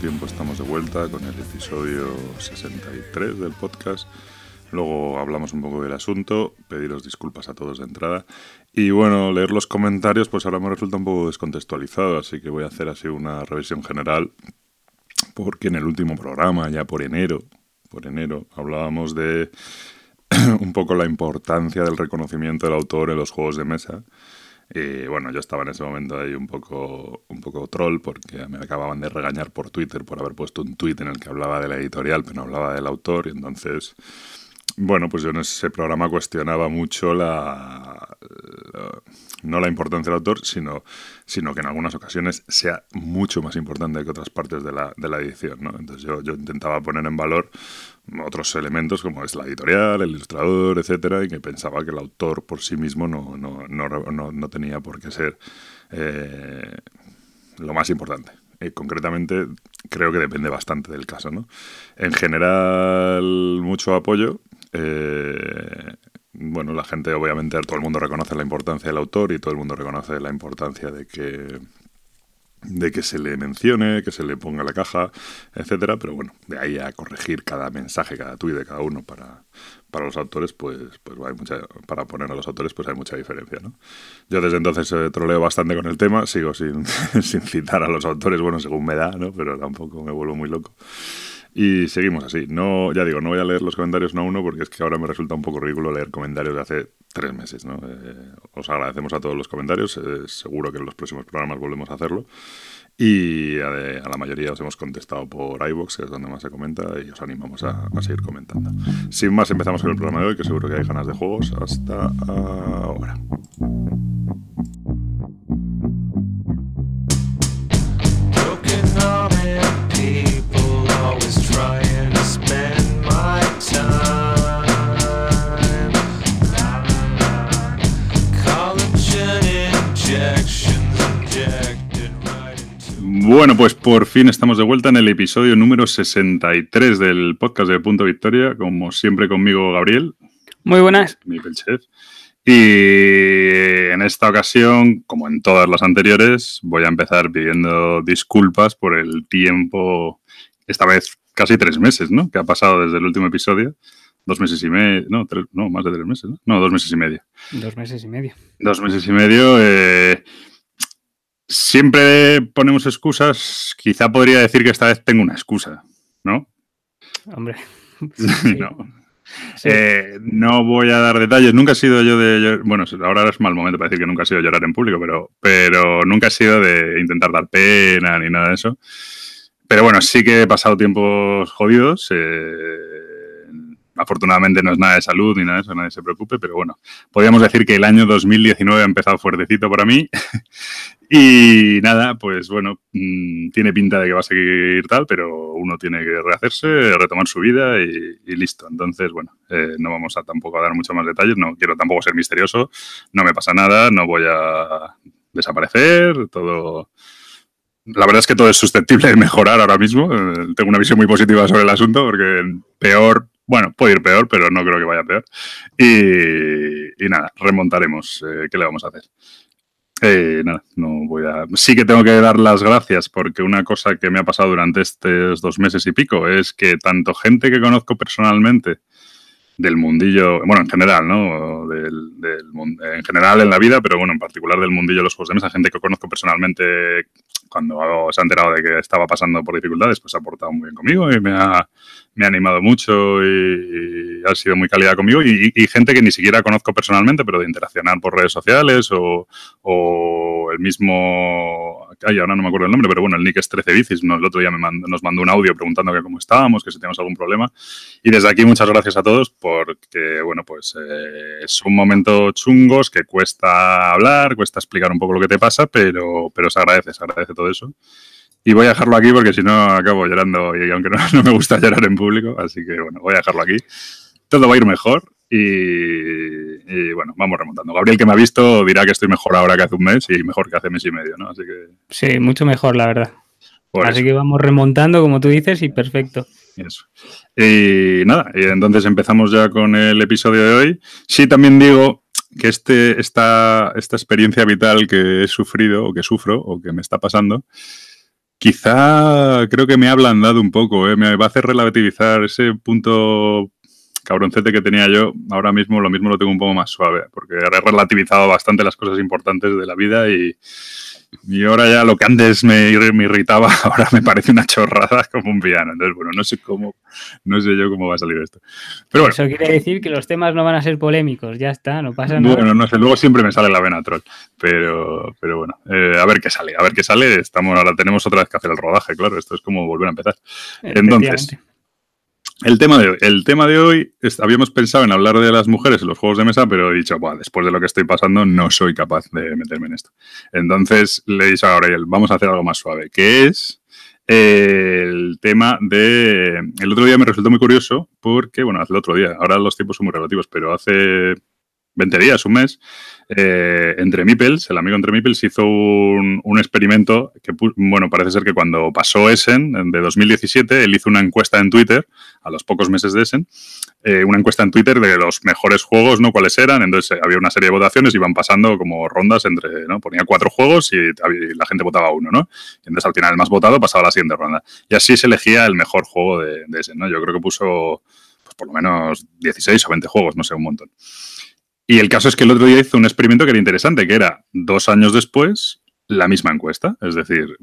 tiempo, estamos de vuelta con el episodio 63 del podcast. Luego hablamos un poco del asunto, pediros disculpas a todos de entrada. Y bueno, leer los comentarios, pues ahora me resulta un poco descontextualizado, así que voy a hacer así una revisión general, porque en el último programa, ya por enero, por enero, hablábamos de un poco la importancia del reconocimiento del autor en los juegos de mesa. Y bueno, yo estaba en ese momento ahí un poco, un poco troll porque me acababan de regañar por Twitter por haber puesto un tweet en el que hablaba de la editorial, pero no hablaba del autor. Y entonces bueno, pues yo en ese programa cuestionaba mucho la, no la importancia del autor, sino, sino que en algunas ocasiones sea mucho más importante que otras partes de la, de la edición. ¿no? Entonces yo, yo, intentaba poner en valor otros elementos como es la editorial, el ilustrador, etcétera, y que pensaba que el autor por sí mismo no, no, no, no tenía por qué ser eh, lo más importante. Y concretamente, creo que depende bastante del caso. ¿no? En general, mucho apoyo, eh, bueno, la gente, obviamente, todo el mundo reconoce la importancia del autor y todo el mundo reconoce la importancia de que de que se le mencione, que se le ponga la caja, etcétera, pero bueno, de ahí a corregir cada mensaje, cada tuit de cada uno para, para los autores, pues, pues hay mucha, para poner a los autores, pues hay mucha diferencia, ¿no? Yo desde entonces eh, troleo bastante con el tema, sigo sin, sin citar a los autores, bueno, según me da, ¿no? Pero tampoco me vuelvo muy loco. Y seguimos así. No, ya digo, no voy a leer los comentarios uno a uno porque es que ahora me resulta un poco ridículo leer comentarios de hace tres meses. ¿no? Eh, os agradecemos a todos los comentarios. Eh, seguro que en los próximos programas volvemos a hacerlo. Y a, la mayoría os hemos contestado por iVoox, que es donde más se comenta, y os animamos a, a, seguir comentando. Sin más, empezamos con el programa de hoy, que seguro que hay ganas de juegos. Hasta ahora. Bueno, pues por fin estamos de vuelta en el episodio número 63 del podcast de Punto Victoria, como siempre conmigo Gabriel. Muy buenas. Mi chef. Y en esta ocasión, como en todas las anteriores, voy a empezar pidiendo disculpas por el tiempo, esta vez casi tres meses, ¿no? Que ha pasado desde el último episodio. Dos meses y medio, no, no, más de tres meses, ¿no? No, dos meses y medio. Dos meses y medio. Dos meses y medio. Eh, siempre ponemos excusas. Quizá podría decir que esta vez tengo una excusa, ¿no? Hombre. no. Eh, no voy a dar detalles. Nunca he sido yo de. Bueno, ahora es mal momento para decir que nunca he sido llorar en público, pero, pero nunca he sido de intentar dar pena ni nada de eso. Pero bueno, sí que he pasado tiempos jodidos. Eh, afortunadamente no es nada de salud ni nada de eso, nadie se preocupe, pero bueno, podríamos decir que el año 2019 ha empezado fuertecito para mí y nada, pues bueno, mm, tiene pinta de que va a seguir tal, pero uno tiene que rehacerse, retomar su vida y, listo. Entonces, bueno, eh, no vamos a tampoco a dar muchos más detalles, no quiero tampoco ser misterioso, no me pasa nada, no voy a desaparecer, todo... La verdad es que todo es susceptible de mejorar ahora mismo. Eh, tengo una visión muy positiva sobre el asunto porque peor bueno, puede ir peor, pero no creo que vaya peor. Y, nada, remontaremos. Eh, ¿Qué le vamos a hacer? Eh, nada, no voy a. Sí que tengo que dar las gracias porque una cosa que me ha pasado durante estos dos meses y pico es que tanto gente que conozco personalmente del mundillo, bueno, en general, ¿no? Del, del, en general en la vida, pero bueno, en particular del mundillo de los juegos de mesa, gente que conozco personalmente cuando se ha enterado de que estaba pasando por dificultades, pues ha portado muy bien conmigo y me ha, me ha animado mucho y, ha sido muy cálida conmigo. Y, gente que ni siquiera conozco personalmente, pero de interaccionar por redes sociales o, o el mismo. Ay, ahora no me acuerdo el nombre, pero bueno, el nick es 13 bicis. El otro día me nos mandó un audio preguntando que cómo estábamos, que si tenemos algún problema. Y desde aquí, muchas gracias a todos porque, bueno, pues eh, son momentos chungos que cuesta hablar, cuesta explicar un poco lo que te pasa, pero, pero se agradece, se agradece todo eso. Y voy a dejarlo aquí porque si no acabo llorando y aunque no, me gusta llorar en público, así que bueno, voy a dejarlo aquí. Todo va a ir mejor y, bueno, vamos remontando. Gabriel que me ha visto dirá que estoy mejor ahora que hace un mes y mejor que hace mes y medio, ¿no? Así que... Sí, mucho mejor, la verdad. así que vamos remontando, como tú dices, y perfecto. Eso. Y nada, y entonces empezamos ya con el episodio de hoy. Sí, también digo que este, esta, esta experiencia vital que he sufrido o que sufro o que me está pasando, quizá creo que me ha ablandado un poco, ¿eh? me va a hacer relativizar ese punto cabroncete que tenía yo, ahora mismo lo mismo lo tengo un poco más suave, porque he relativizado bastante las cosas importantes de la vida y, y ahora ya lo que antes me, irritaba, ahora me parece una chorrada como un piano. Entonces, bueno, no sé cómo, no sé yo cómo va a salir esto. Pero bueno. Eso quiere decir que los temas no van a ser polémicos, ya está, no pasa nada. Bueno, no sé, luego siempre me sale la vena troll. Pero, pero bueno, eh, a ver qué sale, a ver qué sale. Estamos, ahora tenemos otra vez que hacer el rodaje, claro, esto es como volver a empezar. Entonces, el tema de hoy, el tema de hoy habíamos pensado en hablar de las mujeres en los juegos de mesa, pero he dicho, después de lo que estoy pasando, no soy capaz de meterme en esto. Entonces le he dicho a Gabriel, vamos a hacer algo más suave, que es el tema de... El otro día me resultó muy curioso porque, bueno, hace el otro día, ahora los tiempos son muy relativos, pero hace 20 días, un mes, eh, entre Mipels, el amigo entre Mipels hizo un, experimento que, bueno, parece ser que cuando pasó Essen, de 2017, él hizo una encuesta en Twitter, a los pocos meses de Essen, eh, una encuesta en Twitter de los mejores juegos, ¿no? ¿Cuáles eran? Entonces eh, había una serie de votaciones, iban pasando como rondas entre, ¿no? Ponía cuatro juegos y, la gente votaba uno, ¿no? Entonces al final el más votado pasaba a la siguiente ronda. Y así se elegía el mejor juego de, de Essen, ¿no? Yo creo que puso pues, por lo menos 16 o 20 juegos, no sé, un montón. Y el caso es que el otro día hizo un experimento que era interesante, que era dos años después la misma encuesta. Es decir,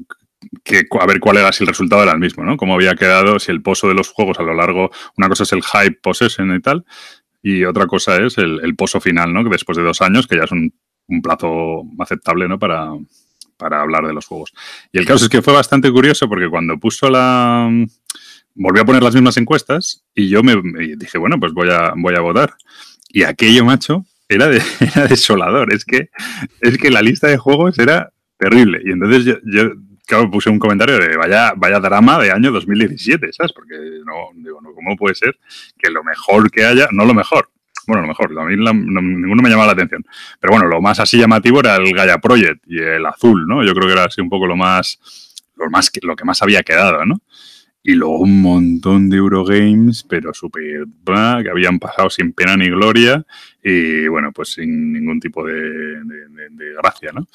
que, a ver cuál era si el resultado era el mismo, ¿no? Cómo había quedado, si el pozo de los juegos a lo largo, una cosa es el hype possession y tal, y otra cosa es el, pozo final, ¿no? Que después de dos años, que ya es un, plazo aceptable, ¿no? Para, para hablar de los juegos. Y el caso es que fue bastante curioso porque cuando puso la... Volvió a poner las mismas encuestas y yo me, me dije, bueno, pues voy a, voy a votar. Y aquello, macho, era, desolador. Es que, es que la lista de juegos era terrible. Y entonces yo, yo puse un comentario de vaya, vaya drama de año 2017, ¿sabes? Porque no, digo, no, ¿cómo puede ser que lo mejor que haya, no lo mejor, bueno, lo mejor, a mí ninguno me llamaba la atención, pero bueno, lo más así llamativo era el Gaia Project y el azul, ¿no? Yo creo que era así un poco lo más, lo más, lo que más había quedado, ¿no? Y luego un montón de Eurogames, pero súper que habían pasado sin pena ni gloria y bueno, pues sin ningún tipo de, gracia, ¿no?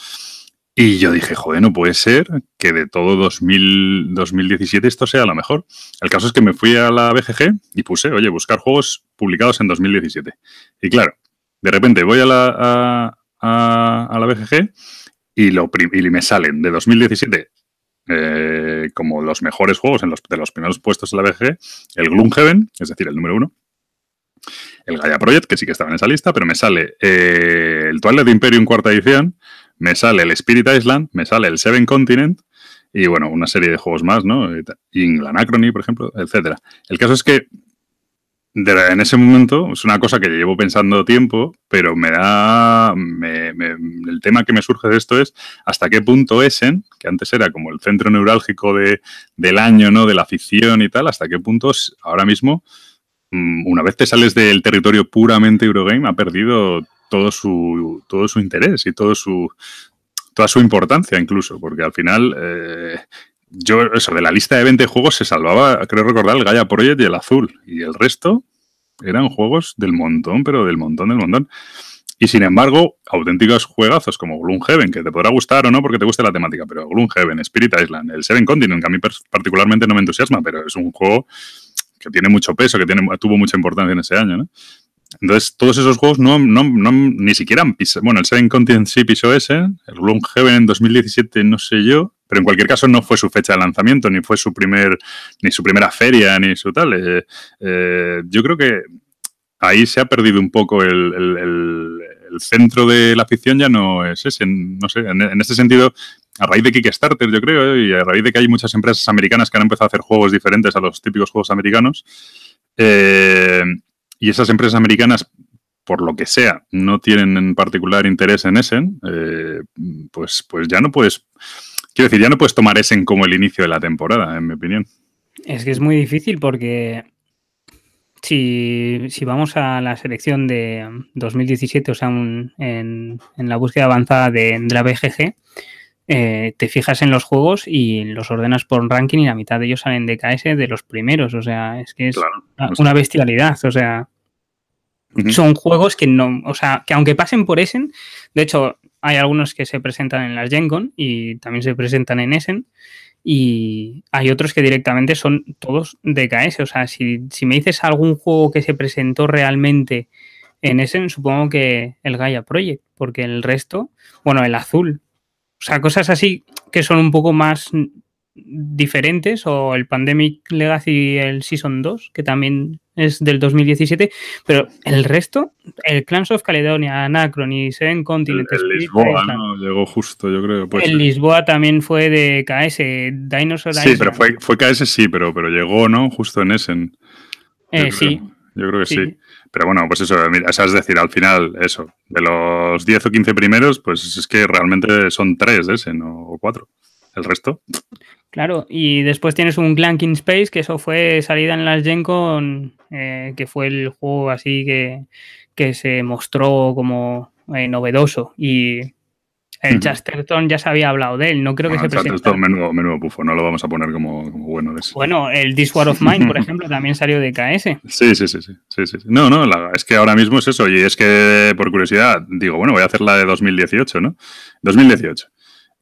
Y yo dije, joder, no puede ser que de todo 2000, 2017 esto sea lo mejor. El caso es que me fui a la BGG y puse, oye, buscar juegos publicados en 2017. Y claro, de repente voy a la, a, la BGG y, lo, y me salen de 2017 eh, como los mejores juegos en los, de los primeros puestos en la BG, el Gloomhaven, es decir, el número uno, el Gaia Project, que sí que estaba en esa lista, pero me sale eh, el Twilight Imperium cuarta edición, me sale el Spirit Island, me sale el Seven Continent y bueno, una serie de juegos más, ¿no? Y Anachrony, por ejemplo, etcétera. El caso es que en ese momento es una cosa que llevo pensando tiempo, pero me da. el tema que me surge de esto es hasta qué punto Essen, que antes era como el centro neurálgico de, del año, ¿no? De la afición y tal, hasta qué punto ahora mismo, mm, una vez te sales del territorio puramente Eurogame, ha perdido todo su, todo su interés y todo su, toda su importancia incluso, porque al final. Eh, yo, eso, de la lista de 20 juegos se salvaba, creo recordar, el Gaia Project y el Azul. Y el resto eran juegos del montón, pero del montón, del montón. Y sin embargo, auténticos juegazos como Gloomhaven, que te podrá gustar o no porque te guste la temática, pero Gloomhaven, Spirit Island, el Seven Continent, que a mí particularmente no me entusiasma, pero es un juego que tiene mucho peso, que tiene, tuvo mucha importancia en ese año, ¿no? Entonces, todos esos juegos no, ni siquiera han. Bueno, el Seven Continent sí pisó ese, el Gloomhaven en 2017 no sé yo, pero en cualquier caso no fue su fecha de lanzamiento, ni fue su primer, ni su primera feria, ni su tal. Eh, eh, yo creo que ahí se ha perdido un poco el, centro de la afición ya no es ese, no sé, en, este sentido, a raíz de Kickstarter, yo creo, y a raíz de que hay muchas empresas americanas que han empezado a hacer juegos diferentes a los típicos juegos americanos, eh, y esas empresas americanas, por lo que sea, no tienen en particular interés en Essen, pues, pues ya no puedes Quiero decir, ya no puedes tomar Essen como el inicio de la temporada, en mi opinión. Es que es muy difícil porque si, vamos a la selección de 2017, o sea, en, la búsqueda avanzada de, la BGG, eh, te fijas en los juegos y los ordenas por ranking y la mitad de ellos salen de KS de los primeros. O sea, es que es una bestialidad. O sea, son juegos que no, o sea, que aunque pasen por Essen, de hecho, hay algunos que se presentan en las GenCon y también se presentan en Essen. Y hay otros que directamente son todos de KS. O sea, si, si me dices algún juego que se presentó realmente en Essen, supongo que el Gaia Project, porque el resto, bueno, el azul, o sea, cosas así que son un poco más diferentes, o el Pandemic Legacy, el Season 2, que también es del 2017, pero el resto, el Clans of Caledonia, Anacron y Seven Continents. El, Lisboa, ¿no? Llegó justo, yo creo. el Lisboa también fue de KS, Dinosaur Sí, pero fue, fue KS, sí, pero, pero llegó, ¿no? Justo en Essen. Eh, sí. Yo creo que sí. Pero bueno, pues eso, es decir, al final, eso, de los 10 o 15 primeros, pues es que realmente son 3 de ese, ¿no? O 4. El resto. Claro, y después tienes un Clanking Space, que eso fue salida en las Gen Con, eh, que fue el juego así que, que se mostró como eh, novedoso. Y el Chasterton ya se había hablado de él, no creo que se presentara. menudo, menudo bufo, no lo vamos a poner como, bueno de Bueno, el This War of Mine, por ejemplo, también salió de KS. Sí, sí, sí, sí. sí, sí. No, no, es que ahora mismo es eso, y es que por curiosidad, digo, bueno, voy a hacer la de 2018, ¿no? 2018.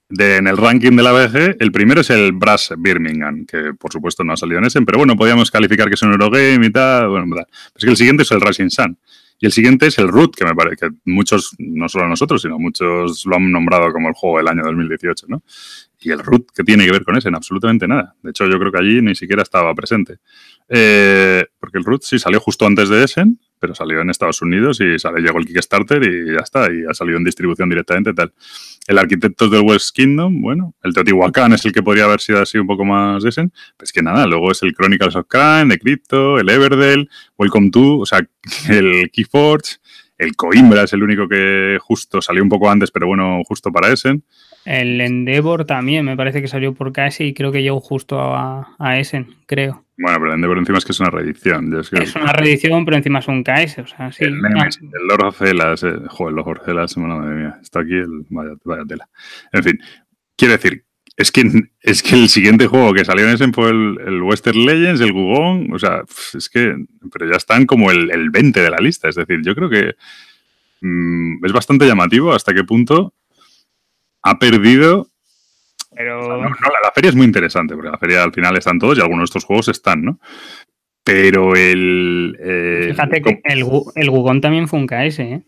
De, en el ranking de la BG, el primero es el Brass Birmingham, que por supuesto no ha salido en ese, pero bueno, podíamos calificar que es un Eurogame y tal. Bueno, Es que el siguiente es el Rising Sun. Y el siguiente es el Root, que me parece que muchos, no solo nosotros, sino muchos lo han nombrado como el juego del año 2018, ¿no? Y el Root, ¿qué tiene que ver con ese? En absolutamente nada. De hecho, yo creo que allí ni siquiera estaba presente. Eh, porque el Root sí salió justo antes de Essen, pero salió en Estados Unidos y sale, llegó el Kickstarter y ya está, y ha salido en distribución directamente tal. El Arquitectos del West Kingdom, bueno, el Teotihuacán es el que podría haber sido así un poco más ese, pues que nada, luego es el Chronicles of Crime, de Crypto, el Everdell, Welcome to, o sea, el Keyforge, el Coimbra es el único que justo salió un poco antes, pero bueno, justo para Essen. El Endeavor también, me parece que salió por KS y creo que llegó justo a, a Essen, creo. Bueno, pero el Endeavor encima es que es una reedición. Es, una reedición, pero encima es un KS, o sea, sí. El, Lord of Celas, eh, joder, el Lord of Celas, madre mía, está aquí el, vaya, vaya tela. En fin, quiero decir, es que, es que el siguiente juego que salió en Essen fue el, Western Legends, el Gugón, o sea, es que, pero ya están como el, el 20 de la lista, es decir, yo creo que mm, es bastante llamativo hasta qué punto ha perdido. Pero. la, feria es muy interesante, porque la feria al final están todos y algunos de estos juegos están, ¿no? Pero el. Eh, Fíjate que el, el Gugón también fue un KS, ¿eh?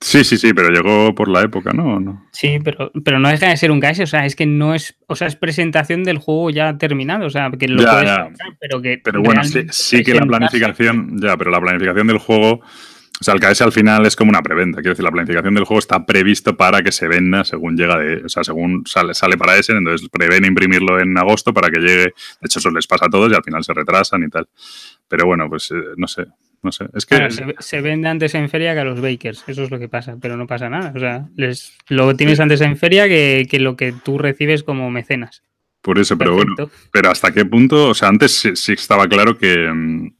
Sí, sí, sí, pero llegó por la época, ¿no? ¿no? Sí, pero, pero no deja de ser un KS, o sea, es que no es, o sea, es presentación del juego ya terminado, o sea, que lo puedes pero que. Pero bueno, sí, sí que la planificación, ya, pero la planificación del juego o sea, el KS al final es como una preventa. Quiero decir, la planificación del juego está previsto para que se venda según llega de. O sea, según sale, sale para ese, entonces prevén imprimirlo en agosto para que llegue. De hecho, eso les pasa a todos y al final se retrasan y tal. Pero bueno, pues eh, no sé. No sé. Es que. se, vende antes en feria que a los bakers. Eso es lo que pasa. Pero no pasa nada. O sea, les, lo tienes antes en feria que, que lo que tú recibes como mecenas. Por eso, pero bueno. Pero hasta qué punto. O sea, antes sí estaba claro que mm,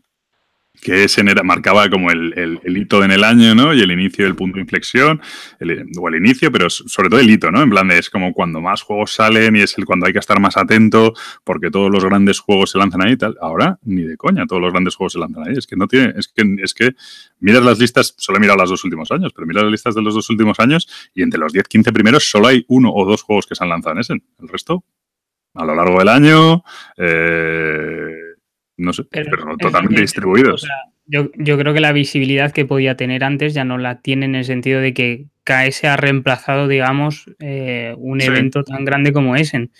que ese marcaba como el, hito en el año, ¿no? Y el inicio del punto de inflexión, o el inicio, pero sobre todo el hito, ¿no? En plan de es como cuando más juegos salen y es el cuando hay que estar más atento porque todos los grandes juegos se lanzan ahí y tal. Ahora, ni de coña, todos los grandes juegos se lanzan ahí. Es que no tiene, es que, es que miras las listas, solo he mirado las dos últimos años, pero miras las listas de los dos últimos años y entre los 10, 15 primeros solo hay uno o dos juegos que se han lanzado en ese. El resto, a lo largo del año, eh, no sé, pero, totalmente distribuidos. yo, creo que la visibilidad que podía tener antes ya no la tiene en el sentido de que KS ha reemplazado, digamos, eh, un evento tan grande como Essen.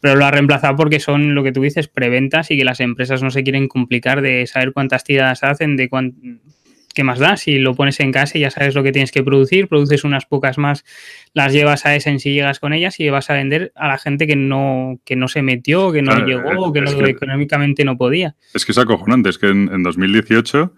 Pero lo ha reemplazado porque son lo que tú dices, preventas y que las empresas no se quieren complicar de saber cuántas tiradas hacen, de cuánto ¿qué más da? Si lo pones en casa y ya sabes lo que tienes que producir, produces unas pocas más, las llevas a Essen si llegas con ellas y vas a vender a la gente que no, que no se metió, que no llegó, que, económicamente no podía. Es que es acojonante, es que en, 2018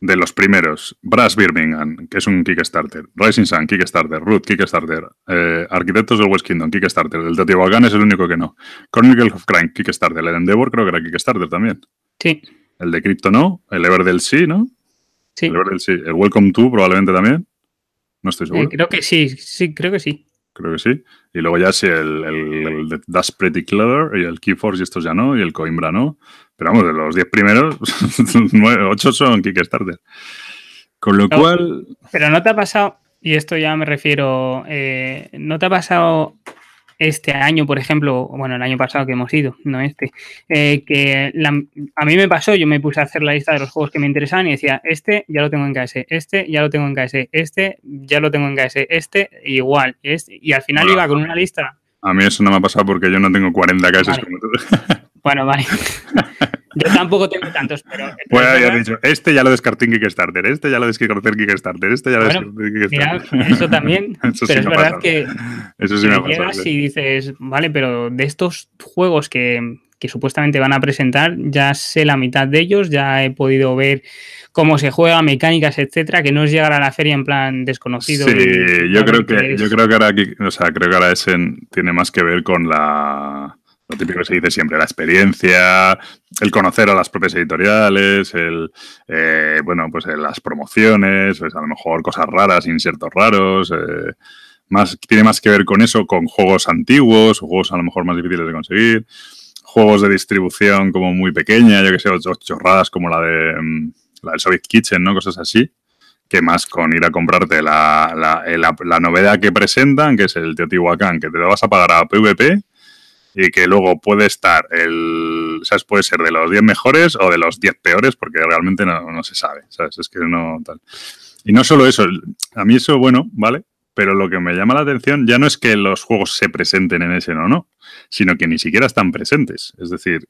de los primeros, Brass Birmingham, que es un Kickstarter, Rising Sun, Kickstarter, Root, Kickstarter, eh, Arquitectos del West Kingdom, Kickstarter, el Teotihuacán es el único que no. Chronicles of Crime, Kickstarter, el Endeavor creo que era Kickstarter también. Sí. El de Crypto no, el Everdell sí, ¿no? Sí. El, Welcome to probablemente también. No estoy seguro. creo que sí, sí, creo que sí. creo que sí. Y luego ya sí, el, el, That's Pretty Clever y el Keyforce y estos ya no, y el Coimbra no. Pero vamos, de los 10 primeros, 8 son Kickstarter. Con lo cual... Pero no te ha pasado, y esto ya me refiero, eh, ¿no te ha pasado este año, por ejemplo, bueno, el año pasado que hemos ido, no este, eh, que a mí me pasó, yo me puse a hacer la lista de los juegos que me interesaban y decía, este ya lo tengo en KS, este ya lo tengo en KS, este ya lo tengo en KS, este igual, este, y al final iba con una lista. A mí eso no me ha pasado porque yo no tengo 40 KS como tú. Bueno, vale. Yo tampoco tengo tantos, pero. Pues ya dicho, este ya lo descarté en Kickstarter, este ya lo descarté en Kickstarter, este ya lo descarté en Kickstarter. Mira, eso también. pero es verdad que. Eso sí me ha llegas y dices, vale, pero de estos juegos que, que supuestamente van a presentar, ya sé la mitad de ellos, ya he podido ver cómo se juega, mecánicas, etcétera, que no es llegar a la feria en plan desconocido. Sí, yo creo que, yo creo que ahora o sea, creo que ahora tiene más que ver con la lo típico que se dice siempre, la experiencia, el conocer a las propias editoriales, el, eh, bueno, pues eh, las promociones, pues a lo mejor cosas raras, insertos raros, eh, más, tiene más que ver con eso, con juegos antiguos juegos a lo mejor más difíciles de conseguir, juegos de distribución como muy pequeña, yo que sé, chorradas como la de mm, la del Soviet Kitchen, ¿no? Cosas así que más con ir a comprarte la, la, la, novedad que presentan, que es el Teotihuacán, que te vas a pagar a PvP y que luego puede estar el, ¿sabes? Puede ser de los 10 mejores o de los 10 peores porque realmente no, se sabe, ¿sabes? Es que no tal. Y no solo eso, a mí eso, bueno, ¿vale? Pero lo que me llama la atención ya no es que los juegos se presenten en ese no, no, sino que ni siquiera están presentes. Es decir,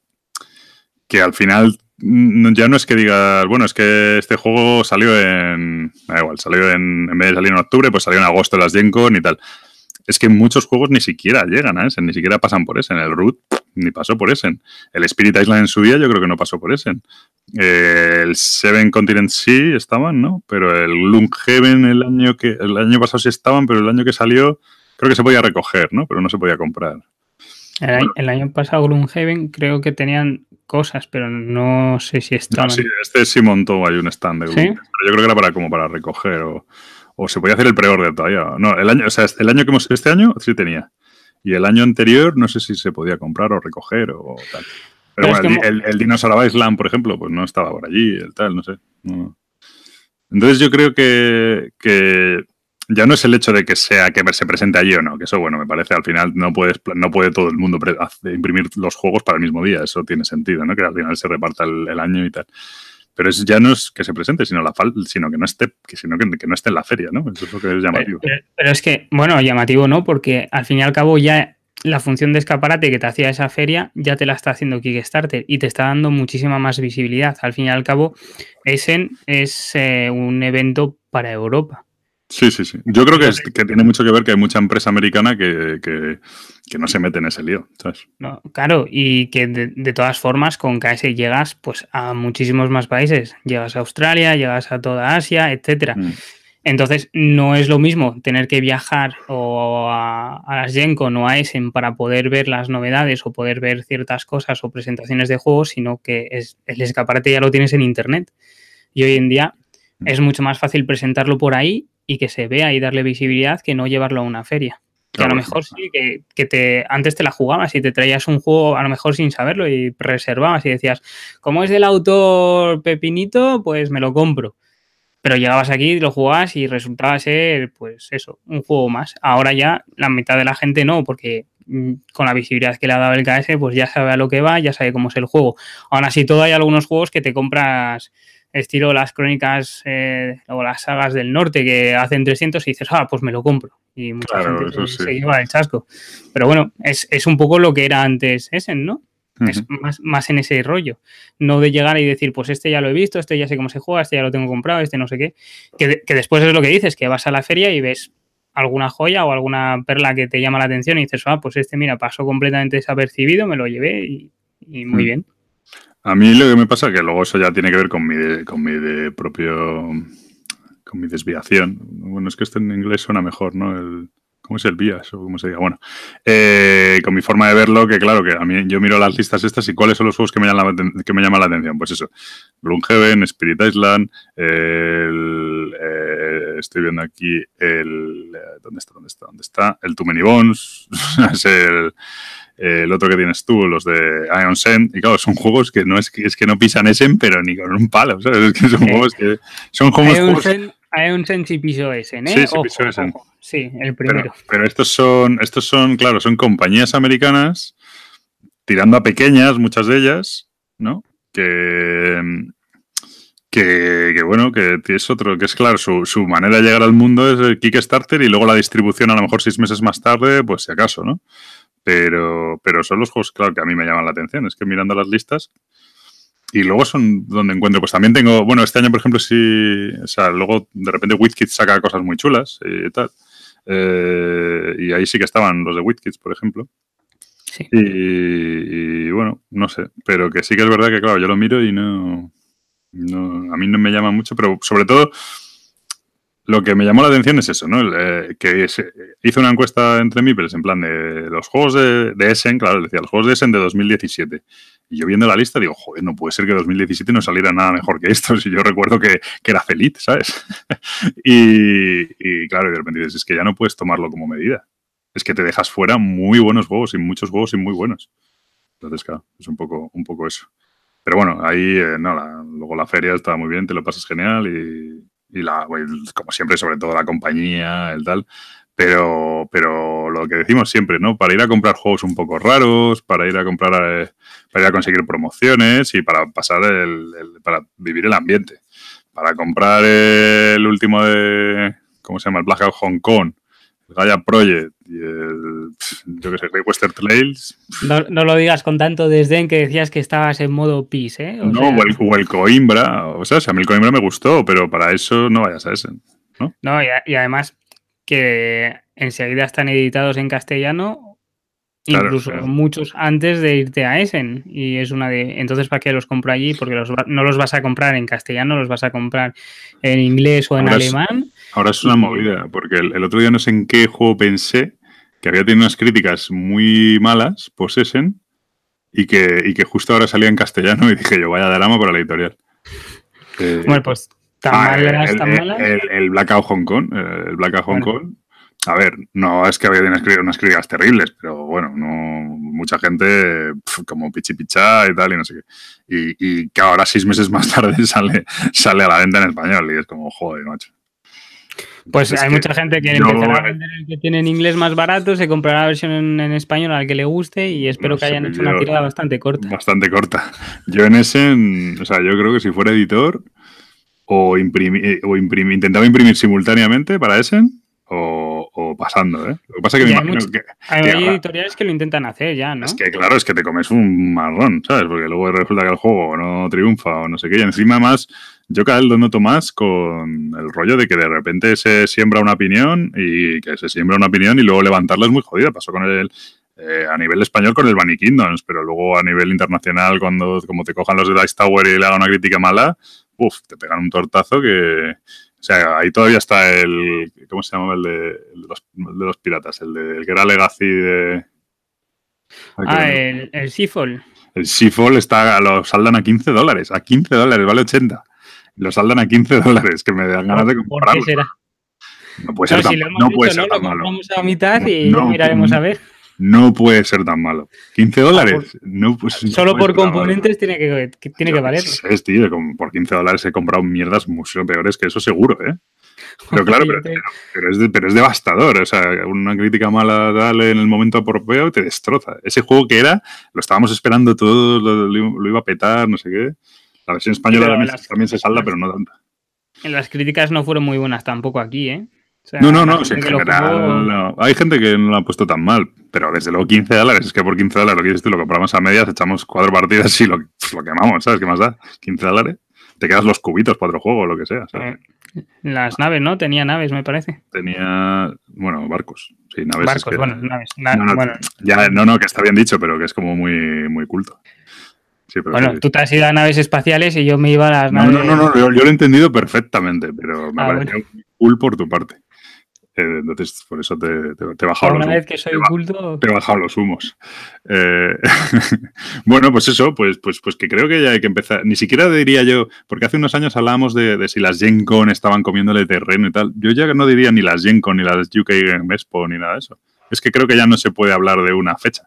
que al final mm, ya no es que digas, bueno, es que este juego salió en, da igual, salió en, en vez de salir en octubre, pues salió en agosto las Gen Con y tal es que muchos juegos ni siquiera llegan a ese, ni siquiera pasan por ese. El Root ni pasó por ese. El Spirit Island en su día yo creo que no pasó por ese. Eh, el Seven Continents sí estaban, ¿no? Pero el Gloomhaven el año que el año pasado sí estaban, pero el año que salió creo que se podía recoger, ¿no? Pero no se podía comprar. El, año, pasado Gloomhaven creo que tenían cosas, pero no sé si estaban. sí, este sí montó hay un stand de Gloomhaven. Pero yo creo que era para como para recoger o o se podía hacer el pre-order todavía. No, el año, o sea, el año que hemos, este año sí tenía. Y el año anterior no sé si se podía comprar o recoger o tal. Pero, bueno, el, el, Dinosaur Island, por ejemplo, pues no estaba por allí, el tal, no sé. Entonces yo creo que, que, ya no es el hecho de que sea que se presente allí o no, que eso, bueno, me parece al final no puedes no puede todo el mundo imprimir los juegos para el mismo día, eso tiene sentido, ¿no? Que al final se reparta el año y tal. Pero es, ya no es que se presente, sino, la sino que no esté, que, sino que, no esté en la feria, ¿no? Eso es lo que es llamativo. Pero, es que, bueno, llamativo no, porque al fin y al cabo ya la función de escaparate que te hacía esa feria ya te la está haciendo Kickstarter y te está dando muchísima más visibilidad. Al fin y al cabo, Essen es eh, un evento para Europa. Sí, sí, sí. Yo creo que, que tiene mucho que ver que hay mucha empresa americana que, no se mete en ese lío, ¿sabes? No, claro, y que de, todas formas con KS llegas pues a muchísimos más países. Llegas a Australia, llegas a toda Asia, etcétera. Mm. Entonces, no es lo mismo tener que viajar o a, las Gencon o a Essen para poder ver las novedades o poder ver ciertas cosas o presentaciones de juegos, sino que es, el escaparate ya lo tienes en Internet. Y hoy en día mm. es mucho más fácil presentarlo por ahí y que se vea y darle visibilidad que no llevarlo a una feria. Que a lo mejor sí, que, te, antes te la jugabas y te traías un juego a lo mejor sin saberlo y reservabas y decías, como es del autor Pepinito, pues me lo compro. Pero llegabas aquí, lo jugabas y resultaba ser, pues eso, un juego más. Ahora ya la mitad de la gente no, porque mm, con la visibilidad que le ha dado el KS, pues ya sabe a lo que va, ya sabe cómo es el juego. Aún así, todo hay algunos juegos que te compras estilo las crónicas eh, o las sagas del norte que hacen 300 y dices, ah, pues me lo compro. Y mucha gente se, lleva el chasco. Pero bueno, es, un poco lo que era antes Essen, ¿no? Es más, en ese rollo. No de llegar y decir, pues este ya lo he visto, este ya sé cómo se juega, este ya lo tengo comprado, este no sé qué. Que, después es lo que dices, que vas a la feria y ves alguna joya o alguna perla que te llama la atención y dices, ah, pues este, mira, pasó completamente desapercibido, me lo llevé y, muy mm. bien. A mí lo que me pasa es que luego eso ya tiene que ver con mi, con mi propio. con mi desviación. Bueno, es que esto en inglés suena mejor, ¿no? El ¿Cómo es el BIAS o cómo se diga? Bueno, eh, con mi forma de verlo, que claro, que a mí yo miro las listas estas y cuáles son los juegos que me llaman la, que me llaman la atención. Pues eso, Gloomhaven, Spirit Island, el, eh, estoy viendo aquí el... ¿Dónde está? ¿Dónde está? ¿Dónde está? El Too Many Bones, es el, el, otro que tienes tú, los de Ion Send. Y claro, son juegos que no es que, es que no pisan Essen, pero ni con un palo, ¿sabes? Es que son juegos que... Son juegos... Hay un Sensi piso ese, ¿eh? Sí, sí, piso ese. Sí, el primero. Pero, estos son, estos son, claro, son compañías americanas tirando a pequeñas, muchas de ellas, ¿no? Que, que, bueno, que es otro, que es claro, su, su, manera de llegar al mundo es el Kickstarter y luego la distribución a lo mejor seis meses más tarde, pues si acaso, ¿no? Pero, pero son los juegos, claro, que a mí me llaman la atención. Es que mirando las listas, y luego son donde encuentro, pues también tengo, bueno, este año, por ejemplo, sí, o sea, luego de repente WizKids saca cosas muy chulas y tal. Eh, y ahí sí que estaban los de WizKids, por ejemplo. Sí. Y, bueno, no sé, pero que sí que es verdad que, claro, yo lo miro y no, no a mí no me llama mucho, pero sobre todo lo que me llamó la atención es eso, ¿no? Eh, que hizo una encuesta entre Mipels en plan de los juegos de, de Essen, claro, decía, los juegos de Essen de 2017. Y yo viendo la lista digo, joder, no puede ser que 2017 no saliera nada mejor que esto. Si yo recuerdo que, era feliz, ¿sabes? y, claro, de repente dices, es que ya no puedes tomarlo como medida. Es que te dejas fuera muy buenos juegos y muchos juegos y muy buenos. Entonces, claro, es un poco, un poco eso. Pero bueno, ahí, eh, no, luego la feria está muy bien, te lo pasas genial y, y la, como siempre, sobre todo la compañía, el tal. Pero, pero lo que decimos siempre, ¿no? Para ir a comprar juegos un poco raros, para ir a comprar, eh, para ir a conseguir promociones y para pasar el, para vivir el ambiente. Para comprar el último de, ¿cómo se llama? El Blackout Hong Kong, el Gaia Project y el, yo qué sé, Great Western Trails. No, lo digas con tanto desdén que decías que estabas en modo PIS, ¿eh? no, o, el, Coimbra, o sea, a mí el Coimbra me gustó, pero para eso no vayas a ese, ¿no? No, y, además que enseguida están editados en castellano, incluso muchos antes de irte a Essen. Y es una de. Entonces, ¿para qué los compro allí? Porque no los vas a comprar en castellano, los vas a comprar en inglés o en alemán. ahora es una movida, porque el, otro día no sé en qué juego pensé que había tenido unas críticas muy malas, pues Essen, y que, y que justo ahora salía en castellano y dije yo, vaya drama para la editorial. bueno, pues ¿Tan ah, el, tan El, Blackout Hong Kong. El Blackout Hong Kong. A ver, no es que había unas críticas terribles, pero bueno, no mucha gente como pichi picha y tal y no sé qué. Y, que ahora seis meses más tarde sale, sale a la venta en español y es como, joder, macho. Pues hay mucha gente que empezará a vender el que tiene en inglés más barato, se comprará la versión en, español al que le guste y espero que hayan hecho una tirada bastante corta. Bastante corta. Yo en ese, o sea, yo creo que si fuera editor, o, imprimir, o imprimir, intentaba imprimir simultáneamente para ese o, pasando, ¿eh? Lo que pasa es que me imagino que, Hay editoriales que lo intentan hacer ya, ¿no? Es que claro, es que te comes un marrón, ¿sabes? Porque luego resulta que el juego no triunfa o no sé qué. Y encima más, yo cada vez lo noto más con el rollo de que de repente se siembra una opinión y que se siembra una opinión y luego levantarla es muy jodida. Pasó con el, eh, a nivel español con el Bunny Kingdoms, pero luego a nivel internacional, cuando como te cojan los de Dice Tower y le hagan una crítica mala, uff, te pegan un tortazo que... O sea, ahí todavía está el... ¿Cómo se llama? El de, los, piratas, el, de, el que era Legacy de... Ah, el, el Seafall. El Seafall está, lo saldan a 15 dólares. A 15 dólares, vale 80. Lo saldan a 15 dólares, que me dan ganas de comprarlo. ¿Por qué será? No puede ser tan, no puede ser tan malo. Lo a mitad y no, miraremos a ver no puede ser tan malo. 15 dólares. no, pues, solo por componentes tiene que, tiene que valer. Es, tío, por 15 dólares he comprado mierdas mucho peores que eso seguro, ¿eh? Pero claro, pero, es, devastador. O sea, una crítica mala dale en el momento apropiado te destroza. Ese juego que era, lo estábamos esperando todos, lo, iba a petar, no sé qué. La versión española también, se salda, pero no tanta. En las críticas no fueron muy buenas tampoco aquí, ¿eh? No, no, no, en general hay gente que no lo ha puesto tan mal, pero desde luego 15 dólares, es que por 15 dólares lo que dices tú, lo compramos a medias, echamos cuatro partidas y lo, lo quemamos, ¿sabes qué más da? 15 dólares, te quedas los cubitos para otro juego o lo que sea. ¿sabes? Eh, las naves, ¿no? Tenía naves, me parece. Tenía, bueno, barcos. Sí, naves. Barcos, bueno, naves. no, no, bueno. Ya, no, no, que está bien dicho, pero que es como muy, muy culto. bueno, tú te has ido a naves espaciales y yo me iba a las naves. No, no, no, yo, lo he entendido perfectamente, pero me ah, pareció cool por tu parte. Eh, entonces, por eso te, te, he bajado los vez que soy culto. Te he bajado los humos. Eh, bueno, pues eso, pues, pues, pues que creo que ya hay que empezar. Ni siquiera diría yo, porque hace unos años hablábamos de, si las Gen Con estaban comiéndole terreno y tal. Yo ya no diría ni las Gen Con, ni las UK Expo, ni nada de eso. Es que creo que ya no se puede hablar de una fecha.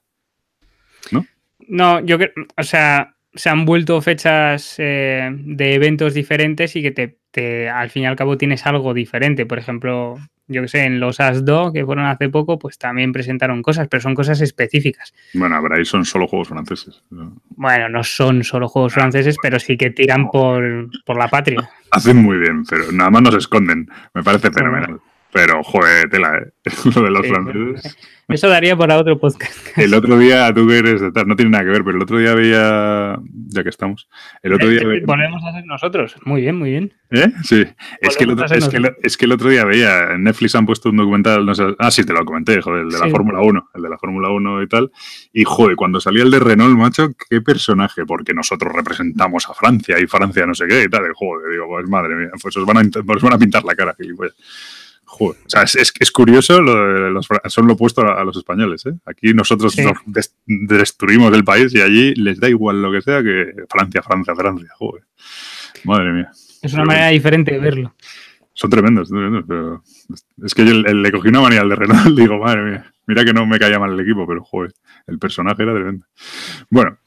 ¿No? No, yo creo, o sea, se han vuelto fechas eh, de eventos diferentes y que te, al fin y al cabo tienes algo diferente. Por ejemplo, yo que sé, en los ASDO que fueron hace poco, pues también presentaron cosas, pero son cosas específicas. Bueno, pero ahí son solo juegos franceses. Bueno, no son solo juegos franceses, pero sí que tiran por, por la patria. Hacen muy bien, pero nada más nos esconden. Me parece fenomenal. Pero, joder, tela, ¿eh? Lo de los franceses. Eso daría para otro podcast. El otro día, tú que eres de tal, no tiene nada que ver, pero el otro día veía, ya que estamos, el otro día veía... Ponemos a hacer nosotros. Muy bien, muy bien. ¿Eh? Sí. Es que, el otro, es, que es que, el otro, día veía, en Netflix han puesto un documental, no sé, ah, sí, te lo comenté, joder, el de la Fórmula 1, el de la Fórmula 1 y tal. Y, joder, cuando salía el de Renault, macho, qué personaje, porque nosotros representamos a Francia y Francia no sé qué y tal. Joder, digo, pues madre mía, pues os van a, os van a pintar la cara, gilipollas. Joder, o sea, es, es, curioso, lo los, son lo opuesto a, los españoles. ¿eh? Aquí nosotros destruimos el país y allí les da igual lo que sea que Francia, Francia, Francia. Joder. Madre mía. Es una manera diferente de verlo. Son tremendos, tremendos pero es que yo le cogí una manía al de Renault digo, madre mía, mira que no me caía mal el equipo, pero joder, el personaje era tremendo. Bueno,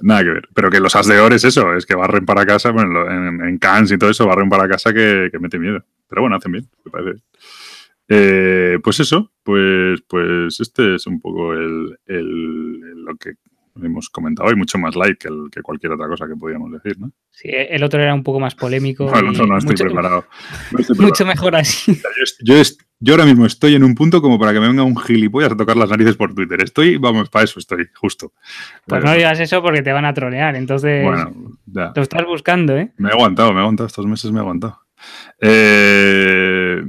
nada que ver. Pero que los as de oro es eso, es que barren para casa, bueno, en, en Cannes y todo eso, barren para casa que, que mete miedo. Pero bueno, hacen bien, me parece. Eh, pues eso, pues, pues este es un poco el, lo que hemos comentado. Hay mucho más like que, que, cualquier otra cosa que podíamos decir, ¿no? Sí, el otro era un poco más polémico. No, no, no estoy, preparado. Mucho mejor así. Yo, yo, ahora mismo estoy en un punto como para que me venga un gilipollas a tocar las narices por Twitter. Estoy, vamos, para eso estoy, justo. Pues no digas eso porque te van a trolear, entonces bueno, ya. lo estás buscando, ¿eh? Me he aguantado, me he aguantado, estos meses me he aguantado. Eh,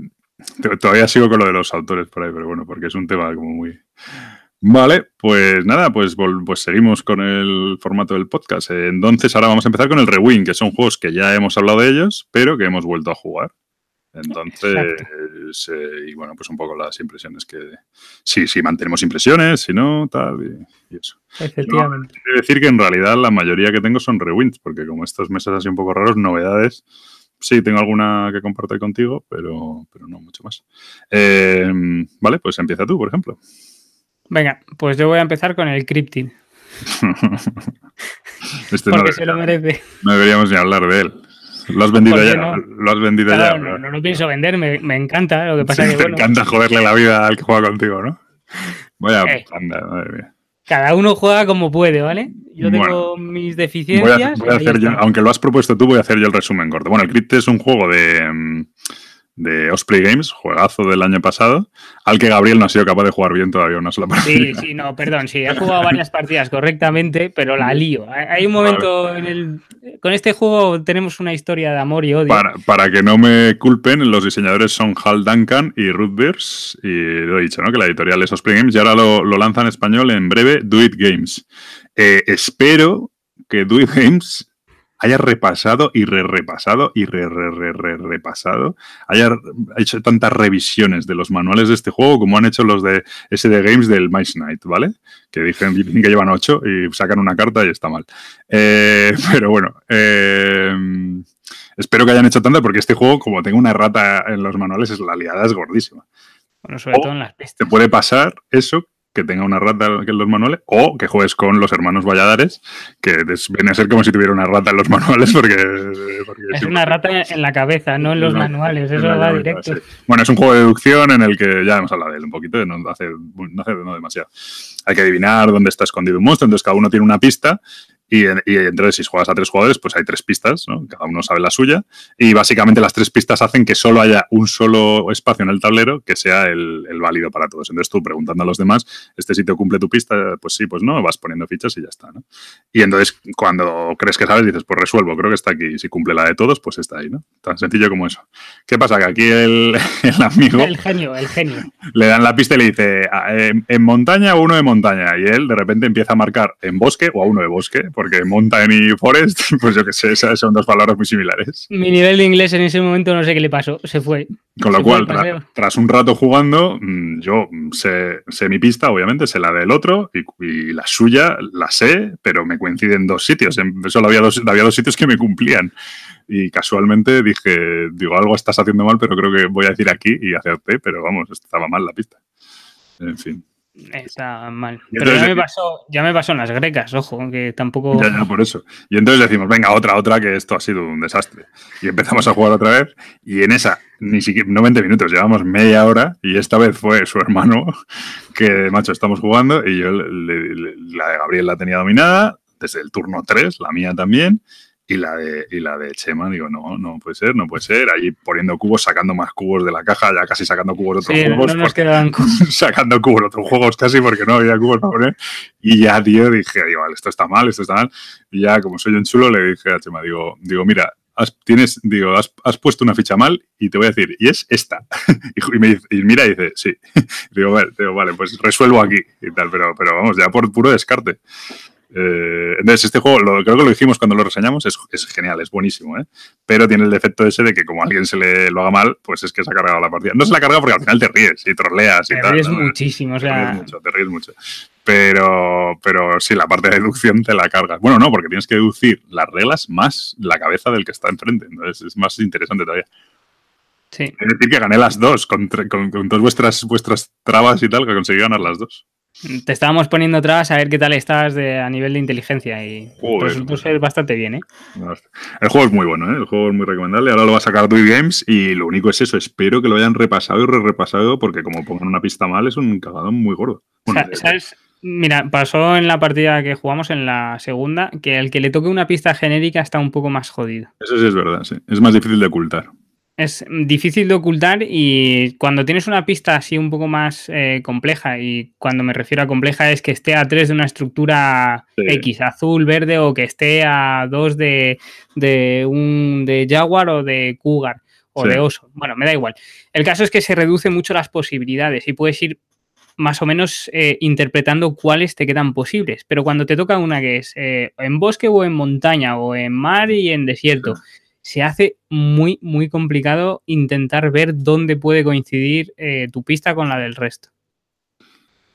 Todavía sigo con lo de los autores por ahí, pero bueno, porque es un tema como muy... Vale, pues nada, pues, pues seguimos con el formato del podcast. Entonces ahora vamos a empezar con el Rewind, que son juegos que ya hemos hablado de ellos, pero que hemos vuelto a jugar. Entonces, eh, y bueno, pues un poco las impresiones que... Sí, sí, mantenemos impresiones, si no, tal, y, eso. Efectivamente. decir que en realidad la mayoría que tengo son rewinds, porque como estos meses así un poco raros, novedades sí, tengo alguna que compartir contigo, pero, pero no mucho más. Eh, vale, pues empieza tú, por ejemplo. Venga, pues yo voy a empezar con el Cryptid. este Porque se lo merece. No deberíamos ni hablar de él. Lo has vendido ya. Lo has vendido ya. No, no, lo pienso vender, me, encanta. Lo que pasa que, te encanta joderle la vida al que juega contigo, ¿no? Vaya eh. anda, madre mía. Cada uno juega como puede, ¿vale? Yo tengo mis deficiencias. Voy a, hacer yo, aunque lo has propuesto tú, voy a hacer yo el resumen corto. Bueno, el Crypt es un juego de, mm, de Osprey Games, juegazo del año pasado, al que Gabriel no ha sido capaz de jugar bien todavía una sola partida. Sí, sí, no, perdón, sí, he jugado varias partidas correctamente, pero la lío. Hay un momento en el... Con este juego tenemos una historia de amor y odio. Para, que no me culpen, los diseñadores son Hal Duncan y Ruth Beers, y lo he dicho, ¿no? Que la editorial es Osprey Games, y ahora lo, lo lanza en español en breve, Do It Games. Eh, espero que Do It Games haya repasado y re-repasado y re-re-re-repasado, haya hecho tantas revisiones de los manuales de este juego como han hecho los de SD Games del Mice Night, ¿vale? Que dicen, que llevan ocho y sacan una carta y está mal. Eh, pero bueno, eh, espero que hayan hecho tanto porque este juego, como tengo una rata en los manuales, es la liada es gordísima. Bueno, sobre todo en las pistas. Te puede pasar eso que tenga una rata en los manuales, o que juegues con los hermanos Valladares, que viene a ser como si tuviera una rata en los manuales, porque... es una rata en la cabeza, no en los manuales, eso va directo. Bueno, es un juego de deducción en el que ya hemos hablado de él un poquito, no hace, no hace no demasiado. Hay que adivinar dónde está escondido un monstruo, entonces cada uno tiene una pista y, entonces, si juegas a tres jugadores, pues hay tres pistas, ¿no? Cada uno sabe la suya. Y básicamente las tres pistas hacen que solo haya un solo espacio en el tablero que sea el, válido para todos. Entonces tú preguntando a los demás, ¿este sitio cumple tu pista? Pues sí, pues no, vas poniendo fichas y ya está, ¿no? Y entonces cuando crees que sabes, dices, pues resuelvo, creo que está aquí. Si cumple la de todos, pues está ahí, ¿no? Tan sencillo como eso. ¿Qué pasa? Que aquí el, amigo... El genio, el genio. Le dan la pista y le dice, ah, en, montaña o uno de montaña. Y él de repente empieza a marcar en bosque o a uno de bosque porque Mountain y Forest, pues yo que sé, son dos palabras muy similares. Mi nivel de inglés en ese momento no sé qué le pasó, se fue. Con lo cual, tras un rato jugando, mm, yo sé, mi pista, obviamente, sé la del otro y, la suya la sé, pero me coinciden dos sitios. Solo había dos, había dos sitios que me cumplían. Y casualmente dije, digo, algo estás haciendo mal, pero creo que voy a decir aquí y hacerte, pero vamos, estaba mal la pista. En fin. Está mal. Pero ya me, pasó, ya me pasó en las grecas, ojo, que tampoco. Ya, ya, por eso. Y entonces decimos, venga, otra, otra, que esto ha sido un desastre. Y empezamos a jugar otra vez. Y en esa, ni siquiera, no 20 minutos, llevamos media hora. Y esta vez fue su hermano, que, macho, estamos jugando. Y yo, la de Gabriel la tenía dominada desde el turno 3, la mía también. Y la, de, y la de Chema, digo, no, no puede ser, no puede ser. Ahí poniendo cubos, sacando más cubos de la caja, ya casi sacando cubos de otros juegos. No nos cubos. sacando cubos de otros juegos casi porque no había cubos para poner. Y ya, tío, dije, digo, vale, esto está mal, esto está mal. Y ya, como soy un chulo, le dije a Chema, digo, digo mira, has, tienes, digo, has, has, puesto una ficha mal y te voy a decir, y es esta. y, me dice, y mira y dice, sí. digo, vale, digo, vale, pues resuelvo aquí y tal, pero, pero vamos, ya por puro descarte. Eh, entonces, este juego, lo, creo que lo dijimos cuando lo reseñamos, es, genial, es buenísimo, ¿eh? pero tiene el defecto ese de que como a alguien se le lo haga mal, pues es que se ha cargado la partida. No se la carga porque al final te ríes y troleas y te tal. Ríes muchísimo, o sea... Te ríes mucho, te ríes mucho. Pero, pero sí, la parte de deducción te la cargas. Bueno, no, porque tienes que deducir las reglas más la cabeza del que está enfrente. Entonces es más interesante todavía. Sí. Es decir, que gané las dos con, con, con todas vuestras, vuestras trabas y tal, que conseguí ganar las dos. Te estábamos poniendo atrás a ver qué tal estás de, a nivel de inteligencia y resultó ser bastante bien, ¿eh? El juego es muy bueno, ¿eh? El juego es muy recomendable. Ahora lo va a sacar Dui Games y lo único es eso. Espero que lo hayan repasado y re repasado porque como pongan una pista mal es un cagadón muy gordo. ¿Sabes? Mira, pasó en la partida que jugamos en la segunda que el que le toque una pista genérica está un poco más jodido. Eso sí es verdad, sí. Es más difícil de ocultar es difícil de ocultar y cuando tienes una pista así un poco más eh, compleja, y cuando me refiero a compleja es que esté a 3 de una estructura X, azul, verde, o que esté a 2 de, un de Jaguar o de Cougar o de oso. Bueno, me da igual. El caso es que se reduce mucho las posibilidades y puedes ir más o menos eh, interpretando cuáles te quedan posibles. Pero cuando te toca una que es eh, en bosque o en montaña o en mar y en desierto, se hace muy, muy complicado intentar ver dónde puede coincidir eh, tu pista con la del resto.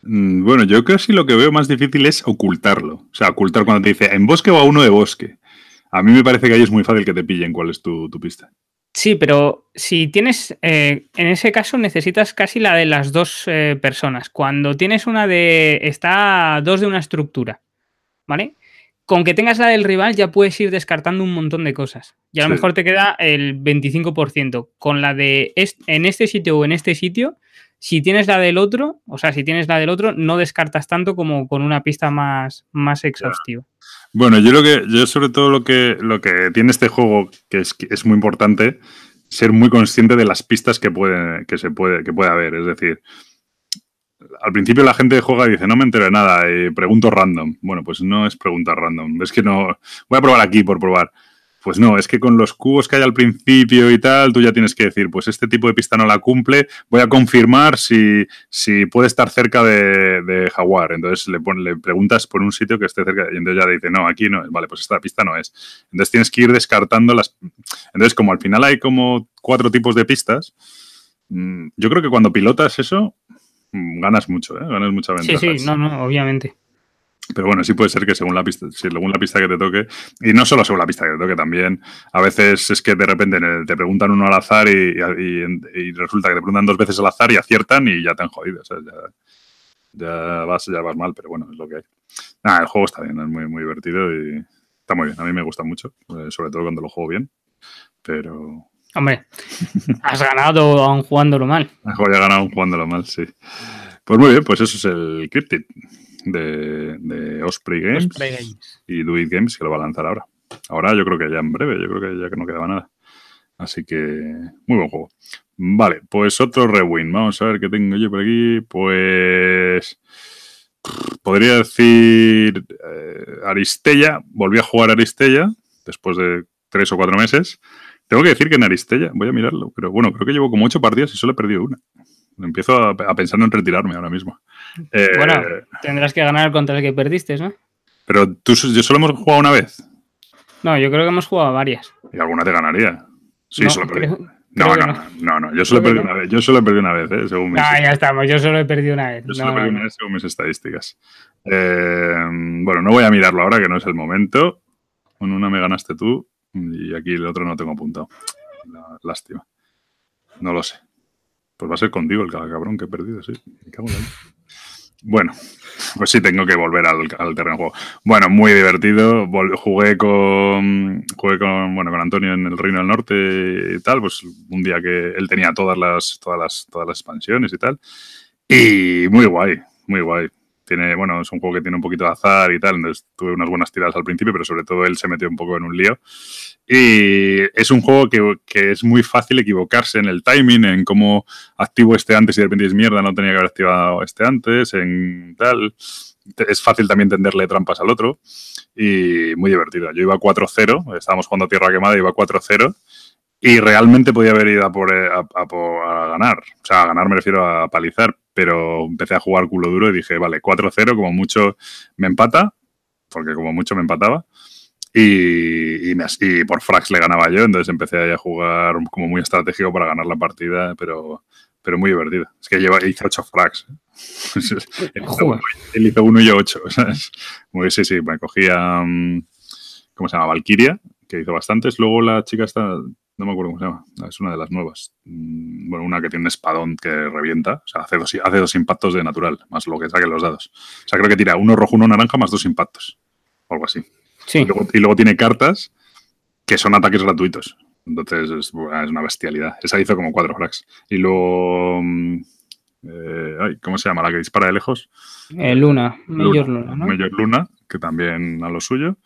Mm, bueno, yo creo que sí lo que veo más difícil es ocultarlo. O sea, ocultar cuando te dice en bosque o a uno de bosque. A mí me parece que ahí es muy fácil que te pillen cuál es tu, pista. Sí, pero si tienes, eh, en ese caso necesitas casi la de las dos eh, personas. Cuando tienes una de, está dos de una estructura, ¿vale? Con que tengas la del rival ya puedes ir descartando un montón de cosas. Y a lo mejor te queda el 25%. Con la de en este sitio o en este sitio, si tienes la del otro, o sea, si tienes la del otro, no descartas tanto como con una pista más, más exhaustiva. Bueno, yo lo que, yo sobre todo lo que, lo que tiene este juego, que es, que es muy importante, ser muy consciente de las pistas que puede, que se puede, que puede haber. Es decir, al principio la gente juega y dice, no me entero de nada, y pregunto random. Bueno, pues no es preguntar random. Es que no. Voy a probar aquí por probar. Pues no, es que con los cubos que hay al principio y tal, tú ya tienes que decir, pues este tipo de pista no la cumple, voy a confirmar si, si puede estar cerca de, Jaguar. Entonces le, le preguntas por un sitio que esté cerca y entonces ya dice, no, aquí no es, vale, pues esta pista no es. Entonces tienes que ir descartando las... Entonces como al final hay como cuatro tipos de pistas, mm, yo creo que cuando pilotas eso, ganas mucho, ¿eh? ganas mucha ventaja. Sí, sí, no, no, obviamente. Pero bueno, sí puede ser que según la pista, según la pista que te toque, y no solo según la pista que te toque, también a veces es que de repente te preguntan uno al azar y, resulta que te preguntan dos veces al azar y aciertan y ya te han jodido. O sea, ya, vas, ya vas mal, pero bueno, es lo que hay. Nada, el juego está bien, es muy, muy divertido y está muy bien. A mí me gusta mucho, eh, sobre todo cuando lo juego bien. Pero, Hombre, has ganado aún jugándolo mal. Has ganado aún jugándolo mal, sí. Pues muy bien, pues eso es el Cryptid de, Osprey, Games y Do It Games que lo va a lanzar ahora. Ahora yo creo que ya en breve, yo creo que ya que no quedaba nada. Así que muy buen juego. Vale, pues otro rewind. Vamos a ver qué tengo yo por aquí. Pues podría decir eh, Aristella. Volví a jugar Aristella después de tres o cuatro meses. Tengo que decir que en Aristella, voy a mirarlo, pero bueno, creo que llevo como ocho partidas y solo he perdido una. Empiezo a, pensar en retirarme ahora mismo. bueno, eh, tendrás que ganar contra el que perdiste, ¿no? Pero tú, yo solo hemos jugado una vez. No, yo creo que hemos jugado varias. Y alguna te ganaría. Sí, solo perdí. No, no, no, no, yo solo he perdido una vez. Yo solo he perdido una vez, ¿eh? según mis. Ah, ya estamos. Yo solo he perdido una vez. Yo solo he perdido una vez según mis estadísticas. Eh, bueno, no voy a mirarlo ahora, que no es el momento. Con una me ganaste tú y aquí el otro no tengo apuntado. Lástima. No lo sé. Pues va a ser contigo el cabrón que he perdido, sí. Me cago en bueno, pues sí, tengo que volver al, terreno de juego. Bueno, muy divertido. jugué con jugué con, bueno, con Antonio en el Reino del Norte y tal. Pues un día que él tenía todas las, todas las, todas las expansiones y tal. Y muy guay, muy guay. Tiene, bueno, es un juego que tiene un poquito de azar y tal. Entonces tuve unas buenas tiradas al principio, pero sobre todo él se metió un poco en un lío. Y es un juego que, que, es muy fácil equivocarse en el timing, en cómo activo este antes y de repente es mierda, no tenía que haber activado este antes, en tal. Es fácil también tenderle trampas al otro y muy divertido. Yo iba 4-0, estábamos jugando a tierra quemada, iba 4-0 y realmente podía haber ido a, por, a, a, ganar. O sea, a ganar me refiero a palizar, pero empecé a jugar culo duro y dije, vale, 4-0, como mucho me empata, porque como mucho me empataba y, y, por frags le ganaba yo, entonces empecé a jugar como muy estratégico para ganar la partida, pero, pero muy divertido. Es que lleva, hice 8 frags. él, hizo uno, y yo 8. Muy, sí, sí, me cogía, ¿cómo se llama? Valkyria, que hizo bastantes. Luego la chica está, no me acuerdo cómo se llama, es una de las nuevas. Mm, bueno, una que tiene un espadón que revienta, o sea, hace dos, hace dos impactos de natural, más lo que saquen los dados. O sea, creo que tira uno rojo, uno naranja, más dos impactos, o algo así. Y, luego, tiene cartas que son ataques gratuitos. Entonces es, una bestialidad. Esa hizo como cuatro frags. Y luego. Mm, eh, ¿Cómo se llama? La que dispara de lejos. Eh, Luna, Mayor Luna, ¿no? Mayor Luna, que también a lo suyo.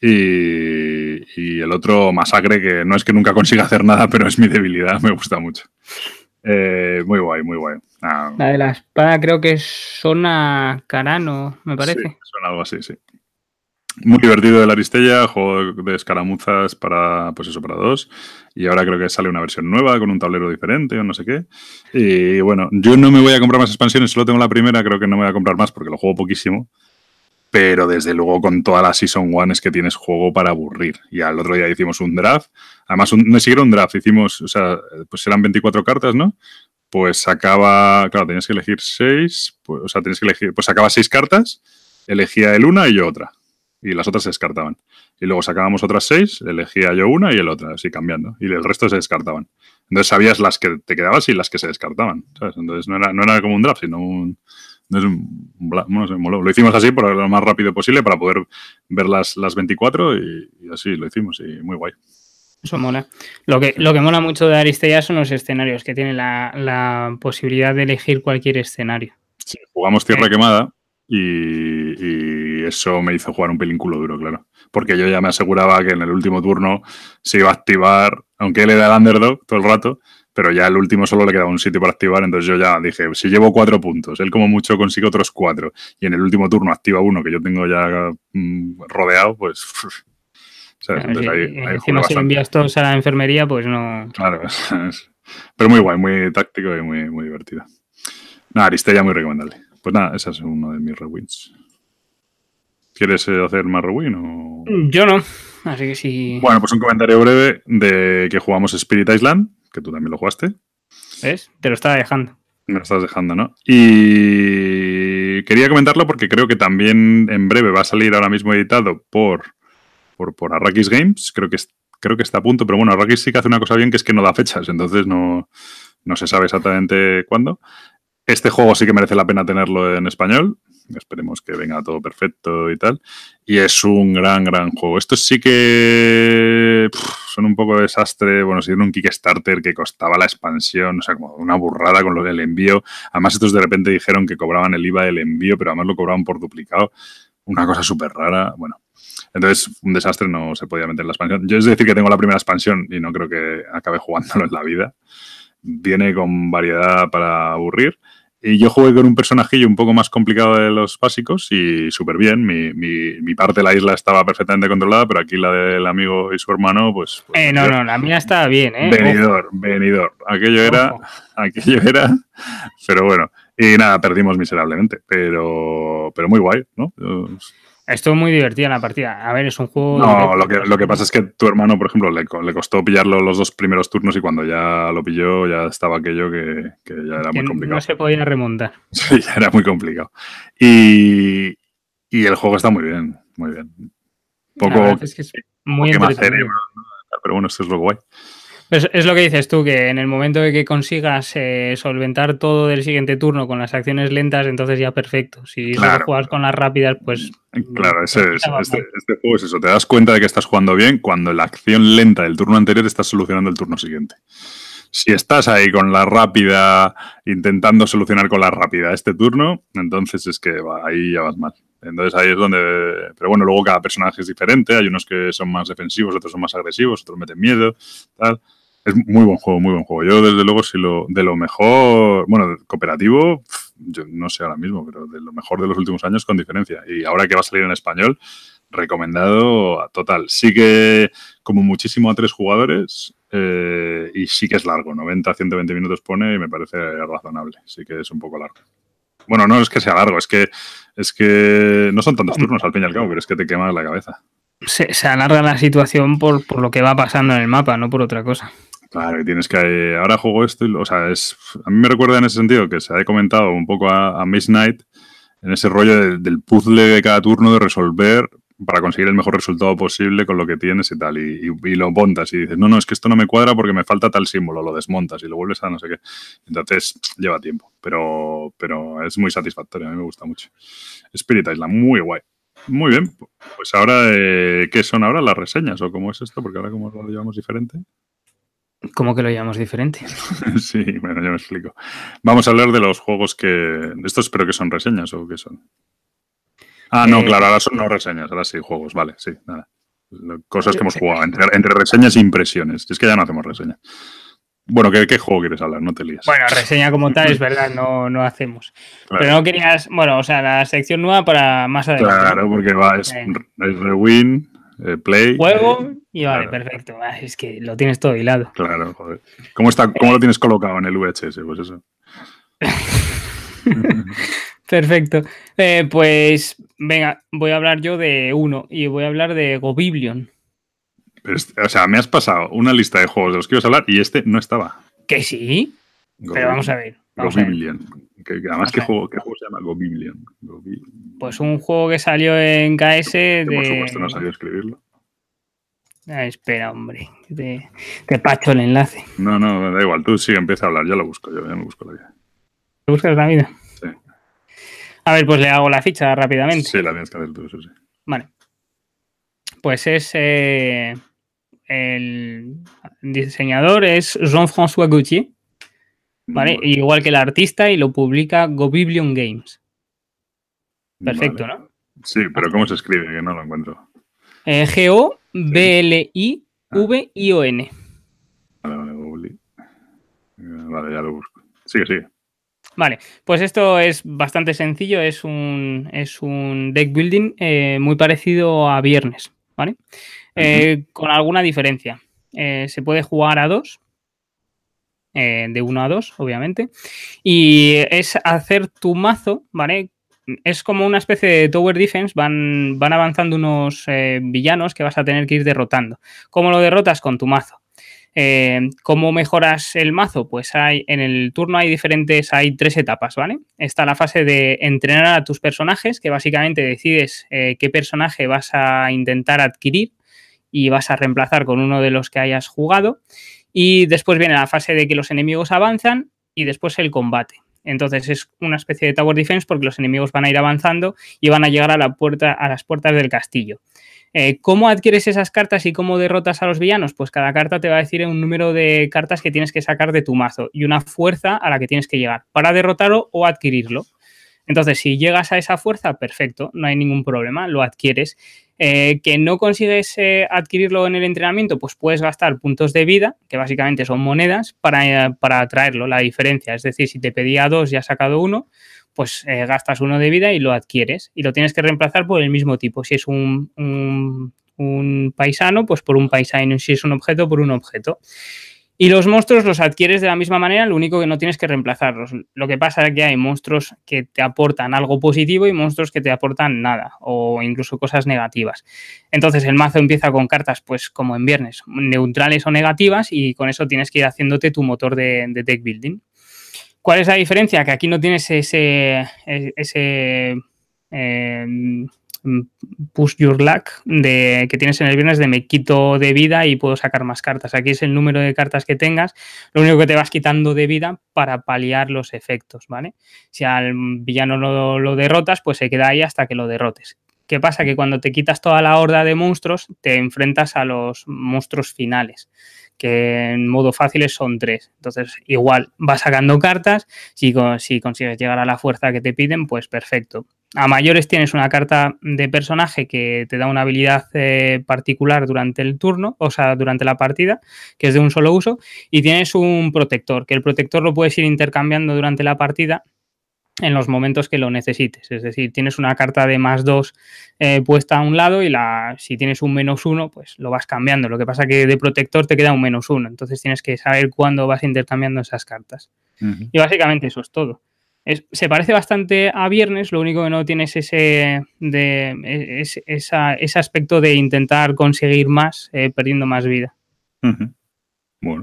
Y, el otro Masacre, que no es que nunca consiga hacer nada, pero es mi debilidad, me gusta mucho. Eh, muy guay, muy guay. Ah, la de la espada creo que es Sona Carano, me parece. Sí, son algo así, sí. Muy divertido de la Aristella, juego de escaramuzas para, pues eso, para dos. Y ahora creo que sale una versión nueva con un tablero diferente o no sé qué. Y bueno, yo no me voy a comprar más expansiones, solo tengo la primera, creo que no me voy a comprar más porque lo juego poquísimo. Pero desde luego con todas las Season 1 es que tienes juego para aburrir. Y al otro día hicimos un draft. Además, un, no siquiera un draft, hicimos, o sea, pues eran 24 cartas, ¿no? Pues sacaba, claro, tenías que elegir 6, pues, o sea, tenías que elegir, pues sacaba 6 cartas, elegía el una y yo otra y las otras se descartaban. Y luego sacábamos otras seis, elegía yo una y el otra, así cambiando. Y el resto se descartaban. Entonces sabías las que te quedabas y las que se descartaban. Entonces no era, no era como un draft, sino un, Lo hicimos así por lo más rápido posible para poder ver las, las 24 y, así lo hicimos y muy guay. Eso mola. Lo que, lo que mola mucho de Aristella son los escenarios, que tiene la, la posibilidad de elegir cualquier escenario. Sí, jugamos Tierra Quemada y, eso me hizo jugar un pelínculo duro, claro. Porque yo ya me aseguraba que en el último turno se iba a activar, aunque él era el underdog todo el rato, pero ya el último solo le quedaba un sitio para activar, entonces yo ya dije, si llevo cuatro puntos, él como mucho consigue otros cuatro, y en el último turno activa uno que yo tengo ya mm, rodeado, pues... Entonces, ahí, encima si envías todos a la enfermería, pues no... Claro, pero muy guay, muy táctico y muy, muy divertido. Nada, Aristella muy recomendable. Pues nada, ese es uno de mis rewins. ¿Quieres eh, hacer más rewin o...? Yo no, así que sí. Bueno, pues un comentario breve de que jugamos Spirit Island, que tú también lo jugaste. ¿Ves? Te lo estaba dejando. Me lo estás dejando, ¿no? Y quería comentarlo porque creo que también en breve va a salir ahora mismo editado por, por, por Arrakis Games. Creo que, creo que está a punto, pero bueno, Arrakis sí que hace una cosa bien que es que no da fechas, entonces no, no se sabe exactamente cuándo. Este juego sí que merece la pena tenerlo en español. Esperemos que venga todo perfecto y tal. Y es un gran, gran juego. Estos sí que son un poco de desastre. Bueno, si un Kickstarter que costaba la expansión, o sea, como una burrada con lo del envío. Además, estos de repente dijeron que cobraban el IVA del envío, pero además lo cobraban por duplicado. Una cosa súper rara. Bueno, entonces, un desastre, no se podía meter en la expansión. Yo es decir que tengo la primera expansión y no creo que acabe jugándolo en la vida. Viene con variedad para aburrir. Y yo jugué con un personajillo un poco más complicado de los básicos y súper bien. Mi, mi, parte de la isla estaba perfectamente controlada, pero aquí la del amigo y su hermano, pues. pues eh, no, no, la mía estaba bien, ¿eh? Venidor, venidor. Aquello era. Aquello era. Pero bueno. Y nada, perdimos miserablemente. Pero, pero muy guay, ¿no? Estuvo muy divertida la partida. A ver, es un juego. No, lo que, lo que pasa es que tu hermano, por ejemplo, le, le, costó pillarlo los dos primeros turnos y cuando ya lo pilló ya estaba aquello que, que ya era muy complicado. No se podía remontar. Sí, ya era muy complicado. Y, y el juego está muy bien, muy bien. Poco. Es que es muy más cerebro, pero bueno, esto es lo guay. Es, es, lo que dices tú, que en el momento de que consigas eh, solventar todo del siguiente turno con las acciones lentas, entonces ya perfecto. Si solo juegas con las rápidas, pues. Claro, ese, este, este, juego es eso. Te das cuenta de que estás jugando bien cuando la acción lenta del turno anterior estás solucionando el turno siguiente. Si estás ahí con la rápida, intentando solucionar con la rápida este turno, entonces es que va, ahí ya vas mal. Entonces ahí es donde. Pero bueno, luego cada personaje es diferente. Hay unos que son más defensivos, otros son más agresivos, otros meten miedo, tal. Es muy buen juego, muy buen juego. Yo, desde luego, si lo, de lo mejor, bueno, cooperativo, yo no sé ahora mismo, pero de lo mejor de los últimos años con diferencia. Y ahora que va a salir en español, recomendado a total. Sí que como muchísimo a tres jugadores eh, y sí que es largo, 90 120 minutos pone y me parece razonable. Sí que es un poco largo. Bueno, no es que sea largo, es que es que no son tantos turnos al fin y al cabo, pero es que te quemas la cabeza. Se, se alarga la situación por, por, lo que va pasando en el mapa, no por otra cosa. Claro, tienes que. Ahora juego esto y. O sea, es, a mí me recuerda en ese sentido que se ha comentado un poco a, a Miss Knight, en ese rollo del puzzle de cada turno de resolver para conseguir el mejor resultado posible con lo que tienes y tal. Y, y, lo montas y dices, no, no, es que esto no me cuadra porque me falta tal símbolo, lo desmontas y lo vuelves a no sé qué. Entonces lleva tiempo, pero, pero es muy satisfactorio, a mí me gusta mucho. Spirit Island, muy guay. Muy bien, pues ahora, eh, ¿qué son ahora las reseñas o cómo es esto? Porque ahora como lo llevamos diferente. ¿Cómo que lo llamamos diferente? sí, bueno, ya me explico. Vamos a hablar de los juegos que. Estos espero que son reseñas o qué son. Ah, no, eh, claro, ahora son no reseñas, ahora sí, juegos, vale, sí, nada. Cosas que hemos jugado, entre, entre reseñas e impresiones. Es que ya no hacemos reseñas. Bueno, ¿qué, ¿qué, juego quieres hablar? No te lías. Bueno, reseña como tal es verdad, no, no hacemos. Claro. Pero no querías, bueno, o sea, la sección nueva para más adelante. Claro, porque va, es, es Rewind, eh, Play. Juego y vale, claro. perfecto. Ah, es que lo tienes todo hilado. Claro, joder. ¿Cómo, está, cómo lo tienes colocado en el VHS? Pues eso. Perfecto. Eh, pues venga, voy a hablar yo de uno y voy a hablar de Gobiblion. o sea, me has pasado una lista de juegos de los que ibas a hablar y este no estaba. ¿Que sí? Pero vamos a ver. Vamos Gobiblion. A ver. Que, que además, ¿qué juego, ¿qué juego, se llama Gobiblion? Gobiblion? Pues un juego que salió en KS de... Por supuesto, no sabía escribirlo. Ah, espera, hombre. Te, te, pacho el enlace. No, no, da igual. Tú sí, empieza a hablar. Ya lo busco. Yo ya me busco la vida. ¿Te buscas la vida? Sí. A ver, pues le hago la ficha rápidamente. Sí, la tienes que hacer tú, eso sí. Vale. Pues es... Eh, el diseñador es Jean-François Gauthier. ¿Vale? Igual que el artista y lo publica Gobiblion Games. Perfecto, vale. ¿no? Sí, pero ¿cómo se escribe? Que no lo encuentro. Eh, G-O-B-L-I-V-I-O-N. Vale, vale, Gobli. Vale, ya lo busco. Sigue, sigue. Vale, pues esto es bastante sencillo, es un, es un deck building eh, muy parecido a Viernes, ¿vale? Uh -huh. eh, con alguna diferencia. Eh, se puede jugar a dos, eh, de uno a dos, obviamente, y es hacer tu mazo, ¿vale? es como una especie de tower defense, van, van avanzando unos eh, villanos que vas a tener que ir derrotando. ¿Cómo lo derrotas? Con tu mazo. Eh, ¿Cómo mejoras el mazo? Pues hay en el turno hay diferentes, hay tres etapas, ¿vale? Está la fase de entrenar a tus personajes, que básicamente decides qué personaje vas a intentar adquirir y vas a reemplazar con uno de los que hayas jugado. Y después viene la fase de que los enemigos avanzan y después el combate. Entonces es una especie de tower defense porque los enemigos van a ir avanzando y van a llegar a, las puertas del castillo. Eh, ¿Cómo adquieres esas cartas y cómo derrotas a los villanos? Pues cada carta te va a decir un número de cartas que tienes que sacar de tu mazo y una fuerza a la que tienes que llegar para derrotarlo o adquirirlo. Entonces, si llegas a esa fuerza, perfecto, no hay ningún problema, lo adquieres. Eh, que no consigues eh, adquirirlo en el entrenamiento, pues puedes gastar puntos de vida, que básicamente son monedas, para, eh, para traerlo, la diferencia. Es decir, si te pedía dos y has sacado uno, pues gastas uno de vida y lo adquieres. Y lo tienes que reemplazar por el mismo tipo. Si es un, un, un paisano, pues por un paisano. Si es un objeto, por un objeto. Y los monstruos los adquieres de la misma manera, lo único que no tienes que reemplazarlos. Lo que pasa es que hay monstruos que te aportan algo positivo y monstruos que te aportan nada o incluso cosas negativas. Entonces el mazo empieza con cartas, pues como en viernes, neutrales o negativas y con eso tienes que ir haciéndote tu motor de, deck building. ¿Cuál es la diferencia? Que aquí no tienes ese, ese eh, push your luck de, que tienes en el viernes de me quito de vida y puedo sacar más cartas. Aquí es el número de cartas que tengas, lo único que te vas quitando de vida para paliar los efectos, ¿vale? Si al villano lo, lo derrotas, pues se queda ahí hasta que lo derrotes. ¿Qué pasa? Que cuando te quitas toda la horda de monstruos, te enfrentas a los monstruos finales que en modo fáciles son tres. Entonces, igual vas sacando cartas, si, si consigues llegar a la fuerza que te piden, pues perfecto. A mayores tienes una carta de personaje que te da una habilidad eh, particular durante el turno, o sea, durante la partida, que es de un solo uso, y tienes un protector, que el protector lo puedes ir intercambiando durante la partida en los momentos que lo necesites. Es decir, tienes una carta de más dos eh, puesta a un lado y la, si tienes un menos uno, pues lo vas cambiando. Lo que pasa que de protector te queda un menos uno. Entonces tienes que saber cuándo vas intercambiando esas cartas. Y básicamente eso es todo. se parece bastante a viernes, lo único que no tienes ese, de, ese aspecto de intentar conseguir más eh, perdiendo más vida.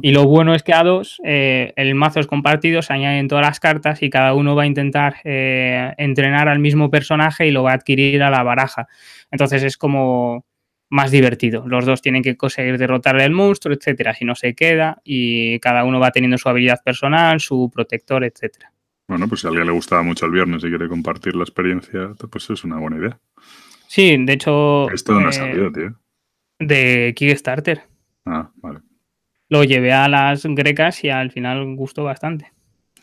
Y lo bueno es que a dos, eh, el mazo es compartido, se añaden todas las cartas y cada uno va a intentar eh, entrenar al mismo personaje y lo va a adquirir a la baraja. Entonces es como más divertido. Los dos tienen que conseguir derrotarle al monstruo, etcétera, si no se queda, y cada uno va teniendo su habilidad personal, su protector, etcétera. Bueno, pues si a alguien le gustaba mucho el viernes y quiere compartir la experiencia, pues es una buena idea. Sí, de hecho. Esto no ha eh, salido, tío. De Kickstarter. Ah, vale lo llevé a las grecas y al final gustó bastante.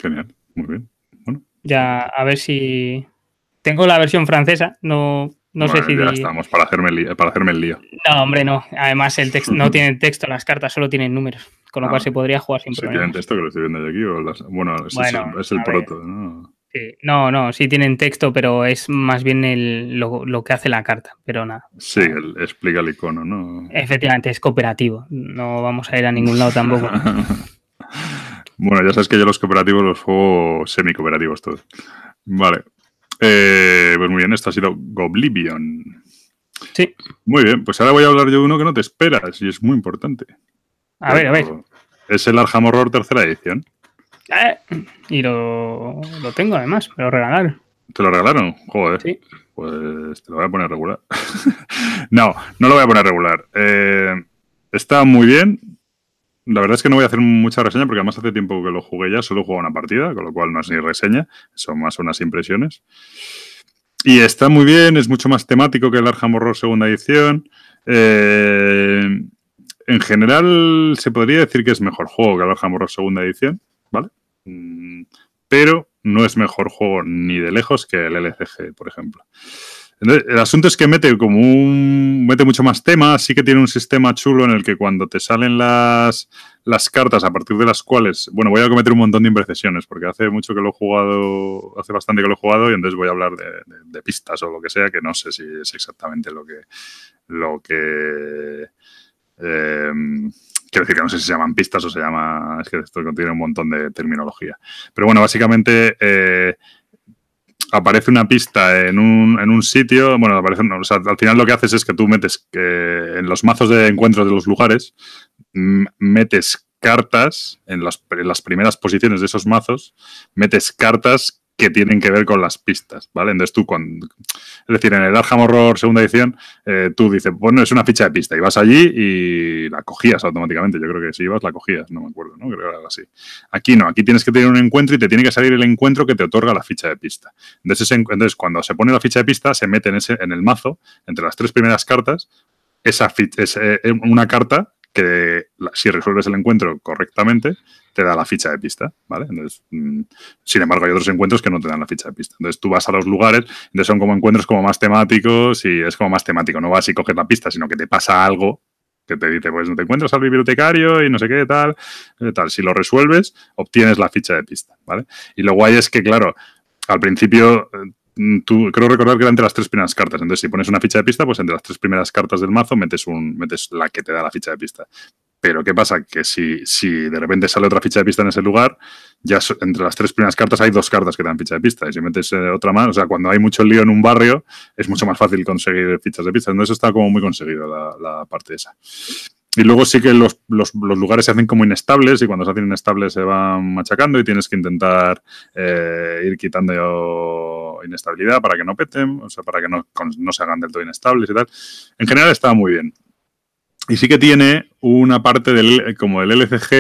Genial, muy bien. Bueno. Ya, a ver si. Tengo la versión francesa, no, no sé si. Ya estamos, para hacerme, el lío, para hacerme el lío. No, hombre, no. Además, el texto no tiene texto, las cartas solo tienen números, con lo ah, cual se podría jugar sin problema. tienen texto que lo estoy viendo yo aquí? O bueno, es, el, proto, ¿no? No, no, sí tienen texto, pero es más bien lo, que hace la carta, pero nada. Sí, explica el icono, ¿no? Efectivamente, es cooperativo. No vamos a ir a ningún lado tampoco. bueno, ya sabes que yo los cooperativos los juego semi-cooperativos todos. Vale. Eh, pues muy bien, esto ha sido Goblivion. Sí. Muy bien, pues ahora voy a hablar yo de uno que no te esperas y es muy importante. A ver, a ver. Es el Arkham Horror tercera edición. Eh, y lo, tengo además, me lo regalaron. ¿Te lo regalaron? Joder. Sí. Pues te lo voy a poner regular. no, no lo voy a poner regular. Eh, está muy bien. La verdad es que no voy a hacer mucha reseña porque además hace tiempo que lo jugué ya, solo he jugado una partida, con lo cual no es ni reseña, son más unas impresiones. Y está muy bien, es mucho más temático que el Arkham Horror segunda edición. Eh, en general, se podría decir que es mejor juego que el Arkham Horror segunda edición, ¿vale? Mm, pero no es mejor juego ni de lejos que el LCG, por ejemplo. el asunto es que mete como un. mete mucho más tema, sí que tiene un sistema chulo en el que cuando te salen las, las cartas a partir de las cuales. Bueno, voy a cometer un montón de imprecisiones, porque hace mucho que lo he jugado. hace bastante que lo he jugado, y entonces voy a hablar de, pistas o lo que sea, que no sé si es exactamente lo que. lo que. Eh, Quiero decir que no sé si se llaman pistas o se llama. Es que esto contiene un montón de terminología. Pero bueno, básicamente eh, aparece una pista en un, en un sitio. Bueno, aparece, o sea, al final lo que haces es que tú metes en los mazos de encuentros de los lugares, metes cartas en las, en las primeras posiciones de esos mazos, metes cartas que tienen que ver con las pistas, ¿vale? Entonces tú, cuando, es decir, en el Arkham Horror segunda edición, eh, tú dices, bueno, es una ficha de pista y vas allí y la cogías automáticamente. Yo creo que si ibas, la cogías, no me acuerdo, ¿no? Creo que era así. Aquí no, aquí tienes que tener un encuentro y te tiene que salir el encuentro que te otorga la ficha de pista. Entonces, cuando se pone la ficha de pista, se mete en, ese, en el mazo, entre las tres primeras cartas, esa ficha, eh, una carta que si resuelves el encuentro correctamente, te da la ficha de pista, ¿vale? Entonces, mm, sin embargo, hay otros encuentros que no te dan la ficha de pista. Entonces, tú vas a los lugares, entonces son como encuentros como más temáticos y es como más temático. No vas y coges la pista, sino que te pasa algo que te dice, pues no te encuentras al bibliotecario y no sé qué, tal, eh, tal. Si lo resuelves, obtienes la ficha de pista, ¿vale? Y lo guay es que, claro, al principio eh, tú, creo recordar que era entre las tres primeras cartas. Entonces, si pones una ficha de pista, pues entre las tres primeras cartas del mazo metes, un, metes la que te da la ficha de pista. Pero ¿qué pasa? Que si, si de repente sale otra ficha de pista en ese lugar, ya entre las tres primeras cartas hay dos cartas que dan ficha de pista. Y si metes eh, otra más, o sea, cuando hay mucho lío en un barrio, es mucho más fácil conseguir fichas de pista. Entonces está como muy conseguido la, la parte esa. Y luego sí que los, los, los, lugares se hacen como inestables y cuando se hacen inestables se van machacando y tienes que intentar eh, ir quitando inestabilidad para que no peten, o sea, para que no, no se hagan del todo inestables y tal. En general está muy bien. Y sí que tiene una parte del, como el LCG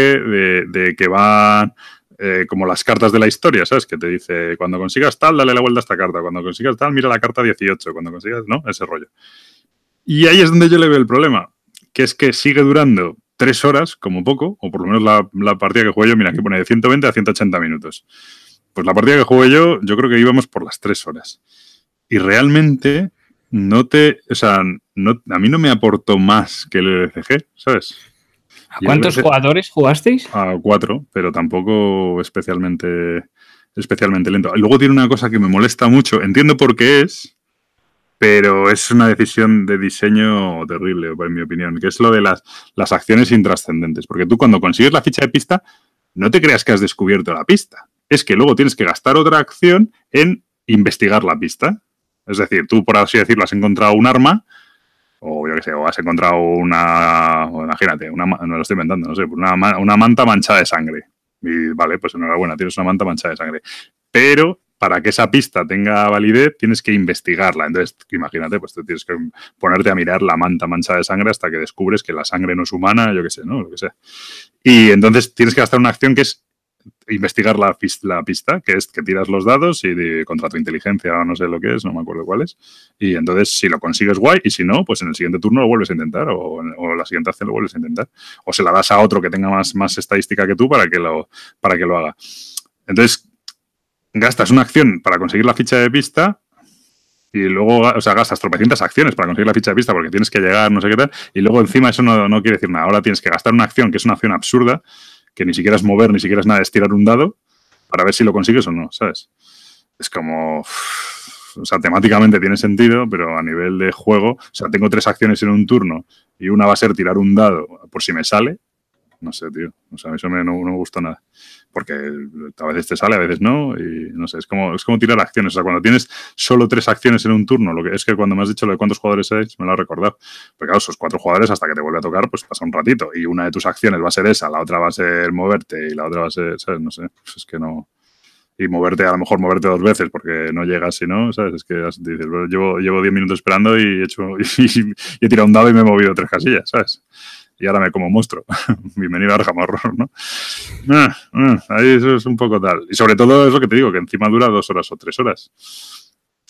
de, que van eh, como las cartas de la historia, ¿sabes? Que te dice, cuando consigas tal, dale la vuelta a esta carta, cuando consigas tal, mira la carta 18, cuando consigas, ¿no? Ese rollo. Y ahí es donde yo le veo el problema que es que sigue durando tres horas, como poco, o por lo menos la, partida que juego yo, mira, que pone de 120 a 180 minutos. Pues la partida que jugué yo, yo creo que íbamos por las tres horas. Y realmente no te, o sea, no, a mí no me aportó más que el LCG, ¿sabes? ¿A cuántos jugadores jugasteis? A cuatro, pero tampoco especialmente, especialmente lento. Luego tiene una cosa que me molesta mucho, entiendo por qué es, pero es una decisión de diseño terrible, en mi opinión, que es lo de las, las acciones intrascendentes. Porque tú cuando consigues la ficha de pista, no te creas que has descubierto la pista. Es que luego tienes que gastar otra acción en investigar la pista. Es decir, tú, por así decirlo, has encontrado un arma, o yo qué sé, o has encontrado una, imagínate, una, no lo estoy inventando, no sé, una, una manta manchada de sangre. Y vale, pues enhorabuena, tienes una manta manchada de sangre. Pero para que esa pista tenga validez, tienes que investigarla. Entonces, imagínate, pues tú tienes que ponerte a mirar la manta manchada de sangre hasta que descubres que la sangre no es humana, yo qué sé, ¿no? Lo que sea. Y entonces tienes que gastar una acción que es investigar la, la pista, que es que tiras los dados y contra tu inteligencia o no sé lo que es, no me acuerdo cuál es. Y entonces, si lo consigues, guay, y si no, pues en el siguiente turno lo vuelves a intentar, o, la siguiente acción lo vuelves a intentar. O se la das a otro que tenga más, más estadística que tú para que lo, para que lo haga. Entonces, gastas una acción para conseguir la ficha de pista y luego, o sea, gastas tropecientas acciones para conseguir la ficha de pista porque tienes que llegar, no sé qué tal, y luego encima eso no, no, quiere decir nada. Ahora tienes que gastar una acción que es una acción absurda, que ni siquiera es mover, ni siquiera es nada, es tirar un dado para ver si lo consigues o no, ¿sabes? Es como... O sea, temáticamente tiene sentido, pero a nivel de juego, o sea, tengo tres acciones en un turno y una va a ser tirar un dado por si me sale. No sé, tío. O sea, eso me, no, no me gusta nada porque a veces te sale, a veces no, y no sé, es como, es como tirar acciones. O sea, cuando tienes solo tres acciones en un turno, lo que es que cuando me has dicho lo de cuántos jugadores hay, me lo has recordado. Porque claro, esos cuatro jugadores hasta que te vuelve a tocar, pues pasa un ratito. Y una de tus acciones va a ser esa, la otra va a ser moverte y la otra va a ser, ¿sabes? No sé, pues es que no. Y moverte, a lo mejor moverte dos veces porque no llegas si no, ¿sabes? Es que dices, llevo, llevo diez minutos esperando y he, hecho, y he tirado un dado y me he movido tres casillas, ¿sabes? Y ahora me como monstruo. Bienvenido a Arkham ¿no? Ah, ah, ahí eso es un poco tal. Y sobre todo es lo que te digo, que encima dura dos horas o tres horas.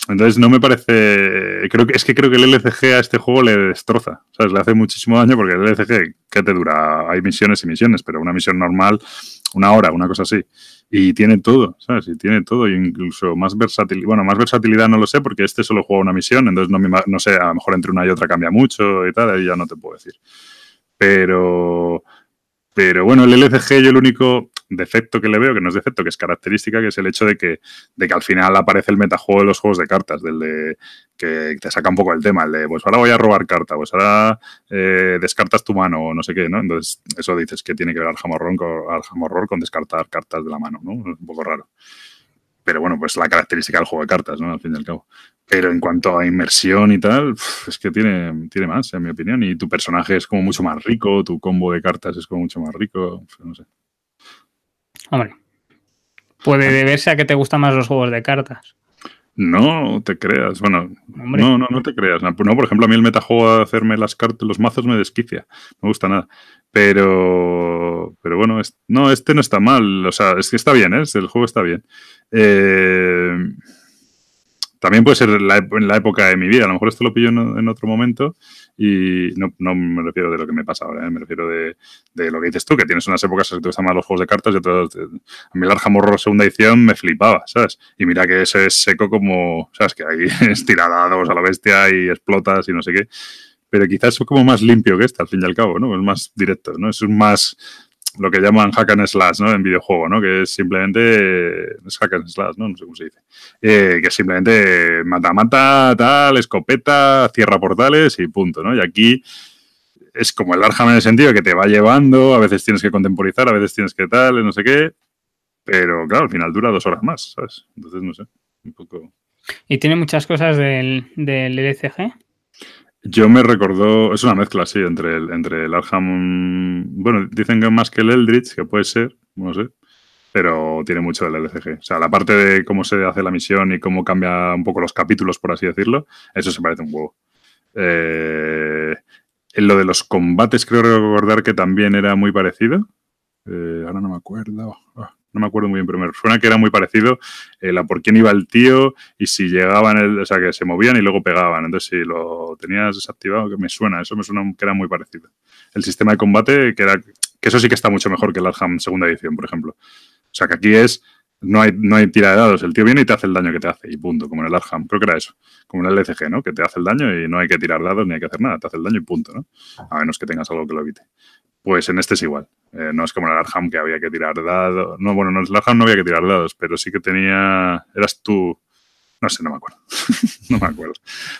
Entonces no me parece. Creo que es que creo que el LCG a este juego le destroza. ¿Sabes? Le hace muchísimo daño porque el LCG, ¿qué te dura? Hay misiones y misiones, pero una misión normal, una hora, una cosa así. Y tiene todo, ¿sabes? Y tiene todo, incluso más versatilidad. Bueno, más versatilidad no lo sé, porque este solo juega una misión, entonces no, no sé, a lo mejor entre una y otra cambia mucho y tal, ahí ya no te puedo decir. Pero, pero bueno, el LCG yo el único defecto que le veo, que no es defecto, que es característica, que es el hecho de que, de que al final aparece el metajuego de los juegos de cartas, del de que te saca un poco el tema, el de pues ahora voy a robar carta, pues ahora eh, descartas tu mano o no sé qué, ¿no? Entonces, eso dices que tiene que ver al jamorrón con, al jamorror con descartar cartas de la mano, ¿no? Un poco raro. Pero bueno, pues la característica del juego de cartas, ¿no? Al fin y al cabo. Pero en cuanto a inmersión y tal, es que tiene, tiene más, en mi opinión. Y tu personaje es como mucho más rico, tu combo de cartas es como mucho más rico, no sé. Hombre, puede deberse a que te gustan más los juegos de cartas. No te creas, bueno, no, no, no te creas. No, por ejemplo, a mí el metajuego de hacerme las cartas, los mazos me desquicia, no me gusta nada. Pero, pero bueno, no, este no está mal, o sea, es que está bien, ¿eh? el juego está bien. Eh, también puede ser la, en la época de mi vida. A lo mejor esto lo pillo en, otro momento y no, no, me refiero de lo que me pasa ahora, ¿eh? me refiero de, de, lo que dices tú, que tienes unas épocas que te gustan más los juegos de cartas y otras. A mí el Arkham Horror segunda edición me flipaba, ¿sabes? Y mira que eso es seco como, ¿sabes? Que ahí es tiradados a la bestia y explotas y no sé qué. Pero quizás es como más limpio que este, al fin y al cabo, ¿no? Es más directo, ¿no? Es un más lo que llaman hack and slash, ¿no? En videojuego, ¿no? Que es simplemente, es hack and slash, ¿no? No sé cómo se dice. Eh, que simplemente mata-mata, tal, escopeta, cierra portales y punto, ¿no? Y aquí es como el Arham en el sentido que te va llevando, a veces tienes que contemporizar, a veces tienes que tal, no sé qué, pero claro, al final dura dos horas más, ¿sabes? Entonces, no sé, un poco... ¿Y tiene muchas cosas del, del LCG? Yo me recordó, es una mezcla, sí, entre el, entre el Arham, bueno, dicen que más que el Eldritch, que puede ser, no sé, pero tiene mucho del LCG. O sea, la parte de cómo se hace la misión y cómo cambia un poco los capítulos, por así decirlo, eso se parece un huevo. Eh, en lo de los combates creo recordar que también era muy parecido. Eh, ahora no me acuerdo. Ah, no me acuerdo muy bien, pero me suena que era muy parecido eh, la por quién iba el tío y si llegaban, el, o sea, que se movían y luego pegaban. Entonces, si lo tenías desactivado, que me suena, eso me suena que era muy parecido. El sistema de combate, que era que eso sí que está mucho mejor que el Arham segunda edición, por ejemplo. O sea, que aquí es, no hay, no hay tira de dados, el tío viene y te hace el daño que te hace y punto, como en el Arham. Creo que era eso, como en el LCG, ¿no? Que te hace el daño y no hay que tirar dados ni hay que hacer nada, te hace el daño y punto, ¿no? A menos que tengas algo que lo evite. Pues en este es igual. Eh, no es como en el Arham que había que tirar dados. No, bueno, en el Arham no había que tirar dados, pero sí que tenía. Eras tú. No sé, no me acuerdo. no me acuerdo.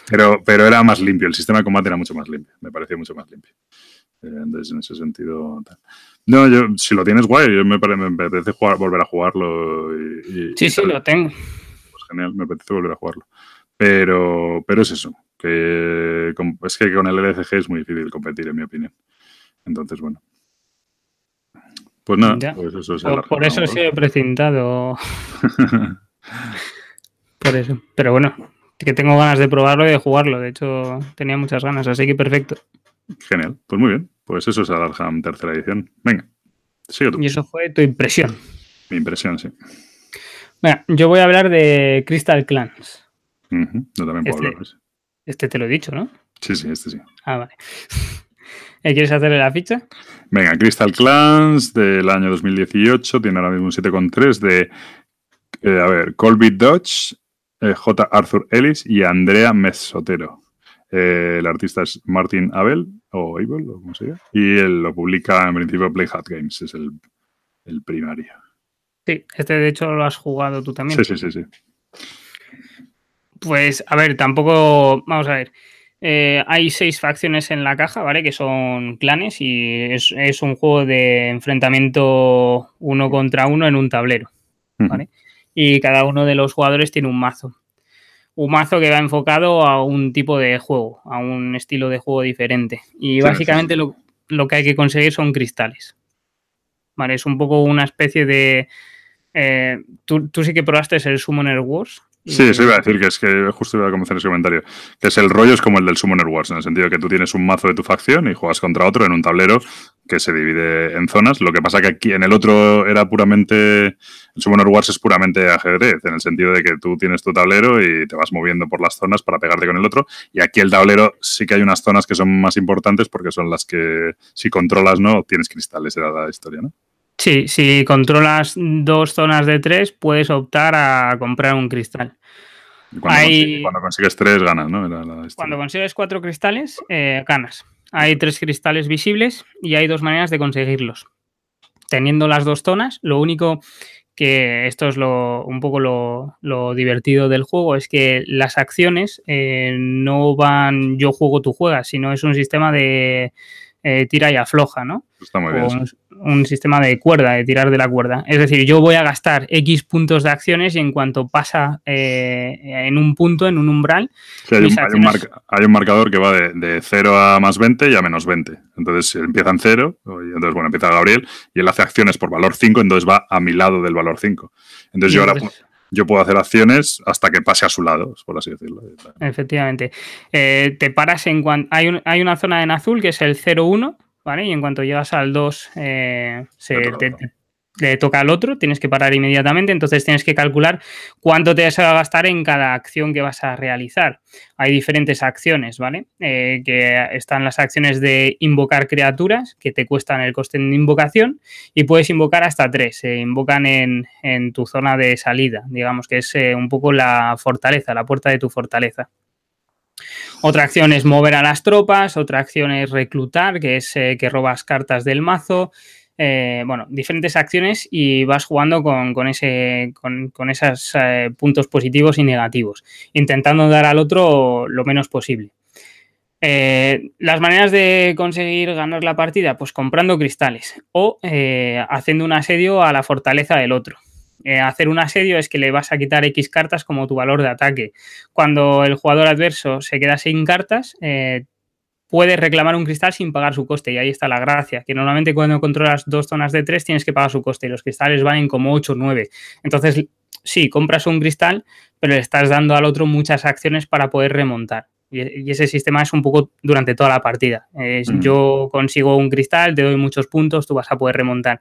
Pero, pero era más limpio. El sistema de combate era mucho más limpio. Me parecía mucho más limpio. Eh, entonces, en ese sentido. No, yo, si lo tienes guay, yo me, me apetece jugar, volver a jugarlo. Y, sí, sí, lo tengo. Pues genial, me apetece volver a jugarlo. Pero, pero es eso. Que es que con el LCG es muy difícil competir, en mi opinión. Entonces, bueno. Pues nada, pues eso es por, por eso he sido precintado. por eso. Pero bueno, que tengo ganas de probarlo y de jugarlo. De hecho, tenía muchas ganas, así que perfecto. Genial, pues muy bien. Pues eso es Alarham tercera edición. Venga, sigue tú. Y eso fue tu impresión. Mi impresión, sí. Bueno, yo voy a hablar de Crystal Clans. Yo también puedo este, hablar. Este te lo he dicho, ¿no? Sí, sí, este sí. Ah, vale. ¿Quieres hacerle la ficha? Venga, Crystal Clans del año 2018, tiene ahora mismo un 7,3 de, eh, a ver, Colby Dodge, eh, J. Arthur Ellis y Andrea Mesotero. Eh, el artista es Martin Abel, o Abel, o como se llama, y él lo publica en principio Play Hat Games, es el, el, primario. Sí, este de hecho lo has jugado tú también. Sí, sí, sí, sí. Pues, a ver, tampoco, vamos a ver. Eh, hay seis facciones en la caja, ¿vale? Que son clanes y es, un juego de enfrentamiento uno contra uno en un tablero, ¿vale? Y cada uno de los jugadores tiene un mazo. Un mazo que va enfocado a un tipo de juego, a un estilo de juego diferente. Y básicamente Lo, que hay que conseguir son cristales. ¿Vale? Es un poco una especie de... Eh, tú, tú sí que probaste el Summoner Wars. Sí, eso iba a decir que es que justo iba a comenzar ese comentario. Que es el rollo, es como el del Summoner Wars, en el sentido de que tú tienes un mazo de tu facción y juegas contra otro en un tablero que se divide en zonas. Lo que pasa que aquí en el otro era puramente. El Summoner Wars es puramente ajedrez, en el sentido de que tú tienes tu tablero y te vas moviendo por las zonas para pegarte con el otro. Y aquí el tablero sí que hay unas zonas que son más importantes porque son las que, si controlas, no, tienes cristales, era la historia, ¿no? Sí, si controlas dos zonas de tres, puedes optar a comprar un cristal. Cuando, consigues, tres, ganas, ¿no? cuando consigues cuatro cristales, eh, ganas. Hay tres cristales visibles y hay dos maneras de conseguirlos. Teniendo las dos zonas, lo único que esto es lo, un poco lo, divertido del juego, es que las acciones eh, no van yo juego, tú juegas, sino es un sistema de eh, tira y afloja, ¿no? Está muy bien un sistema de cuerda, de tirar de la cuerda. Es decir, yo voy a gastar X puntos de acciones y en cuanto pasa eh, en un punto, en un umbral. hay, un, marcador que va de, 0 a más 20 y a menos 20. Entonces empieza en 0, y entonces bueno, empieza Gabriel y él hace acciones por valor 5, entonces va a mi lado del valor 5. Entonces yo ahora yo puedo hacer acciones hasta que pase a su lado, por así decirlo. Efectivamente. Eh, te paras en cuanto. Hay, hay una zona en azul que es el 0-1 ¿vale? Y en cuanto llegas al 2, eh, se te, le toca al otro, tienes que parar inmediatamente, entonces tienes que calcular cuánto te vas a gastar en cada acción que vas a realizar. Hay diferentes acciones, ¿vale? Eh, que están las acciones de invocar criaturas, que te cuestan el coste de invocación, y puedes invocar hasta tres, se invocan en, tu zona de salida, digamos que es eh, un poco la fortaleza, la puerta de tu fortaleza. Otra acción es mover a las tropas, otra acción es reclutar, que es eh, que robas cartas del mazo. Eh, bueno, diferentes acciones y vas jugando con, ese, con, esos eh, puntos positivos y negativos, intentando dar al otro lo menos posible. Las maneras de conseguir ganar la partida, pues comprando cristales o haciendo un asedio a la fortaleza del otro. Eh, hacer un asedio es que le vas a quitar X cartas como tu valor de ataque. Cuando el jugador adverso se queda sin cartas, puedes reclamar un cristal sin pagar su coste. Y ahí está la gracia, que normalmente cuando controlas dos zonas de tres tienes que pagar su coste y los cristales valen como 8 o 9. Entonces, sí, compras un cristal, pero le estás dando al otro muchas acciones para poder remontar. Y, ese sistema es un poco durante toda la partida. Yo consigo un cristal, te doy muchos puntos, tú vas a poder remontar.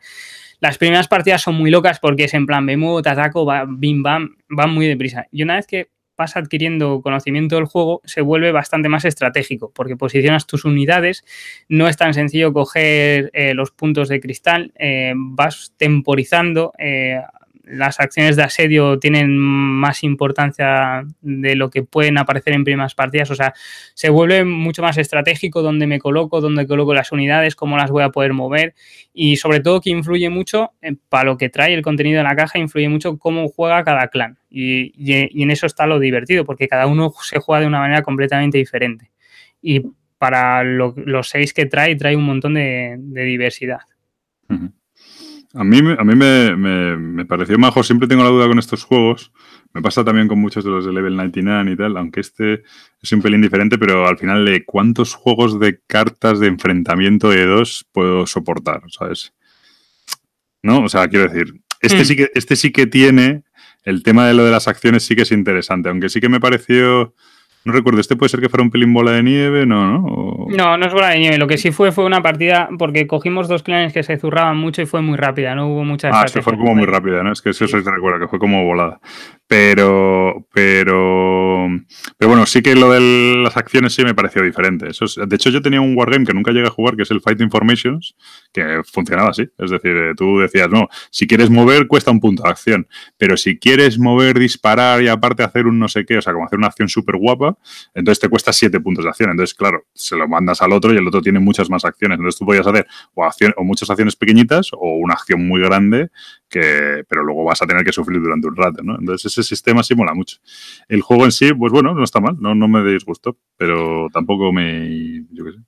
Las primeras partidas son muy locas porque es en plan, me muevo, te ataco, va, bim, bam, van muy deprisa. Y una vez que vas adquiriendo conocimiento del juego, se vuelve bastante más estratégico, porque posicionas tus unidades, no es tan sencillo coger eh, los puntos de cristal, eh, vas temporizando, eh, las acciones de asedio tienen más importancia de lo que pueden aparecer en primeras partidas. O sea, se vuelve mucho más estratégico dónde me coloco, dónde coloco las unidades, cómo las voy a poder mover. Y sobre todo que influye mucho, para lo que trae el contenido de la caja, influye mucho cómo juega cada clan. Y, en eso está lo divertido, porque cada uno se juega de una manera completamente diferente. Y para los seis que trae, trae un montón de, diversidad. A mí, a mí me, me, pareció majo, siempre tengo la duda con estos juegos. Me pasa también con muchos de los de Level 99 y tal, aunque este es un pelín diferente, pero al final de cuántos juegos de cartas de enfrentamiento de dos puedo soportar, ¿sabes? ¿No? O sea, quiero decir, este, hmm. sí que, este sí que tiene, el tema de lo de las acciones sí que es interesante, aunque sí que me pareció no recuerdo, ¿este puede ser que fuera un pelín bola de nieve? No, ¿no? No, no es bola de nieve. Lo que sí fue fue una partida porque cogimos dos clanes que se zurraban mucho y fue muy rápida, no hubo mucha Ah, fue como muy rápida, ¿no? Es que eso se te recuerda, que fue como volada. Pero, pero, pero bueno, sí que lo de las acciones sí me pareció diferente. Eso de hecho, yo tenía un wargame que nunca llegué a jugar, que es el Fight Informations, que funcionaba así. Es decir, eh, tú decías, no, si quieres mover cuesta un punto de acción, pero si quieres mover, disparar y aparte hacer un no sé qué, o sea, como hacer una acción súper guapa, entonces te cuesta siete puntos de acción. Entonces, claro, se lo mandas al otro y el otro tiene muchas más acciones. Entonces tú podías hacer o, acción, o muchas acciones pequeñitas o una acción muy grande que, pero luego vas a tener que sufrir durante un rato, ¿no? Entonces ese sistema sí mola mucho. El juego en sí, pues bueno, no está mal, no, no me disgustó, pero tampoco me, yo qué sé.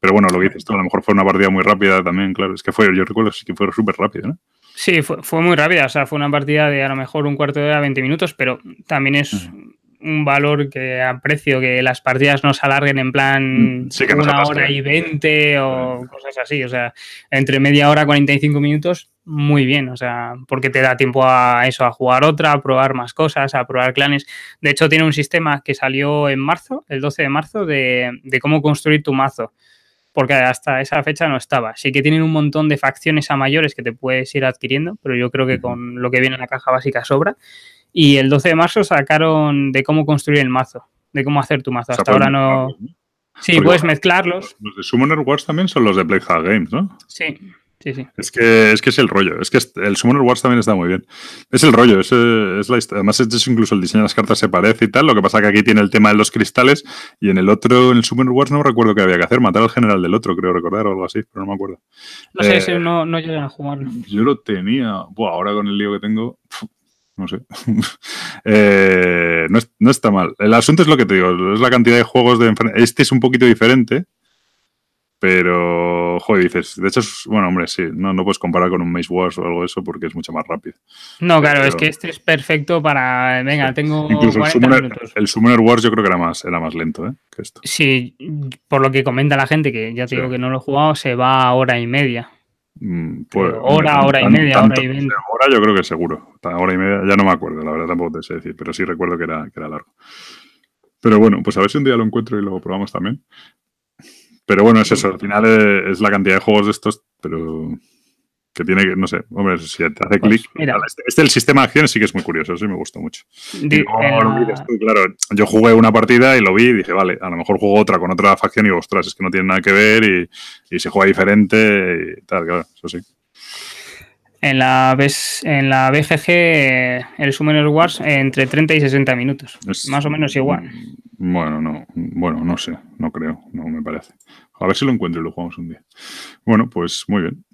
Pero bueno, lo que dices a lo mejor fue una partida muy rápida también, claro, es que fue, yo recuerdo que fue súper rápido, ¿no? Sí, fue, fue, muy rápida, o sea, fue una partida de a lo mejor un cuarto de hora, 20 minutos, pero también es un valor que aprecio que las partidas no se alarguen en plan mm, una hora y veinte o cosas así. O sea, entre media hora, 45 minutos, muy bien. O sea, porque te da tiempo a eso, a jugar otra, a probar más cosas, a probar clanes. De hecho, tiene un sistema que salió en marzo, el 12 de marzo, de, de cómo construir tu mazo porque hasta esa fecha no estaba. Sí que tienen un montón de facciones a mayores que te puedes ir adquiriendo, pero yo creo que con lo que viene en la caja básica sobra. Y el 12 de marzo sacaron de cómo construir el mazo, de cómo hacer tu mazo. Hasta ahora no. Sí, puedes mezclarlos. Los de Summoner Wars también son los de Playhard Games, ¿no? Sí. Sí, sí. Es que, es que es el rollo. Es que el Summoner Wars también está muy bien. Es el rollo. Es, es la Además, es incluso el diseño de las cartas se parece y tal. Lo que pasa es que aquí tiene el tema de los cristales y en el otro, en el Summoner Wars, no recuerdo qué había que hacer. Matar al general del otro, creo recordar, o algo así, pero no me acuerdo. No sé, eh, no, no llegan a jugarlo. Yo lo tenía. Buah, ahora con el lío que tengo no sé. Eh, no, está mal. El asunto es lo que te digo, es la cantidad de juegos de Este es un poquito diferente, pero, joder, dices, de hecho, es, bueno, hombre, sí, no, no puedes comparar con un Maze Wars o algo de eso porque es mucho más rápido. No, claro, es que este es perfecto para, venga, tengo Incluso el, Summoner, el Summoner Wars yo creo que era más, era más lento, ¿eh? Que esto. Sí, por lo que comenta la gente, que ya te digo que no lo he jugado, se va a hora y media. Mm, pues, hora, hora y media, hora y veinte. Hora yo creo que seguro. Hora y media, ya no me acuerdo, la verdad tampoco te sé decir, pero sí recuerdo que era, que era largo. Pero bueno, pues a ver si un día lo encuentro y lo probamos también. Pero bueno, es eso, al final es la cantidad de juegos de estos, pero que tiene que, no sé, hombre, si te hace pues clic. Este, este, el sistema de acciones sí que es muy curioso, sí me gusta mucho. claro, yo jugué una partida y lo vi y dije, vale, a lo mejor juego otra con otra facción y ostras, es que no tiene nada que ver y, y se juega diferente y tal, claro, eso sí. En la, en la BGG, el Summoner Wars, entre 30 y 60 minutos. más o menos igual. Bueno, no, bueno, no sé, no creo, no me parece. A ver si lo encuentro y lo jugamos un día. Bueno, pues muy bien.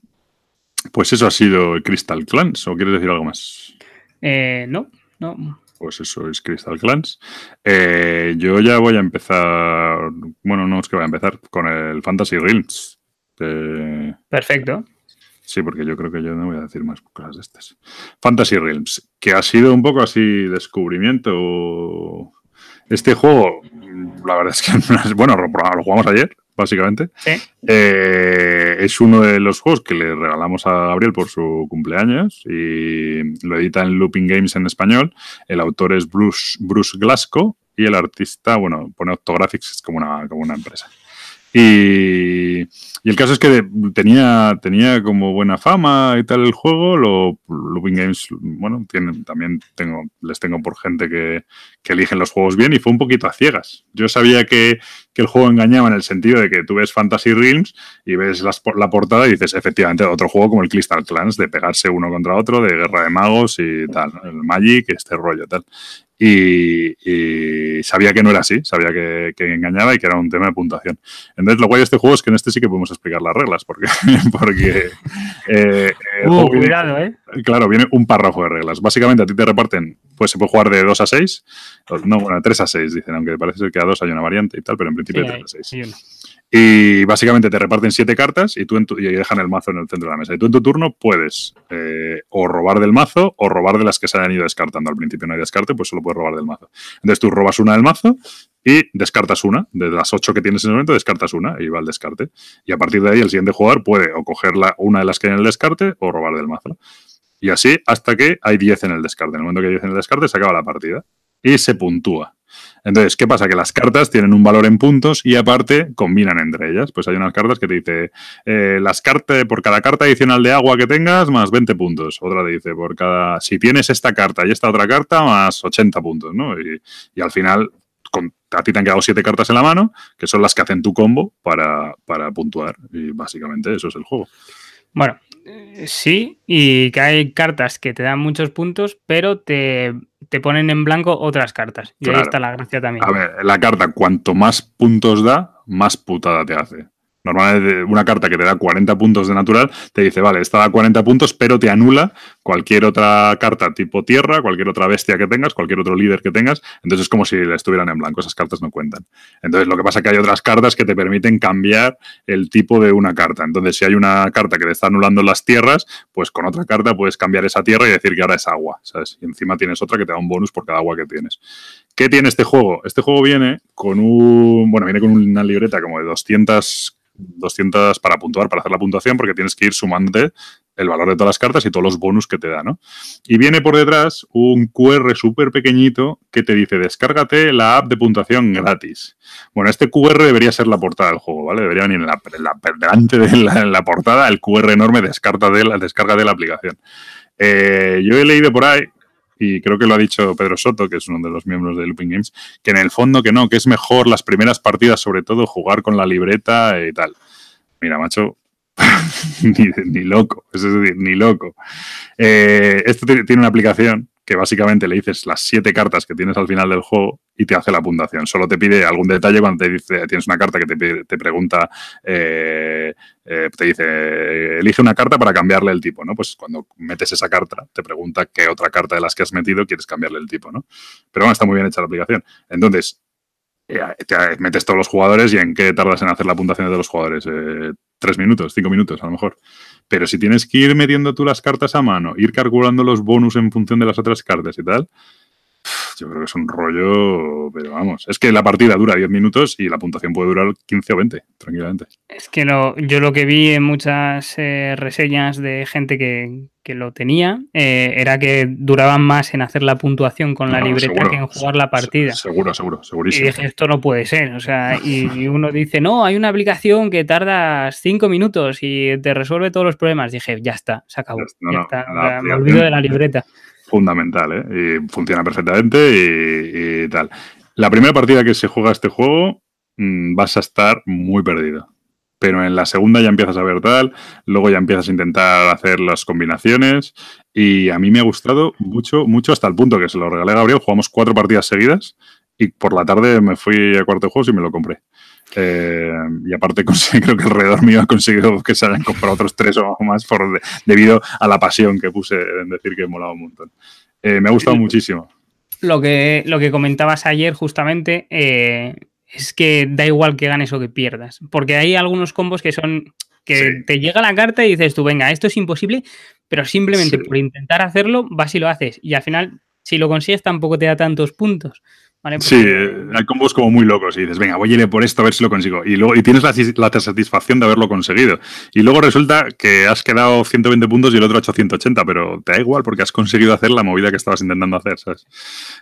Pues eso ha sido Crystal Clans, ¿o quieres decir algo más? Eh, no, no. pues eso es Crystal Clans. Eh, yo ya voy a empezar, bueno, no es que voy a empezar con el Fantasy Realms. Perfecto. Sí, porque yo creo que yo no voy a decir más cosas de estas. Fantasy Realms, que ha sido un poco así descubrimiento. Este juego, la verdad es que, bueno, lo jugamos ayer, básicamente. Eh, es uno de los juegos que le regalamos a Gabriel por su cumpleaños y lo edita en Looping Games en español. El autor es Bruce, Bruce Glasgow y el artista, bueno, pone Octographics, es como una, como una empresa. Y, el caso es que tenía, tenía como buena fama y tal el juego. Lo, Looping Games, bueno, tienen, también tengo, les tengo por gente que, que, eligen los juegos bien y fue un poquito a ciegas. Yo sabía que, que, el juego engañaba en el sentido de que tú ves Fantasy Realms y ves la portada y dices, efectivamente, otro juego como el Crystal Clans, de pegarse uno contra otro, de guerra de magos y tal, el Magic, este rollo tal. Y, sabía que no era así, sabía que, engañaba y que era un tema de puntuación. Entonces, lo guay de este juego es que en este sí que podemos explicar las reglas, porque. porque eh, uh, cuidado, ¿eh? Claro, viene un párrafo de reglas. Básicamente, a ti te reparten, pues se puede jugar de 2 a 6, no, bueno, 3 a 6, dicen, aunque parece ser que a 2 hay una variante y tal, pero en principio sí, 3 a 6. Y básicamente te reparten siete cartas y tú y dejan el mazo en el centro de la mesa. Y tú en tu turno puedes eh, o robar del mazo o robar de las que se hayan ido descartando. Al principio no hay descarte, pues solo robar del mazo. Entonces tú robas una del mazo y descartas una. De las ocho que tienes en el momento, descartas una y va al descarte. Y a partir de ahí el siguiente jugador puede o coger una de las que hay en el descarte o robar del mazo. Y así hasta que hay 10 en el descarte. En el momento que hay 10 en el descarte se acaba la partida. Y se puntúa. Entonces, ¿qué pasa? Que las cartas tienen un valor en puntos y aparte combinan entre ellas. Pues hay unas cartas que te dice, eh, las cartas, por cada carta adicional de agua que tengas, más 20 puntos. Otra te dice, por cada, si tienes esta carta y esta otra carta, más 80 puntos, ¿no? Y, al final, a ti te han quedado siete cartas en la mano, que son las que hacen tu combo para, para puntuar. Y básicamente eso es el juego. Bueno, sí, y que hay cartas que te dan muchos puntos, pero te, ponen en blanco otras cartas. Y ahí está la gracia también. A ver, la carta, cuanto más puntos da, más putada te hace. Normalmente una carta que te da 40 puntos de natural te dice, vale, esta da 40 puntos, pero te anula cualquier otra carta tipo tierra, cualquier otra bestia que tengas, cualquier otro líder que tengas. Entonces es como si estuvieran en blanco, esas cartas no cuentan. Entonces lo que pasa es que hay otras cartas que te permiten cambiar el tipo de una carta. Entonces si hay una carta que te está anulando las tierras, pues con otra carta puedes cambiar esa tierra y decir que ahora es agua. Y encima tienes otra que te da un bonus por cada agua que tienes. ¿Qué tiene este juego? Este juego viene con un, bueno, viene con una libreta como de 200 200 para puntuar, para hacer la puntuación, porque tienes que ir sumándote el valor de todas las cartas y todos los bonus que te da, ¿no? Y viene por detrás un QR súper pequeñito que te dice, descárgate la app de puntuación gratis. Bueno, este QR debería ser la portada del juego, ¿vale? Debería venir en la, delante de la, portada el QR enorme descarga de la, descarga de la aplicación. Eh, yo he leído por ahí y creo que lo ha dicho Pedro Soto, que es uno de los miembros de Looping Games, que en el fondo que no, que es mejor las primeras partidas, sobre todo, jugar con la libreta y tal. Mira, macho, ni, loco, es decir, ni loco. Eh, esto tiene una aplicación que básicamente le dices las siete cartas que tienes al final del juego y te hace la puntuación. Solo te pide algún detalle cuando te dice, tienes una carta que te, pregunta, eh, eh, te dice, elige una carta para cambiarle el tipo, ¿no? Pues cuando metes esa carta, te pregunta qué otra carta de las que has metido quieres cambiarle el tipo, ¿no? Pero bueno, está muy bien hecha la aplicación. Entonces, eh, te metes todos los jugadores y en qué tardas en hacer la puntuación de los jugadores. tres minutos, cinco minutos a lo mejor. Pero si tienes que ir metiendo tú las cartas a mano, ir calculando los bonus en función de las otras cartas y tal, yo creo que es un rollo, pero vamos, es que la partida dura 10 minutos y la puntuación puede durar 15 o 20, tranquilamente. Es que lo, yo lo que vi en muchas eh, reseñas de gente que, lo tenía eh, era que duraban más en hacer la puntuación con la libreta que en jugar la partida. Seguro, seguro, segurísimo. Y dije, esto no puede ser, o sea, y, uno dice, no, hay una aplicación que tarda 5 minutos y te resuelve todos los problemas. Dije, ya está, se acabó, ya está, me olvido de la libreta fundamental, ¿eh? Y funciona perfectamente y, tal. La primera partida que se juega este juego mm, vas a estar muy perdido. Pero en la segunda ya empiezas a ver tal, luego ya empiezas a intentar hacer las combinaciones y a mí me ha gustado mucho, mucho hasta el punto que se lo regalé a Gabriel, jugamos cuatro partidas seguidas y por la tarde me fui a cuarto de juegos y me lo compré. Eh, y aparte creo que alrededor mío ha conseguido que se hayan comprado otros tres o más debido a la pasión que puse en decir que he molado un montón. Eh, me ha gustado muchísimo. lo que, lo que comentabas ayer justamente eh, es que da igual que ganes o que pierdas, porque hay algunos combos que son que te llega la carta y dices tú, venga, esto es imposible, pero simplemente por intentar hacerlo vas y lo haces y al final si lo consigues tampoco te da tantos puntos. Sí, hay combos como muy locos y dices, venga, voy a ir por esto a ver si lo consigo. Y luego y tienes la, satisfacción de haberlo conseguido. Y luego resulta que has quedado 120 puntos y el otro ha hecho 180, pero te da igual porque has conseguido hacer la movida que estabas intentando hacer, ¿sabes?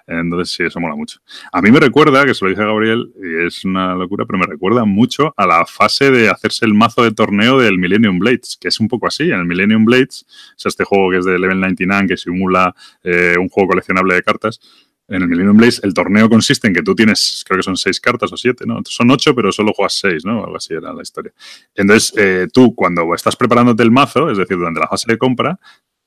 Entonces sí, eso mola mucho. A mí me recuerda, que se lo dice Gabriel, y es una locura, pero me recuerda mucho a la fase de hacerse el mazo de torneo del Millennium Blades, que es un poco así. En el Millennium Blades, es este juego que es de Level 99, que simula eh, un juego coleccionable de cartas en el Millennium Blaze el torneo consiste en que tú tienes, creo que son seis cartas o siete, ¿no? Son ocho, pero solo juegas seis, ¿no? Algo así era la historia. Entonces, eh, tú cuando estás preparándote el mazo, es decir, durante la fase de compra,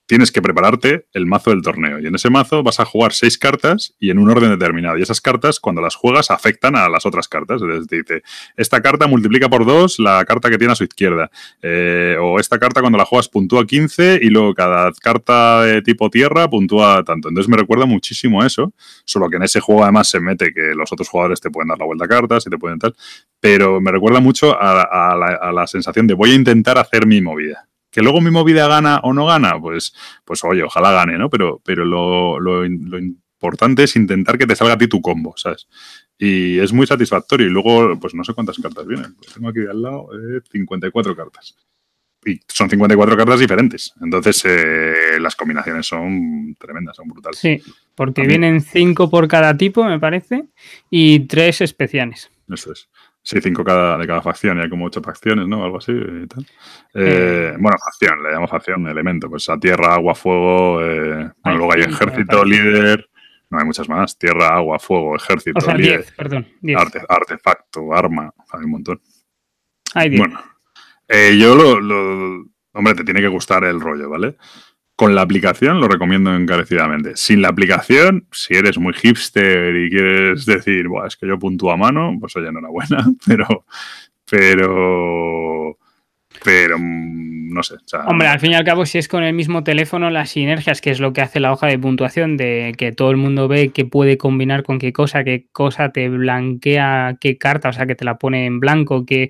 tienes que prepararte el mazo del torneo. Y en ese mazo vas a jugar seis cartas y en un orden determinado. Y esas cartas, cuando las juegas, afectan a las otras cartas. Es decir, dice, esta carta multiplica por dos la carta que tiene a su izquierda. Eh, o esta carta, cuando la juegas, puntúa 15 y luego cada carta de tipo tierra puntúa tanto. Entonces me recuerda muchísimo a eso. Solo que en ese juego además se mete que los otros jugadores te pueden dar la vuelta a cartas y te pueden tal. Pero me recuerda mucho a la sensación de voy a intentar hacer mi movida. Que luego mi movida gana o no gana, pues, pues oye, ojalá gane, ¿no? Pero, pero lo, importante es intentar que te salga a ti tu combo, ¿sabes? Y es muy satisfactorio. Y luego, pues no sé cuántas cartas vienen. Pues tengo aquí al lado 54 eh, cartas. Y son 54 cartas diferentes. Entonces, eh, las combinaciones son tremendas, son brutales. Sí, porque vienen 5 por cada tipo, me parece, y 3 especiales. Eso es. Sí, cinco cada, de cada facción, y hay como ocho facciones, ¿no? Algo así y tal. Eh, bueno, facción, le llamamos facción, elemento. Pues a tierra, agua, fuego. Eh, bueno, luego hay ejército, líder. No hay muchas más. Tierra, agua, fuego, ejército, líder. perdón. artefacto, arma. Hay un montón. Hay diez. Bueno, eh, yo lo, lo. Hombre, te tiene que gustar el rollo, ¿vale? Con la aplicación lo recomiendo encarecidamente. Sin la aplicación, si eres muy hipster y quieres decir, Buah, es que yo puntúo a mano, pues oye, enhorabuena, pero, pero, pero, mm, no sé. Hombre, al fin y al cabo, si es con el mismo teléfono, las sinergias, que es lo que hace la hoja de puntuación, de que todo el mundo ve que puede combinar con qué cosa, qué cosa te blanquea qué carta, o sea, que te la pone en blanco, que...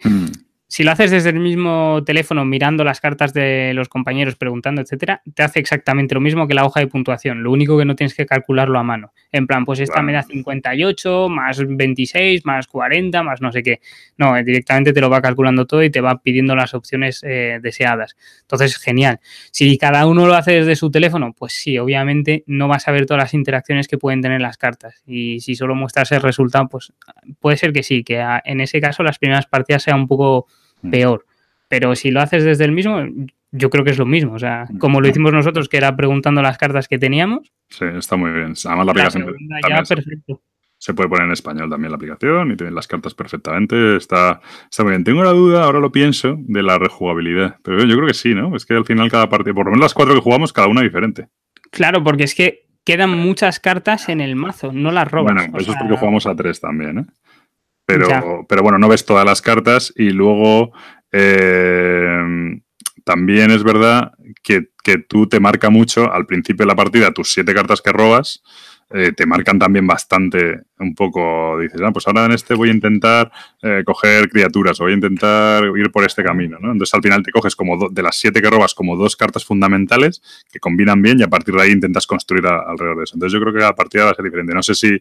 Si lo haces desde el mismo teléfono, mirando las cartas de los compañeros, preguntando, etcétera, te hace exactamente lo mismo que la hoja de puntuación. Lo único que no tienes que calcularlo a mano. En plan, pues esta me da 58, más 26, más 40, más no sé qué. No, eh, directamente te lo va calculando todo y te va pidiendo las opciones eh, deseadas. Entonces, genial. Si cada uno lo hace desde su teléfono, pues sí, obviamente no vas a ver todas las interacciones que pueden tener las cartas. Y si solo muestras el resultado, pues puede ser que sí, que en ese caso las primeras partidas sean un poco. Peor. Pero si lo haces desde el mismo, yo creo que es lo mismo. O sea, mm. como lo hicimos nosotros, que era preguntando las cartas que teníamos. Sí, está muy bien. Además, la aplicación. Ya, perfecto. Se puede poner en español también la aplicación y tienen las cartas perfectamente. Está, está muy bien. Tengo la duda, ahora lo pienso, de la rejugabilidad. Pero yo creo que sí, ¿no? Es que al final cada partida, por lo menos las cuatro que jugamos, cada una diferente. Claro, porque es que quedan muchas cartas en el mazo, no las robas. Bueno, eso es porque jugamos a tres también, ¿eh? Pero, pero bueno, no ves todas las cartas y luego eh, también es verdad que, que, tú te marca mucho al principio de la partida tus siete cartas que robas eh, te marcan también bastante un poco, dices, ah, pues ahora en este voy a intentar eh, coger criaturas o voy a intentar ir por este camino, ¿no? Entonces al final te coges como de las siete que robas como dos cartas fundamentales que combinan bien y a partir de ahí intentas construir alrededor de eso. Entonces yo creo que la partida va a ser diferente. No sé si a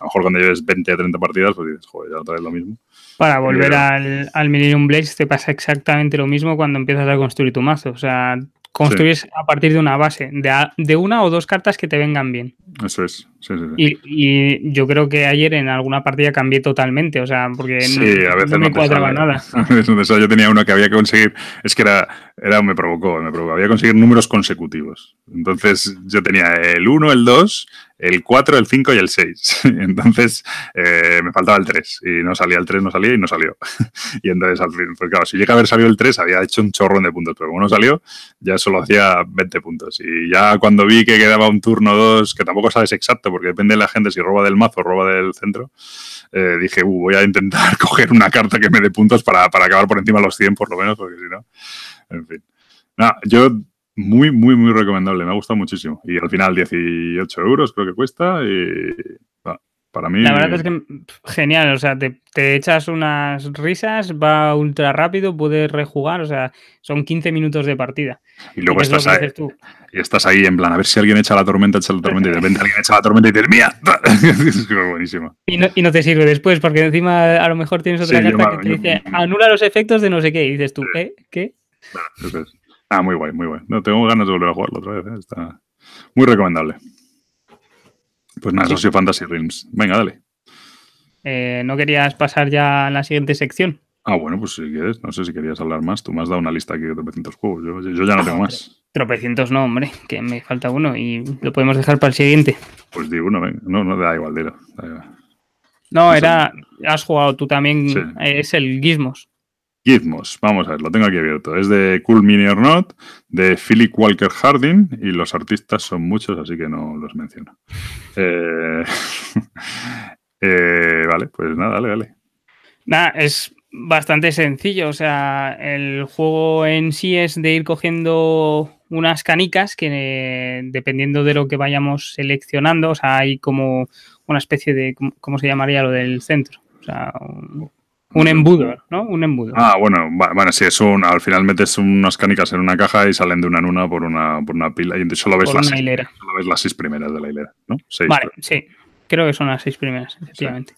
lo mejor cuando lleves 20 o 30 partidas, pues dices, joder, ya otra vez lo mismo. Para volver al, al Millennium Blaze te pasa exactamente lo mismo cuando empiezas a construir tu mazo. O sea, construyes a partir de una base, de, de, una o dos cartas que te vengan bien. Eso es. Sí, sí, y, y, yo creo que ayer en alguna partida cambié totalmente, o sea, porque no, a veces me cuadraba nada. A veces yo tenía uno que había que conseguir, es que era, era me provocó, me provocó, había que conseguir números consecutivos. Entonces yo tenía el 1, el 2, el 4, el 5 y el 6. Entonces eh, me faltaba el 3 y no salía el 3, no salía y no salió. y entonces al fin, pues claro, si llega a haber salido el 3 había hecho un chorrón de puntos, pero como no salió, ya solo hacía 20 puntos. Y ya cuando vi que quedaba un turno 2, que tampoco sabes exacto, porque depende de la gente si roba del mazo o roba del centro, eh, dije, uh, voy a intentar coger una carta que me dé puntos para, para acabar por encima de los 100 por lo menos, porque si no, en fin. Nada, yo Muy, muy, muy recomendable. Me ha gustado muchísimo. Y al final 18 euros creo que cuesta. Y para mí. La verdad es que genial. O sea, te, echas unas risas, va ultra rápido, puedes rejugar. O sea, son 15 minutos de partida. Y luego estás ahí, y estás ahí en plan, a ver si alguien echa la tormenta, echa la tormenta, y de repente alguien echa la tormenta y dices, ¡mía! es buenísimo. Y no, y no, te sirve después, porque encima a lo mejor tienes otra carta que te dice, anula los efectos de no sé qué. Y dices tú, ¿eh? ¿Qué? Ah, muy guay, muy guay. No tengo ganas de volver a jugarlo otra vez. ¿eh? Está muy recomendable. Pues nada, Socio Fantasy Realms. Venga, dale. Eh, ¿No querías pasar ya a la siguiente sección? Ah, bueno, pues si quieres, no sé si querías hablar más. Tú me has dado una lista aquí de tropecientos juegos. Yo, ya no tengo más. Tropecientos no, hombre, que me falta uno y lo podemos dejar para el siguiente. Pues di uno, venga. No, no, da igual, dilo. No, era. Has jugado tú también. Es el Gizmos. Gizmos, vamos a ver, lo tengo aquí abierto. Es de Cool Mini or Not, de Philip Walker Harding, y los artistas son muchos, así que no los menciono. Eh, eh, vale, pues nada, dale, dale. Nada, es bastante sencillo. O sea, el juego en sí es de ir cogiendo unas canicas que dependiendo de lo que vayamos seleccionando, o sea, hay como una especie de, ¿cómo se llamaría lo del centro? O sea, un embudo, ¿no? Un embudo. Ah, bueno, bueno, sí, es un. Al final metes unas canicas en una caja y salen de una en una por una, por una pila y solo ves, las, hilera. Solo ves las seis primeras de la hilera, ¿no? vale, sí. Creo que son las seis primeras, efectivamente.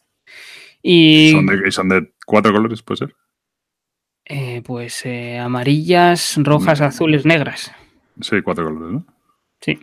Y... ¿Son de, cuatro colores, puede ser? Eh, pues eh, amarillas, rojas, azules, negras. Sí, cuatro colores, ¿no? Sí.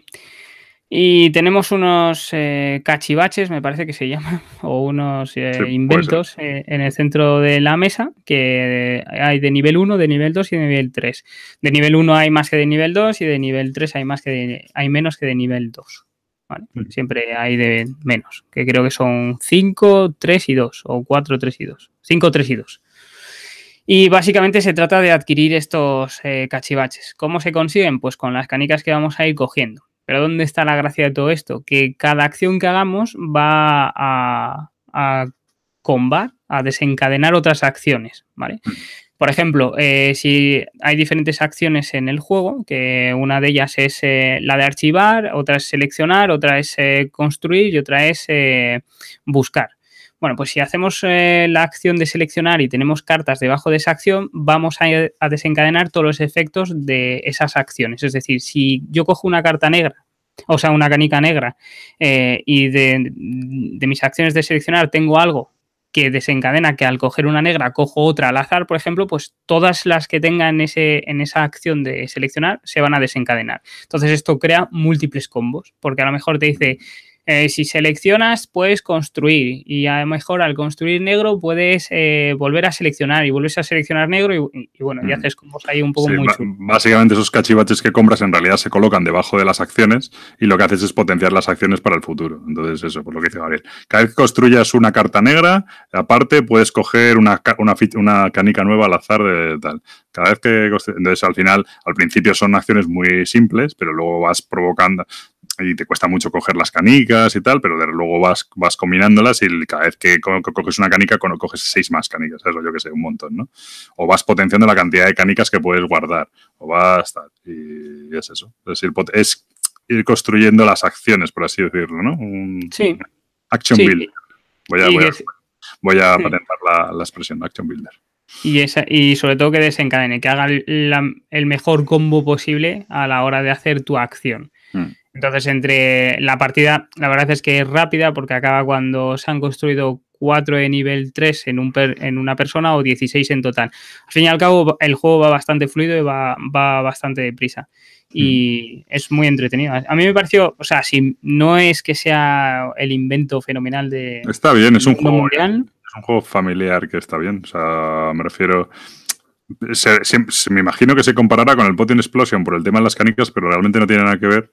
Y tenemos unos eh, cachivaches, me parece que se llama, o unos eh, inventos eh, en el centro de la mesa, que hay de nivel 1, de nivel 2 y de nivel 3. De nivel 1 hay más que de nivel 2 y de nivel 3 hay, más que hay menos que de nivel 2. Mm. Siempre hay de menos, que creo que son 5, 3 y 2, o 4, 3 y 2. 5, 3 y 2. Y básicamente se trata de adquirir estos cachivaches. ¿Cómo se consiguen? Pues con las canicas que vamos a ir cogiendo. Pero ¿dónde está la gracia de todo esto? Que cada acción que hagamos va a, a combar, a desencadenar otras acciones, ¿vale? Por ejemplo, eh, si hay diferentes acciones en el juego, que una de ellas es eh, la de archivar, otra es seleccionar, otra es eh, construir y otra es buscar. Bueno, pues si hacemos eh, la acción de seleccionar y tenemos cartas debajo de esa acción, vamos a, desencadenar todos los efectos de esas acciones. Es decir, si yo cojo una carta negra, o sea, una canica negra, eh, y de, mis acciones de seleccionar tengo algo que desencadena que al coger una negra cojo otra al azar, por ejemplo, pues todas las que tengan ese, en esa acción de seleccionar se van a desencadenar. Entonces esto crea múltiples combos, porque a lo mejor te dice eh, si seleccionas, puedes construir y a lo mejor al construir negro puedes eh, volver a seleccionar y vuelves a seleccionar negro y, bueno, y mm. haces como ahí un poco muy Básicamente esos cachivaches que compras en realidad se colocan debajo de las acciones y lo que haces es potenciar las acciones para el futuro. Entonces eso, por lo que dice Gabriel. Cada vez que construyas una carta negra, aparte puedes coger una, una, una canica nueva al azar de tal. Cada vez que... Entonces al final, al principio son acciones muy simples, pero luego vas provocando y te cuesta mucho coger las canicas y tal, pero luego vas, vas combinándolas y cada vez que coges una canica, coges seis más canicas, eso yo que sé, un montón, ¿no? O vas potenciando la cantidad de canicas que puedes guardar, o vas... Y es eso, es ir, es ir construyendo las acciones, por así decirlo, ¿no? sí. Action Builder. Voy a, voy a, la, expresión, Action Builder. Y, esa, y sobre todo que desencadene, que haga el mejor combo posible a la hora de hacer tu acción. Hmm. Entonces, entre la partida, la verdad es que es rápida porque acaba cuando se han construido 4 de nivel 3 en, un en una persona o 16 en total. Al fin y al cabo, el juego va bastante fluido y va, bastante deprisa. Y mm. es muy entretenido. A mí me pareció, o sea, si no es que sea el invento fenomenal de. Está bien, es un juego. Mundial, es un juego familiar que está bien. O sea, me refiero. me imagino que se comparará con el Potion Explosion por el tema de las canicas, pero realmente no tiene nada que ver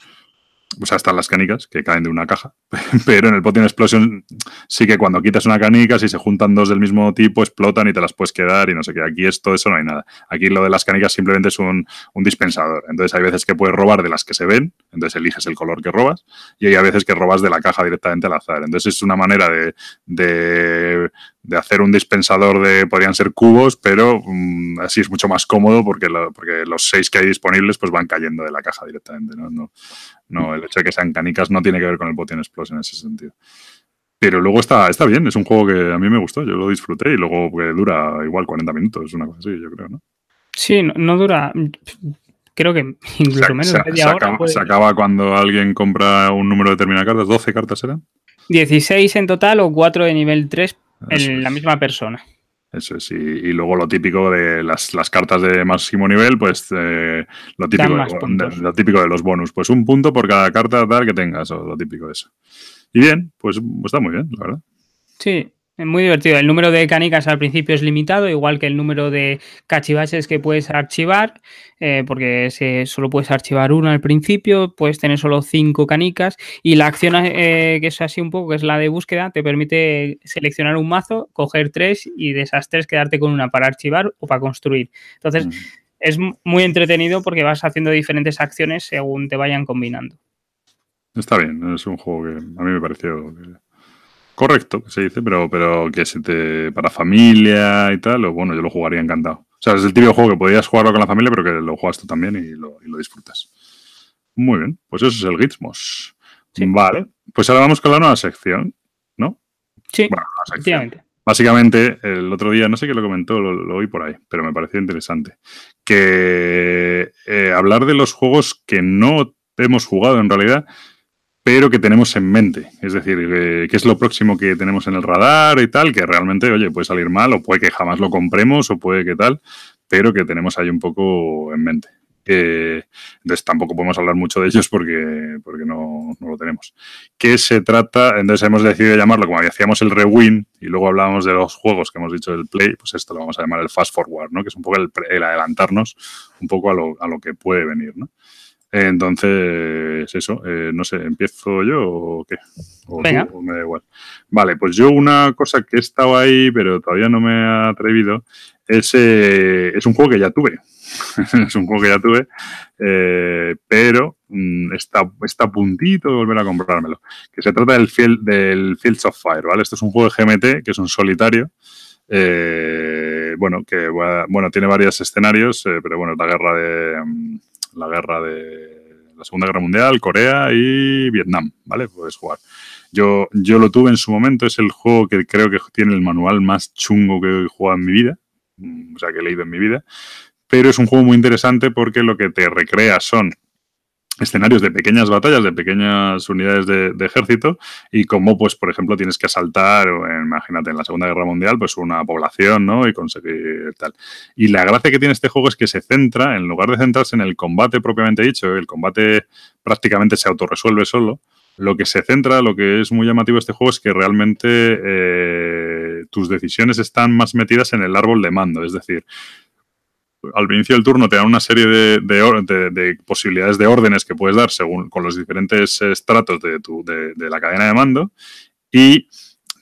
o sea, están las canicas que caen de una caja, pero en el Potion Explosion sí que cuando quitas una canica, si se juntan dos del mismo tipo, explotan y te las puedes quedar y no sé qué. Aquí es todo eso, no hay nada. Aquí lo de las canicas simplemente es un, dispensador. Entonces hay veces que puedes robar de las que se ven, entonces eliges el color que robas, y hay a veces que robas de la caja directamente al azar. Entonces es una manera de hacer un dispensador de, podrían ser cubos, pero mm, así es mucho más cómodo porque, porque los seis que hay disponibles pues van cayendo de la caja directamente. ¿no? No, no, el hecho de que sean canicas no tiene que ver con el Potion Explosive en ese sentido. Pero luego está, está bien, es un juego que a mí me gustó, yo lo disfruté y luego pues, dura igual 40 minutos, una cosa así, yo creo, ¿no? Sí, no, dura, creo que incluso menos de media hora. Se acaba cuando alguien compra un número determinado de cartas, 12 cartas eran. 16 en total o 4 de nivel 3 en la misma persona. Eso es, y, luego lo típico de las, cartas de máximo nivel, pues eh, lo, típico de, lo típico de los bonus, pues un punto por cada carta tal que tengas, o lo típico de eso. Y bien, pues está muy bien, la verdad. Sí, es muy divertido. El número de canicas al principio es limitado, igual que el número de cachivaches que puedes archivar, eh, porque se, solo puedes archivar uno al principio, puedes tener solo cinco canicas y la acción eh, que es así un poco, que es la de búsqueda, te permite seleccionar un mazo, coger tres y de esas tres quedarte con una para archivar o para construir. Entonces, mm. es muy entretenido porque vas haciendo diferentes acciones según te vayan combinando. Está bien, es un juego que a mí me pareció correcto, que se dice, pero, pero que se te, para familia y tal, o bueno, yo lo jugaría encantado. O sea, es el típico juego que podías jugarlo con la familia, pero que lo juegas tú también y lo, disfrutas. Muy bien, pues eso es el Gizmos. Vale, pues ahora vamos con la nueva sección, ¿no? Sí, bueno, Básicamente, el otro día, no sé qué lo comentó, lo, oí por ahí, pero me pareció interesante. Que eh, hablar de los juegos que no hemos jugado en realidad, pero que tenemos en mente. Es decir, qué es lo próximo que tenemos en el radar y tal, que realmente, oye, puede salir mal o puede que jamás lo compremos o puede que tal, pero que tenemos ahí un poco en mente. entonces tampoco podemos hablar mucho de ellos porque, porque no, lo tenemos. ¿Qué se trata? Entonces hemos decidido llamarlo, como hacíamos el rewind y luego hablábamos de los juegos que hemos dicho del play, pues esto lo vamos a llamar el fast forward, ¿no? Que es un poco el, el adelantarnos un poco a lo, a lo que puede venir, ¿no? Entonces, eso, eh, no sé, ¿empiezo yo o qué? O, Venga. me da igual. Vale, pues yo una cosa que he estado ahí, pero todavía no me he atrevido, es, eh, es un juego que ya tuve. es un juego que ya tuve, eh, pero mm, está, está a puntito de volver a comprármelo. Que se trata del, Field, del Fields of Fire, ¿vale? Esto es un juego de GMT, que es un solitario. bueno, que bueno, tiene varios escenarios, pero bueno, la guerra de, mm, la guerra de la Segunda Guerra Mundial, Corea y Vietnam, ¿vale? Puedes jugar. Yo, yo lo tuve en su momento, es el juego que creo que tiene el manual más chungo que he jugado en mi vida, o sea, que he leído en mi vida, pero es un juego muy interesante porque lo que te recrea son escenarios de pequeñas batallas, de pequeñas unidades de, ejército y cómo, pues, por ejemplo, tienes que asaltar, imagínate, en la Segunda Guerra Mundial, pues una población, ¿no? Y conseguir tal. Y la gracia que tiene este juego es que se centra, en lugar de centrarse en el combate propiamente dicho, el combate prácticamente se autorresuelve solo, lo que se centra, lo que es muy llamativo este juego es que realmente eh, tus decisiones están más metidas en el árbol de mando, es decir, al inicio del turno te dan una serie de, posibilidades de órdenes que puedes dar según con los diferentes estratos de, tu, de, la cadena de mando y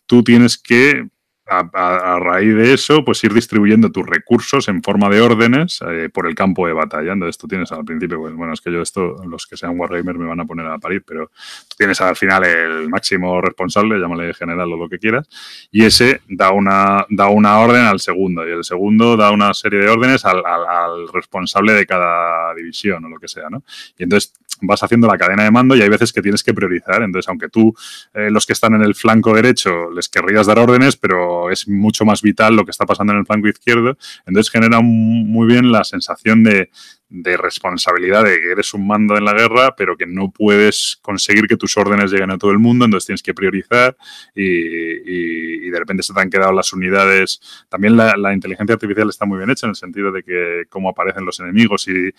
tú tienes que a, raíz de eso, pues ir distribuyendo tus recursos en forma de órdenes eh, por el campo de batalla. Entonces tú tienes al principio, pues, bueno, es que yo esto, los que sean Wargamer me van a poner a parir, pero tú tienes al final el máximo responsable, llámale general o lo que quieras, y ese da una, da una orden al segundo, y el segundo da una serie de órdenes al, al responsable de cada división o lo que sea, ¿no? Y entonces vas haciendo la cadena de mando y hay veces que tienes que priorizar. Entonces, aunque tú, eh, los que están en el flanco derecho, les querrías dar órdenes, pero es mucho más vital lo que está pasando en el flanco izquierdo. Entonces, genera muy bien la sensación de, responsabilidad de que eres un mando en la guerra, pero que no puedes conseguir que tus órdenes lleguen a todo el mundo, entonces tienes que priorizar y, de repente se te han quedado las unidades. También la, inteligencia artificial está muy bien hecha en el sentido de que cómo aparecen los enemigos y,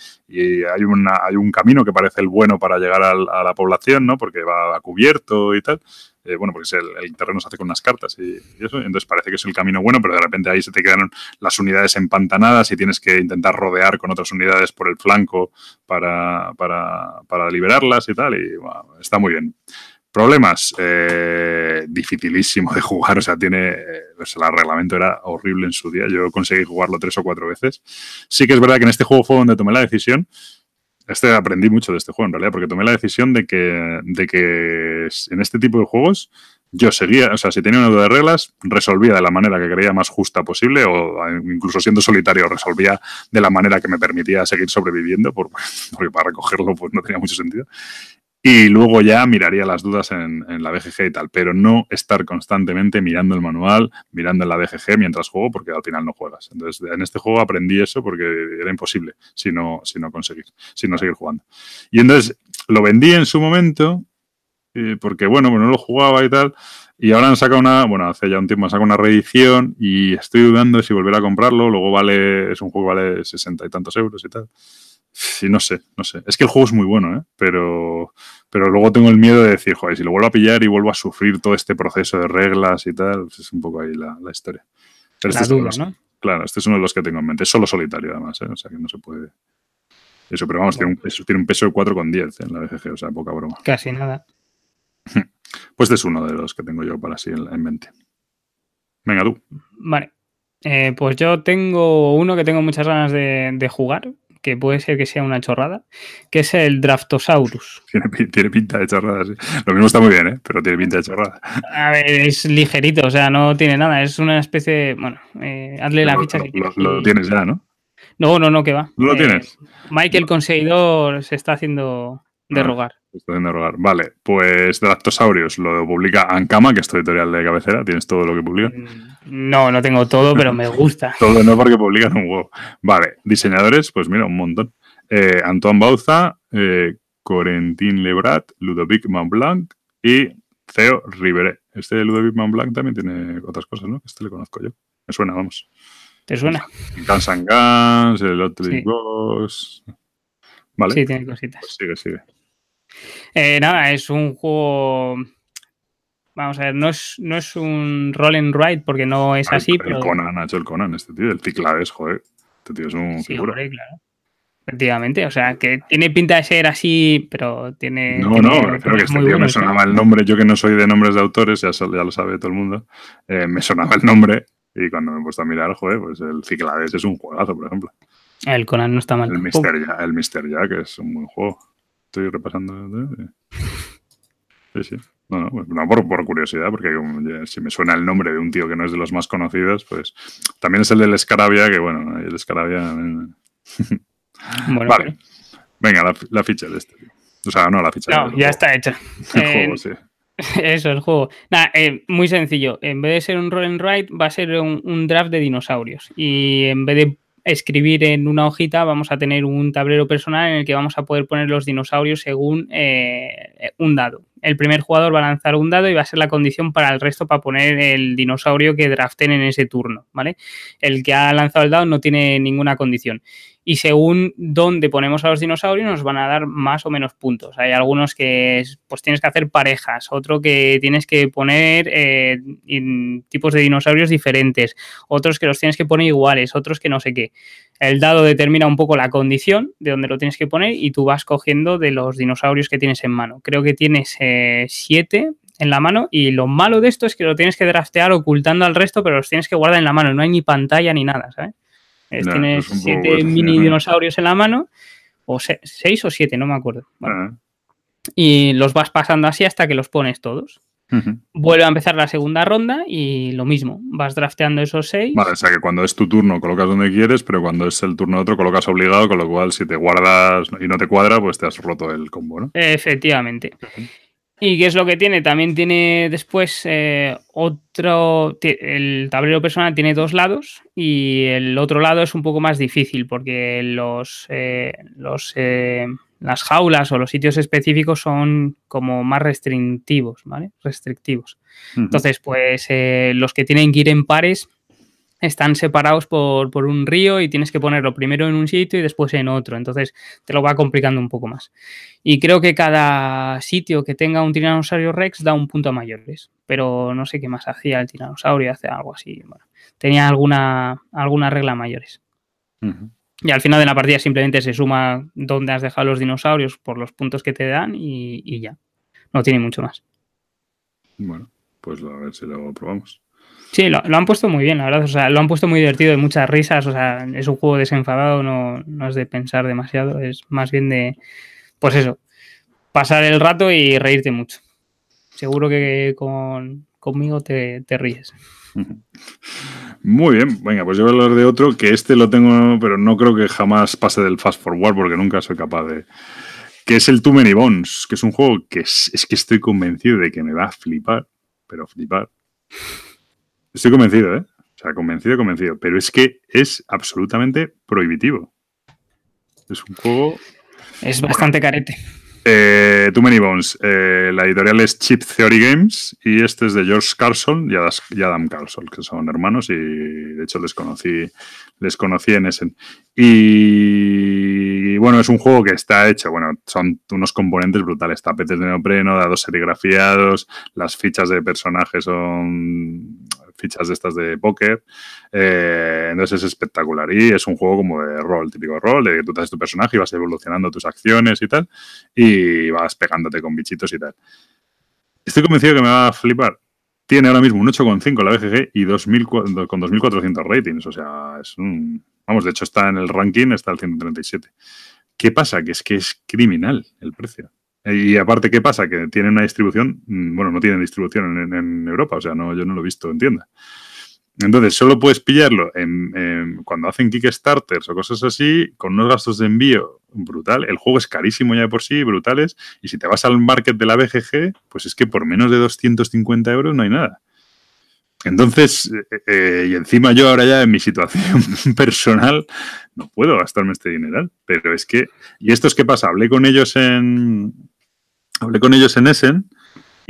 hay, un camino que parece el bueno para llegar a la población, ¿no? Porque va a cubierto y tal. Eh, bueno, porque el, terreno se hace con unas cartas y, eso, entonces parece que es el camino bueno, pero de repente ahí se te quedan las unidades empantanadas y tienes que intentar rodear con otras unidades por el flanco para, para, liberarlas y tal, y está muy bien. Problemas, eh, dificilísimo de jugar, o sea, tiene, pues el reglamento era horrible en su día, yo conseguí jugarlo tres o cuatro veces. Sí que es verdad que en este juego fue donde tomé la decisión, este aprendí mucho de este juego en realidad, porque tomé la decisión de que, de que en este tipo de juegos yo seguía, o sea, si tenía una duda de reglas, resolvía de la manera que creía más justa posible o incluso siendo solitario resolvía de la manera que me permitía seguir sobreviviendo, porque para recogerlo pues no tenía mucho sentido. Y luego ya miraría las dudas en, la BGG y tal, pero no estar constantemente mirando el manual, mirando en la BGG mientras juego, porque al final no juegas. Entonces, en este juego aprendí eso porque era imposible si no, si no conseguir, si no seguir jugando. Y entonces lo vendí en su momento porque bueno, no lo jugaba y tal. Y ahora han sacado una, bueno, hace ya un tiempo han sacado una reedición y estoy dudando si volver a comprarlo. Luego vale, es un juego que vale sesenta y tantos euros y tal. Y no sé, no sé. Es que el juego es muy bueno, ¿eh? Pero, pero luego tengo el miedo de decir, joder, si lo vuelvo a pillar y vuelvo a sufrir todo este proceso de reglas y tal, pues es un poco ahí la, historia. Pero este duda, ¿no? Claro, este es uno de los que tengo en mente. Es solo solitario, además, ¿eh? O sea que no se puede. Eso, pero vamos, tiene, un peso, tiene un peso de 4,10 en la BGG, o sea, poca broma. Casi nada. Pues este es uno de los que tengo yo para así en, mente. Venga, tú. Vale. Eh, pues yo tengo uno que tengo muchas ganas de, jugar, que puede ser que sea una chorrada, que es el Draftosaurus. Tiene, pinta de chorrada, sí. Lo mismo está muy bien, ¿eh? pero tiene pinta de chorrada. A ver, es ligerito, o sea, no tiene nada. Es una especie. Bueno, eh, hazle la ficha. Lo, tienes ya, ¿no? No, no, no, que va. ¿No lo tienes? Eh, Michael Conseguidor se está haciendo de rogar. Vale, pues Dractosaurios lo publica Ankama, que es tu editorial de cabecera. ¿Tienes todo lo que publica? Mm, no, no tengo todo, pero me gusta. todo no porque publican un huevo. Vale, diseñadores, pues mira, un montón. Eh, Antoine Bauza, eh, Corentin Lebrat, Ludovic Montblanc y Theo Rivere. Este Ludovic Montblanc también tiene otras cosas, ¿no? Este le conozco yo. Me suena, vamos. ¿Te suena? Guns and Guns, el otro sí. Vale. Sí, tiene cositas. Pues sigue, sigue. Eh, nada, es un juego. Vamos a ver, no es, no es un roll and ride porque no es así. El, pero... Conan, ha hecho el Conan, este tío. El Ciclades, joder. Este tío es un sí, figura. claro. Efectivamente, o sea, que tiene pinta de ser así, pero tiene. No, no, creo que este tío me sonaba el nombre. Yo que no soy de nombres de autores, ya, ya lo sabe todo el mundo. Eh, me sonaba el nombre y cuando me he puesto a mirar, joder, pues el Ciclades es un juegazo, por ejemplo. El Conan no está mal. El Mister, Jack, el Mister Jack es un buen juego. Estoy repasando. Sí, sí. No, no, pues, no por, por, curiosidad, porque si me suena el nombre de un tío que no es de los más conocidos, pues también es el del Escarabia, que bueno, el Escarabia. bueno, vale. Venga, la, ficha de este. O sea, no la ficha. No, ya está hecha. El juego, sí. Eso, el juego. Nada, eh, muy sencillo. En vez de ser un roll and write, va a ser un, un, draft de dinosaurios. Y en vez de escribir en una hojita, vamos a tener un tablero personal en el que vamos a poder poner los dinosaurios según eh, un dado. El primer jugador va a lanzar un dado y va a ser la condición para el resto para poner el dinosaurio que draften en ese turno, ¿vale? El que ha lanzado el dado no tiene ninguna condición y según dónde ponemos a los dinosaurios nos van a dar más o menos puntos. Hay algunos que pues tienes que hacer parejas, otro que tienes que poner eh, tipos de dinosaurios diferentes, otros que los tienes que poner iguales, otros que no sé qué. El dado determina un poco la condición de dónde lo tienes que poner y tú vas cogiendo de los dinosaurios que tienes en mano. Creo que tienes eh, siete en la mano y lo malo de esto es que lo tienes que draftear ocultando al resto, pero los tienes que guardar en la mano, no hay ni pantalla ni nada, ¿sabes? tienes siete mini dinosaurios en la mano, o seis o siete, no me acuerdo. Ah. Y los vas pasando así hasta que los pones todos. Vuelve a empezar la segunda ronda y lo mismo, vas drafteando esos seis. Vale, o sea que cuando es tu turno colocas donde quieres, pero cuando es el turno de otro colocas obligado, con lo cual si te guardas y no te cuadra, pues te has roto el combo, ¿no? Efectivamente. ¿Y qué es lo que tiene? También tiene después eh, otro. El tablero personal tiene dos lados y el otro lado es un poco más difícil porque los, eh, los eh, las jaulas o los sitios específicos son como más restrictivos, ¿vale? Restrictivos. Entonces, pues los que tienen que ir en pares están separados por, por, un río y tienes que ponerlo primero en un sitio y después en otro. Entonces te lo va complicando un poco más. Y creo que cada sitio que tenga un tiranosaurio rex da un punto a mayores. Pero no sé qué más hacía el tiranosaurio, hace algo así. Bueno, tenía alguna, alguna regla mayores. Y al final de la partida simplemente se suma dónde has dejado los dinosaurios por los puntos que te dan y, y ya. No tiene mucho más. Bueno, pues a ver si lo probamos. Sí, lo, han puesto muy bien, la verdad. O sea, lo han puesto muy divertido, de muchas risas. O sea, es un juego desenfadado, no, no es de pensar demasiado, es más bien de, pues eso, pasar el rato y reírte mucho. seguro que con, conmigo te, ríes. Muy bien, venga, pues yo voy a hablar de otro que este lo tengo, pero no creo que jamás pase del fast forward porque nunca soy capaz de. Que es el Too Many Bones, que es un juego que es, que estoy convencido de que me va a flipar, pero flipar. Estoy convencido, ¿eh? O sea, convencido, convencido. Pero es que es absolutamente prohibitivo. Es un juego. Es bastante carete. Eh, Too Many Bones. Eh, la editorial es Chip Theory Games y este es de George Carlson y Adam Carlson, que son hermanos y de hecho les conocí, les conocí en Essen. Y, bueno, es un juego que está hecho, bueno, son unos componentes brutales, tapetes de neopreno, dados serigrafiados, las fichas de personajes son fichas de estas de póker. Eh, entonces es espectacular. Y es un juego como de rol, típico rol, de que tú te haces tu personaje y vas evolucionando tus acciones y tal, y vas pegándote con bichitos y tal. Estoy convencido que me va a flipar. Tiene ahora mismo un 8,5 la BGG y 2000, con 2.400 ratings. O sea, es un... Vamos, de hecho está en el ranking, está al 137. ¿Qué pasa? Que es que es criminal el precio. Y aparte, ¿qué pasa? Que tienen una distribución, mm, bueno, no tienen distribución en, Europa, o sea, no, yo no lo he visto en tienda. Entonces, solo puedes pillarlo en, cuando hacen Kickstarters o cosas así, con unos gastos de envío brutal. El juego es carísimo ya de por sí, brutales. Y si te vas al market de la BGG, pues es que por menos de 250 euros no hay nada. Entonces, eh, eh, y encima yo ahora ya en mi situación personal no puedo gastarme este dineral. Pero es que, ¿y esto es qué pasa? Hablé con ellos en, hablé con ellos en Essen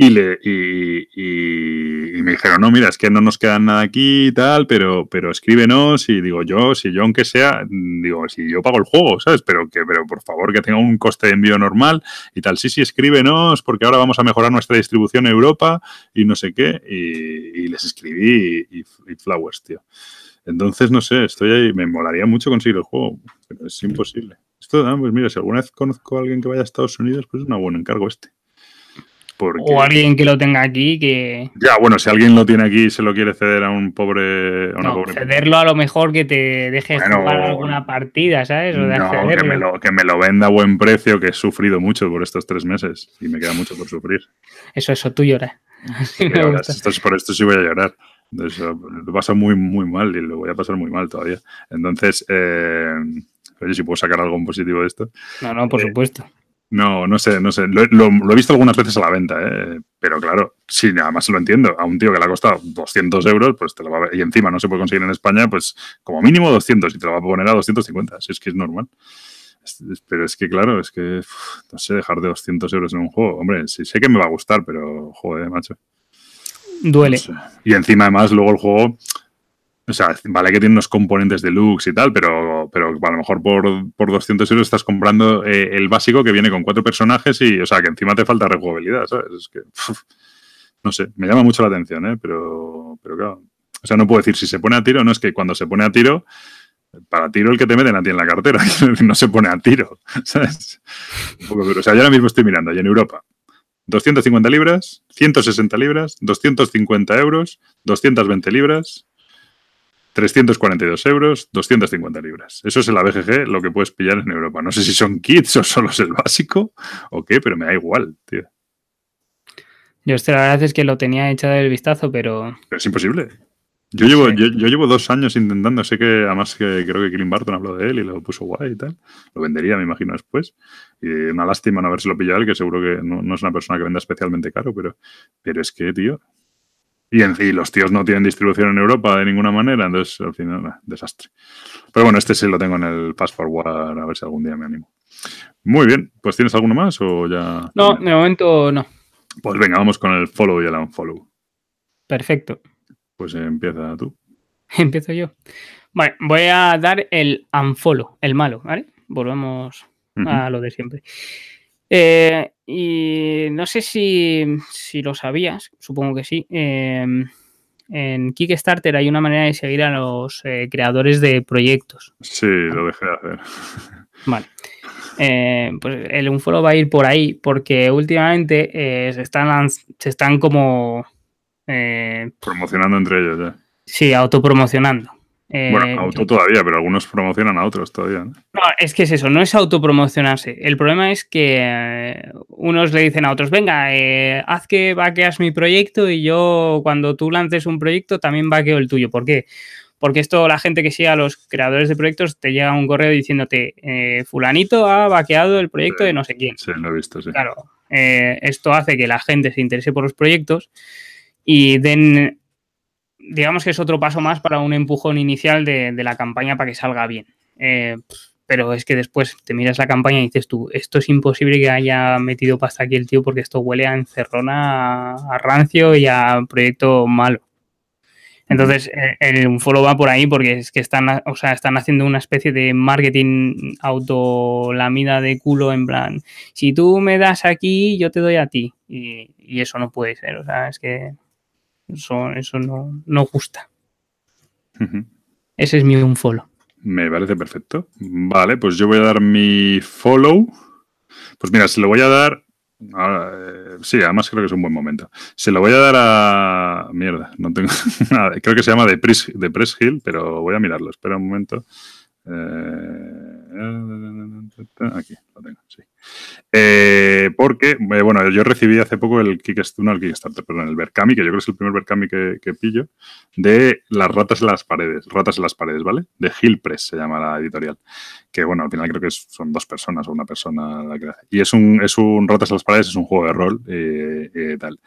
y, le, y, me dijeron, no, mira, es que no nos queda nada aquí y tal, pero, pero escríbenos y digo yo, si yo aunque sea, digo, si yo pago el juego, ¿sabes? Pero que, pero por favor que tenga un coste de envío normal y tal. Sí, sí, escríbenos porque ahora vamos a mejorar nuestra distribución en Europa y no sé qué. Y, les escribí y, Flowers, tío. Entonces, no sé, estoy ahí, me molaría mucho conseguir el juego, pero es imposible. Esto, ah, pues mira, si alguna vez conozco a alguien que vaya a Estados Unidos, pues es un buen encargo este. O alguien que lo tenga aquí que... Ya, bueno, si alguien lo tiene aquí y se lo quiere ceder a un pobre... no, cederlo a lo mejor que te deje jugar alguna partida, ¿sabes? O no, que me, lo, que me lo venda a buen precio, que he sufrido mucho por estos tres meses y me queda mucho por sufrir. Eso, eso, tú lloras. por esto sí voy a llorar. lo paso muy, muy mal y lo voy a pasar muy mal todavía. Entonces, eh, oye, si puedo sacar algo positivo de esto. No, no, por eh, supuesto. No, no sé, no sé. Lo, he visto algunas veces a la venta, ¿eh? pero claro, sí, nada más lo entiendo. A un tío que le ha costado 200 euros, pues te lo va a... Y encima no se puede conseguir en España, pues como mínimo 200 y te lo va a poner a 250. Si es que es normal. Pero es que, claro, es que, no sé, dejar de 200 euros en un juego. Hombre, sí sé que me va a gustar, pero, joder, macho. Duele. Y encima, además, luego el juego o sea, vale que tiene unos componentes deluxe y tal, pero, pero a lo mejor por, por 200 euros estás comprando eh, el básico que viene con cuatro personajes y, o sea, que encima te falta rejugabilidad, ¿sabes? Es que, no sé, me llama mucho la atención, ¿eh? Pero, pero claro, o sea, no puedo decir si se pone a tiro, no es que cuando se pone a tiro, para tiro el que te meten a ti en la cartera, no se pone a tiro, ¿sabes? O sea, yo ahora mismo estoy mirando, y en Europa, 250 libras, 160 libras, 250 euros, 220 libras, 342 euros, 250 libras. Eso es el ABGG, lo que puedes pillar en Europa. No sé si son kits o solo es el básico o qué, pero me da igual, tío. Yo, la verdad es que lo tenía echado el vistazo, pero... Pero es imposible. Yo llevo, yo, llevo dos años intentando, sé que además que creo que Killing Barton habló de él y lo puso guay y tal. Lo vendería, me imagino, después. Y una lástima no haberse lo pillado él, que seguro que no, no, es una persona que venda especialmente caro, pero, pero es que, tío, y, en, y los tíos no tienen distribución en Europa de ninguna manera, entonces al final, desastre. Pero bueno, este sí lo tengo en el Pass Forward, a ver si algún día me animo. Muy bien, pues ¿tienes alguno más o ya? No, de momento no. Pues venga, vamos con el follow y el unfollow. Perfecto. Pues empieza tú. Empiezo yo. Bueno, voy a dar el unfollow, el malo, ¿vale? Volvemos a lo de siempre. Eh, y no sé si, lo sabías, supongo que sí. Em, en Kickstarter hay una manera de seguir a los eh, creadores de proyectos. Sí, lo dejé de hacer. Vale. Eh, pues el Unfollow va a ir por ahí porque últimamente se, están, se están como... Promocionando entre ellos ya. Sí, autopromocionando. Bueno, eh, auto todavía, pero algunos promocionan a otros todavía. ¿no? es que es eso, no es autopromocionarse. El problema es que eh, unos le dicen a otros, venga, eh, haz que vaqueas mi proyecto y yo cuando tú lances un proyecto también vaqueo el tuyo. ¿Por qué? Porque esto la gente que sigue a los creadores de proyectos te llega un correo diciéndote, fulanito ha vaqueado el proyecto de no sé quién. Sí, lo he visto, sí. Claro, esto hace que la gente se interese por los proyectos y den digamos que es otro paso más para un empujón inicial de, la campaña para que salga bien. Eh, pero es que después te miras la campaña y dices tú, esto es imposible que haya metido pasta aquí el tío porque esto huele a encerrona, a, rancio y a proyecto malo. Entonces, el, un follow va por ahí porque es que están, o sea, están haciendo una especie de marketing autolamida de culo en plan, si tú me das aquí, yo te doy a ti. Y, y eso no puede ser, o sea, es que eso, eso no, no gusta. Ese es mi un follow. Me parece perfecto. Vale, pues yo voy a dar mi follow. Pues mira, se lo voy a dar. Eh, sí, además creo que es un buen momento. Se lo voy a dar a. Mierda, no tengo nada. Creo que se llama The Press, The Press Hill, pero voy a mirarlo. Espera un momento. Eh, aquí lo tengo, sí. Eh, porque, eh, bueno, yo recibí hace poco el Kickstarter, el perdón, el Berkami, que yo creo que es el primer Berkami que, pillo, de las ratas en las paredes, ratas en las paredes, ¿vale? De Hill Press se llama la editorial. Que, bueno, al final creo que son dos personas o una persona. Y es un, es un ratas en las paredes, es un juego de rol y tal.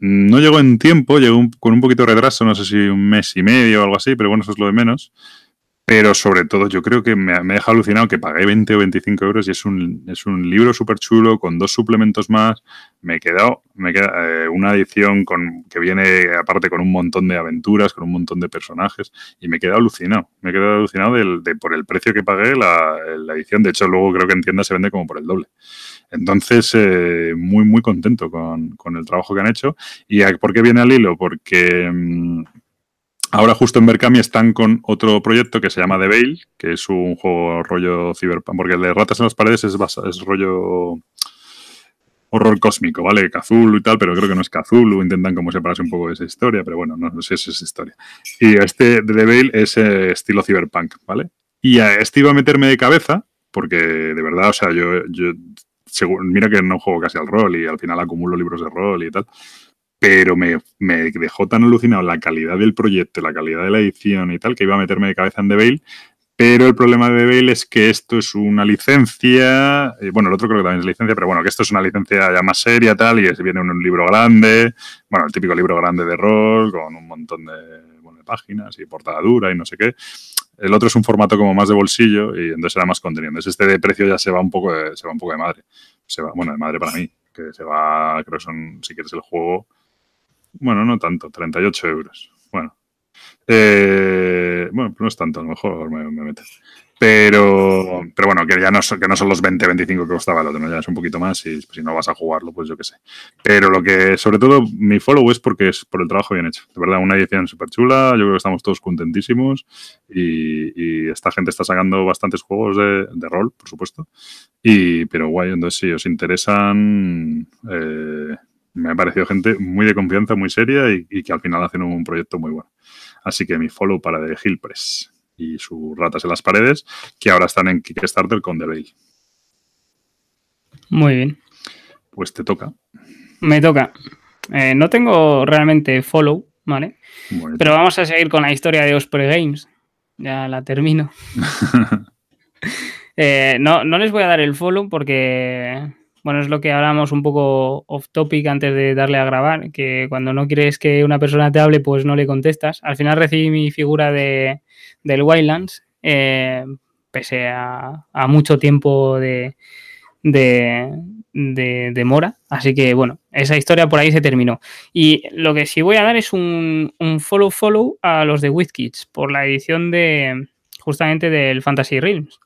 no llegó en tiempo, llegó con un poquito de retraso, no sé si un mes y medio o algo así, pero bueno, eso es lo de menos. Pero sobre todo, yo creo que me, me deja alucinado que pagué 20 o 25 euros y es un, es un libro súper chulo con dos suplementos más. Me he quedado, me queda, eh, una edición con, que viene aparte con un montón de aventuras, con un montón de personajes y me he quedado alucinado. Me he quedado alucinado de, por el precio que pagué la, la, edición. De hecho, luego creo que en tienda se vende como por el doble. Entonces, eh, muy, muy contento con, con, el trabajo que han hecho. ¿Y por qué viene al hilo? Porque. Mm, Ahora justo en Berkami están con otro proyecto que se llama The Veil, que es un juego rollo cyberpunk, porque el de ratas en las paredes es, es rollo horror cósmico, ¿vale? Cthulhu y tal, pero creo que no es Cthulhu, intentan como separarse un poco de esa historia, pero bueno, no, sé si es esa historia. Y este The Veil es eh, estilo cyberpunk, ¿vale? Y a este iba a meterme de cabeza, porque de verdad, o sea, yo mira que no juego casi al rol y al final acumulo libros de rol y tal, pero me, dejó tan alucinado la calidad del proyecto, la calidad de la edición y tal, que iba a meterme de cabeza en The Veil. Pero el problema de The Veil es que esto es una licencia, eh, bueno, el otro creo que también es licencia, pero bueno, que esto es una licencia ya más seria tal, y viene un, un libro grande, bueno, el típico libro grande de rol, con un montón de, páginas y portada dura y no sé qué. El otro es un formato como más de bolsillo y entonces era más contenido. Entonces este de precio ya se va un poco de, se va un poco de madre. Se va, bueno, de madre para mí, que se va, creo que son, si quieres el juego, bueno, no tanto, 38 euros. Bueno. Eh, bueno, no es tanto, a lo mejor me, me mete. Pero, pero bueno, que ya no, son, que no son los 20, 25 que costaba el otro, ya es un poquito más y si no vas a jugarlo, pues yo qué sé. Pero lo que, sobre todo, mi follow es porque es por el trabajo bien hecho. De verdad, una edición súper chula, yo creo que estamos todos contentísimos y, esta gente está sacando bastantes juegos de, de, rol, por supuesto. Y, pero guay, entonces si os interesan, eh, me ha parecido gente muy de confianza, muy seria y, que al final hacen un proyecto muy bueno. Así que mi follow para The Hill Press y sus ratas en las paredes, que ahora están en Kickstarter con The Veil. Muy bien. Pues te toca. Me toca. Eh, no tengo realmente follow, ¿vale? Pero vamos a seguir con la historia de Osprey Games. Ya la termino. Eh, no, no les voy a dar el follow porque bueno, es lo que hablamos un poco off topic antes de darle a grabar, que cuando no quieres que una persona te hable, pues no le contestas. Al final recibí mi figura de, del Wildlands, eh, pese a, mucho tiempo de, de, mora. Así que bueno, esa historia por ahí se terminó. Y lo que sí voy a dar es un, un follow follow a los de WizKids por la edición de justamente del Fantasy Realms.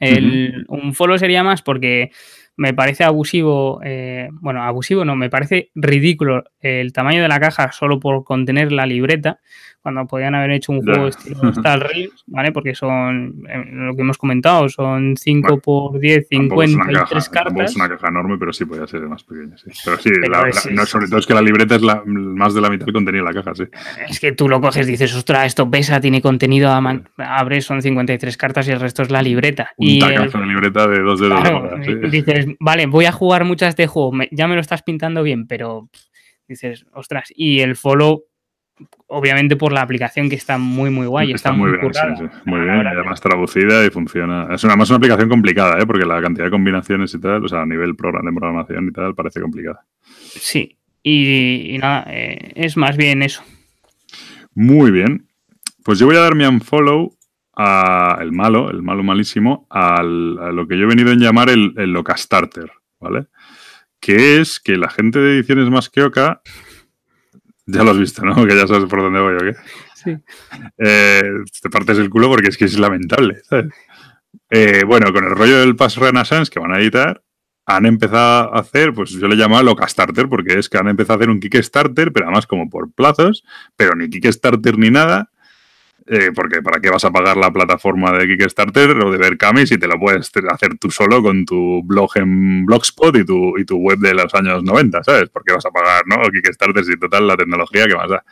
Un follow sería más porque me parece abusivo, eh, bueno, abusivo no, me parece ridículo el tamaño de la caja solo por contener la libreta, cuando podían haber hecho un juego estilo Star Rails, ¿vale? Porque son, eh, lo que hemos comentado, son 5 por 10, 53 cartas. Es una caja enorme, pero sí podía ser más pequeña, sí. Pero sí, no, sobre todo es que la libreta es la, más de la mitad del contenido de la caja, sí. Es que tú lo coges y dices, ostras, esto pesa, tiene contenido, a man abres, son 53 cartas y el resto es la libreta. Un y tacazo de libreta de dos dedos. Claro, Dices, vale, voy a jugar muchas de juego, ya me lo estás pintando bien, pero dices, ostras, y el follow obviamente por la aplicación que está muy muy guay. Está, muy, bien, muy bien, además traducida y funciona. Es una, más una aplicación complicada, ¿eh? porque la cantidad de combinaciones y tal, o sea, a nivel de programación y tal, parece complicada. Sí, y, nada, eh, es más bien eso. Muy bien. Pues yo voy a dar mi unfollow a el malo, el malo malísimo, a lo que yo he venido a llamar el, el Locastarter, ¿vale? Que es que la gente de Ediciones Más que Oca ya lo has visto, ¿no? Que ya sabes por dónde voy, ¿o qué? Sí. Eh, te partes el culo porque es que es lamentable, ¿sabes? Eh, bueno, con el rollo del Pass Renaissance que van a editar, han empezado a hacer, pues yo le llamo Locastarter, porque es que han empezado a hacer un Kickstarter, pero además como por plazos, pero ni Kickstarter ni nada, eh, porque ¿para qué vas a pagar la plataforma de Kickstarter o de Berkami si te lo puedes hacer tú solo con tu blog en Blogspot y tu, y tu web de los años 90, ¿sabes? ¿Por qué vas a pagar, no? Kickstarter si total la tecnología que más da.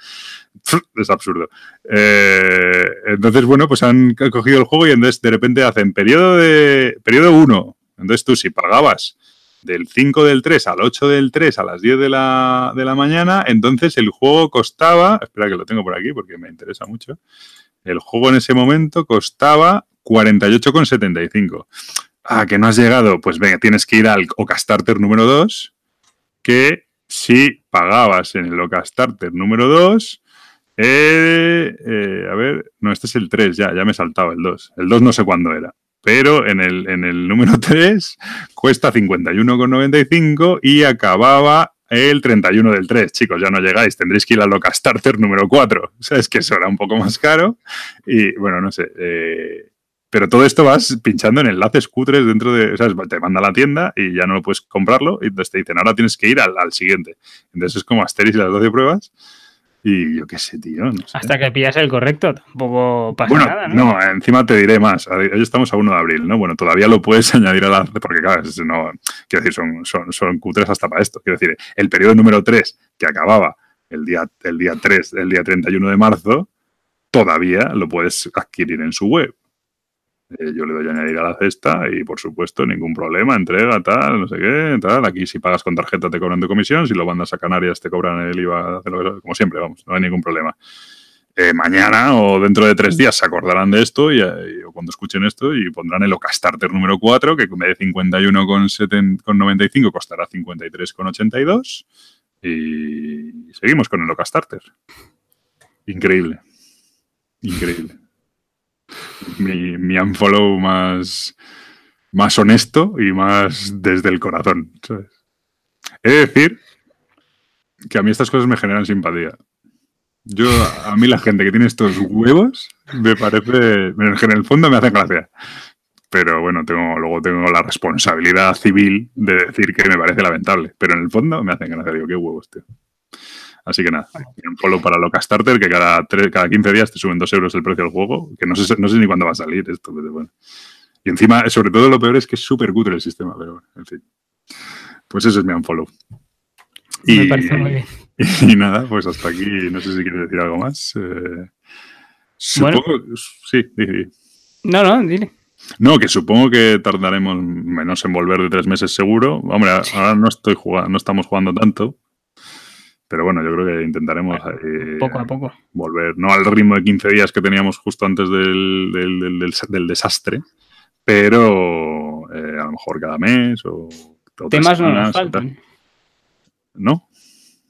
Es absurdo. Eh, entonces, bueno, pues han cogido el juego y entonces de repente hacen periodo de periodo 1. Entonces tú si pagabas del 5 del 3 al 8 del 3 a las 10 de la, de la mañana, entonces el juego costaba, espera que lo tengo por aquí porque me interesa mucho, el juego en ese momento costaba 48,75. Ah, que no has llegado. Pues venga, tienes que ir al Ocastarter número 2, que si pagabas en el Ocastarter número 2, eh, eh, a ver, no, este es el 3, ya, ya me he saltado el 2. El 2 no sé cuándo era. Pero en el, en el número 3 cuesta 51,95 y acababa el 31 del 3. Chicos, ya no llegáis, tendréis que ir al Starter número 4. O sea, es que eso era un poco más caro. Y bueno, no sé. Eh, pero todo esto vas pinchando en enlaces cutres dentro de. ¿sabes? Te manda a la tienda y ya no lo puedes comprarlo. Y entonces te dicen, ahora tienes que ir al, al siguiente. Entonces es como Asterix y las 12 pruebas. Y yo qué sé, tío. Hasta que pillas el correcto, tampoco pasa nada, ¿no? No, encima te diré más. Hoy estamos a 1 de abril, ¿no? Bueno, todavía lo puedes añadir a la. Porque, claro, no, quiero decir, son, son, son cutres hasta para esto. Quiero decir, el periodo número 3, que acababa el día, el día 3, el día 31 de marzo, todavía lo puedes adquirir en su web. Eh, yo le doy a añadir a la cesta y, por supuesto, ningún problema, entrega, tal, no sé qué, tal. Aquí si pagas con tarjeta te cobran de comisión, si lo mandas a Canarias te cobran el IVA, como siempre, vamos, no hay ningún problema. Eh, mañana o dentro de tres días se acordarán de esto y, o cuando escuchen esto y pondrán el Ocastarter número 4, que en vez de 51,95 costará 53,82 y seguimos con el Ocastarter. Increíble. Increíble mi, mi unfollow más, más honesto y más desde el corazón. ¿sabes? He de decir que a mí estas cosas me generan simpatía. Yo, a mí la gente que tiene estos huevos, me parece, en el fondo me hacen gracia. Pero bueno, tengo, luego tengo la responsabilidad civil de decir que me parece lamentable. Pero en el fondo me hacen gracia. Digo, qué huevos, tío. Así que nada, un follow para Locastarter, que cada, cada 15 días te suben 2 euros el precio del juego, que no sé, no sé ni cuándo va a salir esto, pero bueno. Y encima, sobre todo lo peor es que es súper cutre el sistema, pero bueno, en fin. Pues eso es mi unfollow. Y, Me parece muy bien. Y, nada, pues hasta aquí, no sé si quieres decir algo más. Eh, supongo, sí, dije. No, no, dile. No, que supongo que tardaremos menos en volver de tres meses seguro. Hombre, ahora no estoy jugando, no estamos jugando tanto, pero bueno, yo creo que intentaremos eh, poco a poco volver, no al ritmo de 15 días que teníamos justo antes del, del, desastre, pero eh, a lo mejor cada mes o... Temas no nos faltan. ¿No?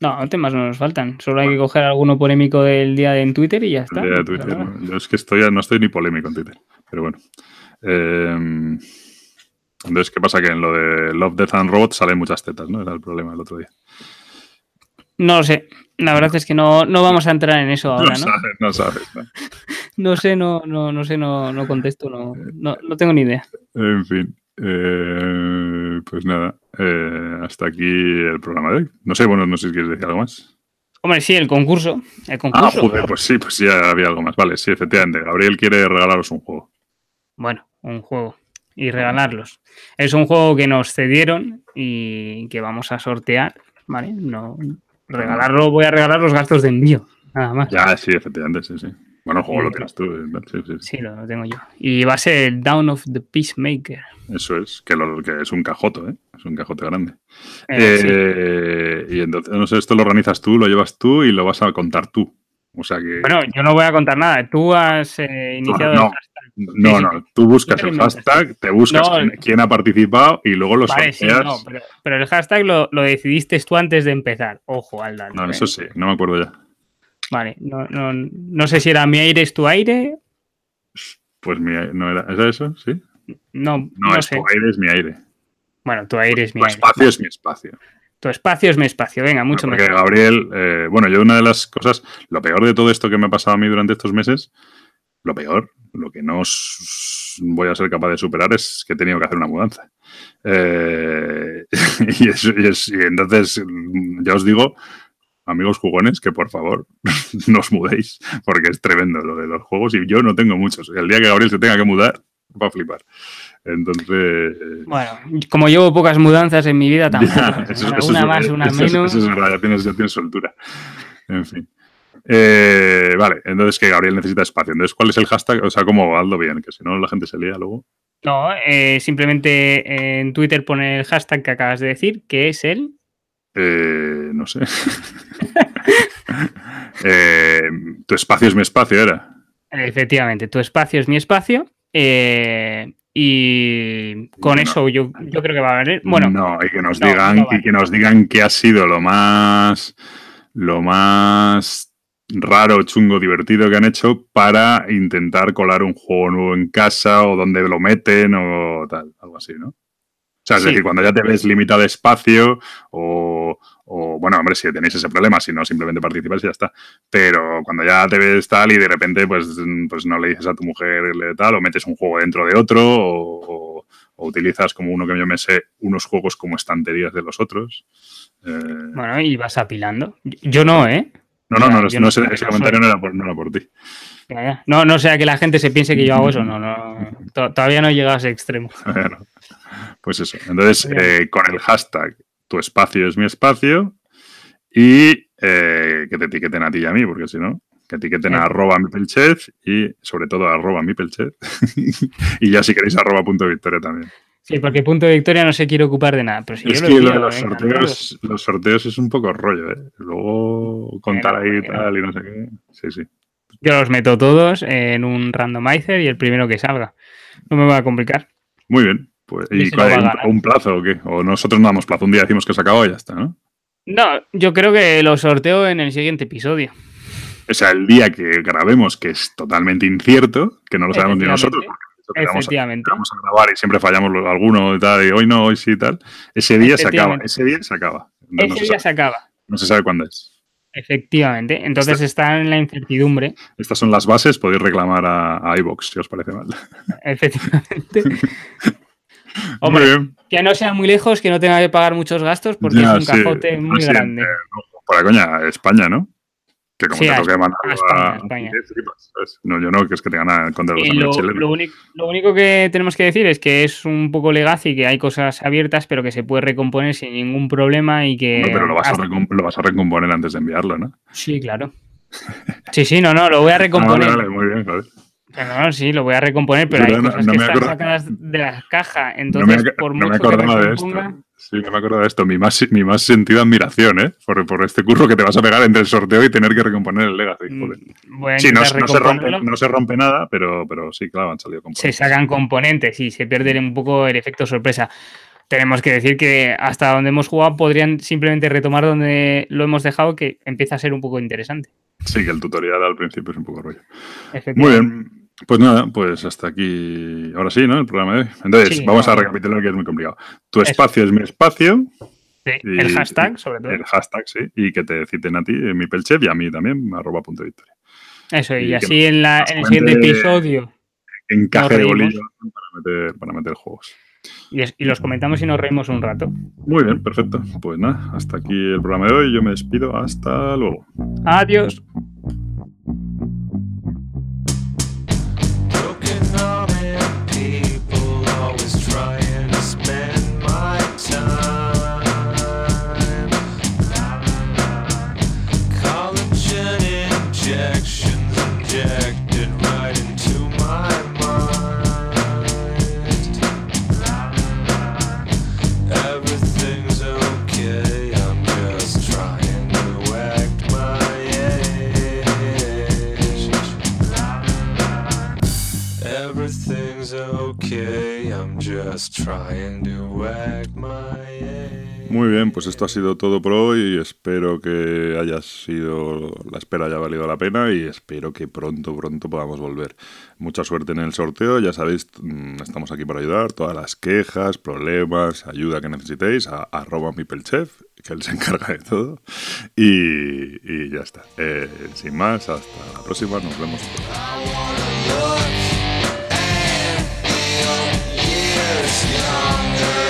No, temas no nos faltan. Solo hay que coger alguno polémico del día de en Twitter y ya está. Yo es que estoy, no estoy ni polémico en Twitter, pero bueno. Em, entonces, ¿qué pasa? Que en lo de Love, Death and Robots salen muchas tetas, ¿no? Era el problema el otro día. No lo sé. La verdad es que no, no vamos a entrar en eso ahora, ¿no? No sabes, no No, sé, no, no, no sé, no, no contesto, no, no, no tengo ni idea. En fin. Eh, pues nada, eh, hasta aquí el programa de hoy. No sé, bueno, no sé si quieres decir algo más. Hombre, sí, el concurso. El Ah, concurso. joder, pues sí, pues sí, había algo más. Vale, sí, efectivamente. Gabriel quiere regalaros un juego. Bueno, un juego. Y regalarlos. Es un juego que nos cedieron y que vamos a sortear. ¿Vale? No. Regalarlo, voy a regalar los gastos de envío. Nada más. Ya, sí, efectivamente, sí, sí. Bueno, el juego lo tienes tú. eh, Sí, sí, lo, tengo yo. Y va a ser el Down of the Peacemaker. Eso es, que, lo, que es un cajoto, ¿eh? Es un cajote grande. Eh. Eh, Y entonces, no sé, esto lo organizas tú, lo llevas tú y lo vas a contar tú. O sea que. Bueno, yo no voy a contar nada. Tú has eh, iniciado no. el hashtag. No, no, tú buscas el hashtag, te buscas No, quién, quién ha participado y luego lo Vale, sí, no, pero, pero el hashtag lo, lo decidiste tú antes de empezar. Ojo, Alda. No, eso sí, no me acuerdo ya. Vale, no, no, no sé si era mi aire es tu aire. Pues mi, no era. ¿Es eso? ¿Sí? No, No, es sé. tu aire, es mi aire. Bueno, tu aire es mi Tu aire. espacio es mi espacio. Tu espacio es mi espacio. Venga, mucho Porque mejor. Gabriel, eh, bueno, yo una de las cosas, lo peor de todo esto que me ha pasado a mí durante estos meses, lo peor, lo que no voy a ser capaz de superar es que he tenido que hacer una mudanza. Eh, y, eso- y es- y entonces, mm, ya os digo, amigos jugones, que por favor no os mudéis, porque es tremendo lo de los juegos y yo no tengo muchos. El día que Gabriel se tenga que mudar, va a flipar. Entonces, Bueno, como llevo pocas mudanzas en mi vida, tampoco. ya, eso- Una- eso una es- más, una es- menos. Eso es verdad, ya tienes, ya tienes soltura. En fin. Eh, vale, entonces que Gabriel necesita espacio. Entonces, ¿cuál es el hashtag? O sea, ¿cómo hazlo bien? Que si no, la gente se lía luego. No, eh, simplemente en Twitter pone el hashtag que acabas de decir, que es el. Eh, no sé. Eh, tu espacio es mi espacio, era. Efectivamente, tu espacio es mi espacio. y con No. eso yo, yo creo que va a haber. Bueno, no, y que nos no, digan, no vale. y que nos digan qué ha sido lo más lo más raro, chungo, divertido que han hecho para intentar colar un juego nuevo en casa o donde lo meten o tal, algo así, ¿no? O sea, es Sí. decir, cuando ya te ves limitado de espacio o, o, bueno, hombre, si tenéis ese problema, si no, simplemente participáis y ya está. Pero cuando ya te ves tal y de repente, pues, pues no le dices a tu mujer tal, o metes un juego dentro de otro, o, o- o utilizas como uno que yo me sé, unos juegos como estanterías de los otros. Eh, bueno, y vas apilando. Yo no, ¿eh? No, no, no, no, yo no no- sé, ese comentario soy- no era por, no era por ti. No, no sea que la gente se piense que yo hago eso, no, no. to- Todavía no he llegado a ese extremo. Bueno, pues eso. Entonces, eh, con el hashtag tu espacio es mi espacio y eh, que te etiqueten a ti y a mí, porque si no, que etiqueten a arroba mipelchef y sobre todo a arroba mipelchef y ya si queréis arroba punto victoria también. Sí, porque punto de victoria no se quiere ocupar de nada. Pero si es yo que lo de los venga, sorteos, los sorteos es un poco rollo, ¿eh? Luego contar ahí bueno. tal y no sé qué. Sí, sí. Yo los meto todos en un randomizer y el primero que salga. No me va a complicar. Muy bien. Pues, Y ¿Y cuál- a un, plazo o qué? O nosotros no damos plazo. Un día decimos que se acabó y ya está, ¿no? No, yo creo que lo sorteo en el siguiente episodio. O sea, el día que grabemos, que es totalmente incierto, que no lo sabemos ni nosotros, porque eso que vamos a, Efectivamente. vamos a grabar y siempre fallamos alguno y tal, y hoy no, hoy sí y tal. Ese día se acaba, ese día se acaba. No, no Ese se día sabe, se acaba. no se sabe cuándo es. Efectivamente. Entonces Este- está en la incertidumbre. Estas son las bases, podéis reclamar a, a iVox si os parece mal. Efectivamente. Muy Hombre, bien. que no sea muy lejos, que no tenga que pagar muchos gastos, porque Ya, es un cajote muy grande. eh, no, la coña, España, ¿no? Que como Sí, te toque mandar a España, a España. flipas, ¿sabes? No, yo no, que es que te gana contra los Y lo, lo único, lo único que tenemos que decir es que es un poco legacy, que hay cosas abiertas, pero que se puede recomponer sin ningún problema y que. No, pero lo vas, a hasta- recom- lo vas a recomponer antes de enviarlo, ¿no? Sí, claro. Sí, sí, no, no, lo voy a Ah, recomponer. vale, vale, muy bien, joder. No, no, sí, lo voy a recomponer, pero hay no- cosas no que me están sacadas de la caja. No me, Entonces, ac- por me mucho que recomponga, Sí, no me acordaba de esto. Mi más, mi más sentida admiración, ¿eh? Por, por este curro que te vas a pegar entre el sorteo y tener que recomponer el Legacy. Joder. mm, a Sí, no, se rompe, no se rompe nada, pero, pero sí, claro, han salido se componentes. sacan componentes y se pierde un poco el efecto sorpresa. Tenemos que decir que hasta donde hemos jugado podrían simplemente retomar donde lo hemos dejado, que empieza a ser un poco interesante. Sí, que el tutorial al principio es un poco rollo. Muy bien. Pues nada, pues hasta aquí. Ahora sí, ¿no? El programa de hoy. Entonces, Sí, vamos no, a recapitular que es muy complicado. Tu Eso. espacio es mi espacio. Sí, y- el hashtag, sobre todo. El hashtag, sí. Y que te citen a ti, mi pelchef, y a mí también, arroba punto victoria. Eso, y y así en, la, nos en el siguiente episodio. Encaje de reímos. bolillo para meter, para meter juegos. y, los comentamos y nos reímos un rato. Muy bien, perfecto. Pues nada, hasta aquí el programa de hoy. Yo me despido. Hasta luego. Adiós. Muy bien, pues esto ha sido todo por hoy. Espero que haya sido la espera haya valido la pena y espero que pronto, pronto podamos volver. Mucha suerte en el sorteo, ya sabéis, mm, estamos aquí para ayudar. Todas las quejas, problemas, ayuda que necesitéis, a, arroba mipelchef, que él se encarga de todo. Y, ya está. Eh, sin más, hasta la próxima, nos vemos. This younger.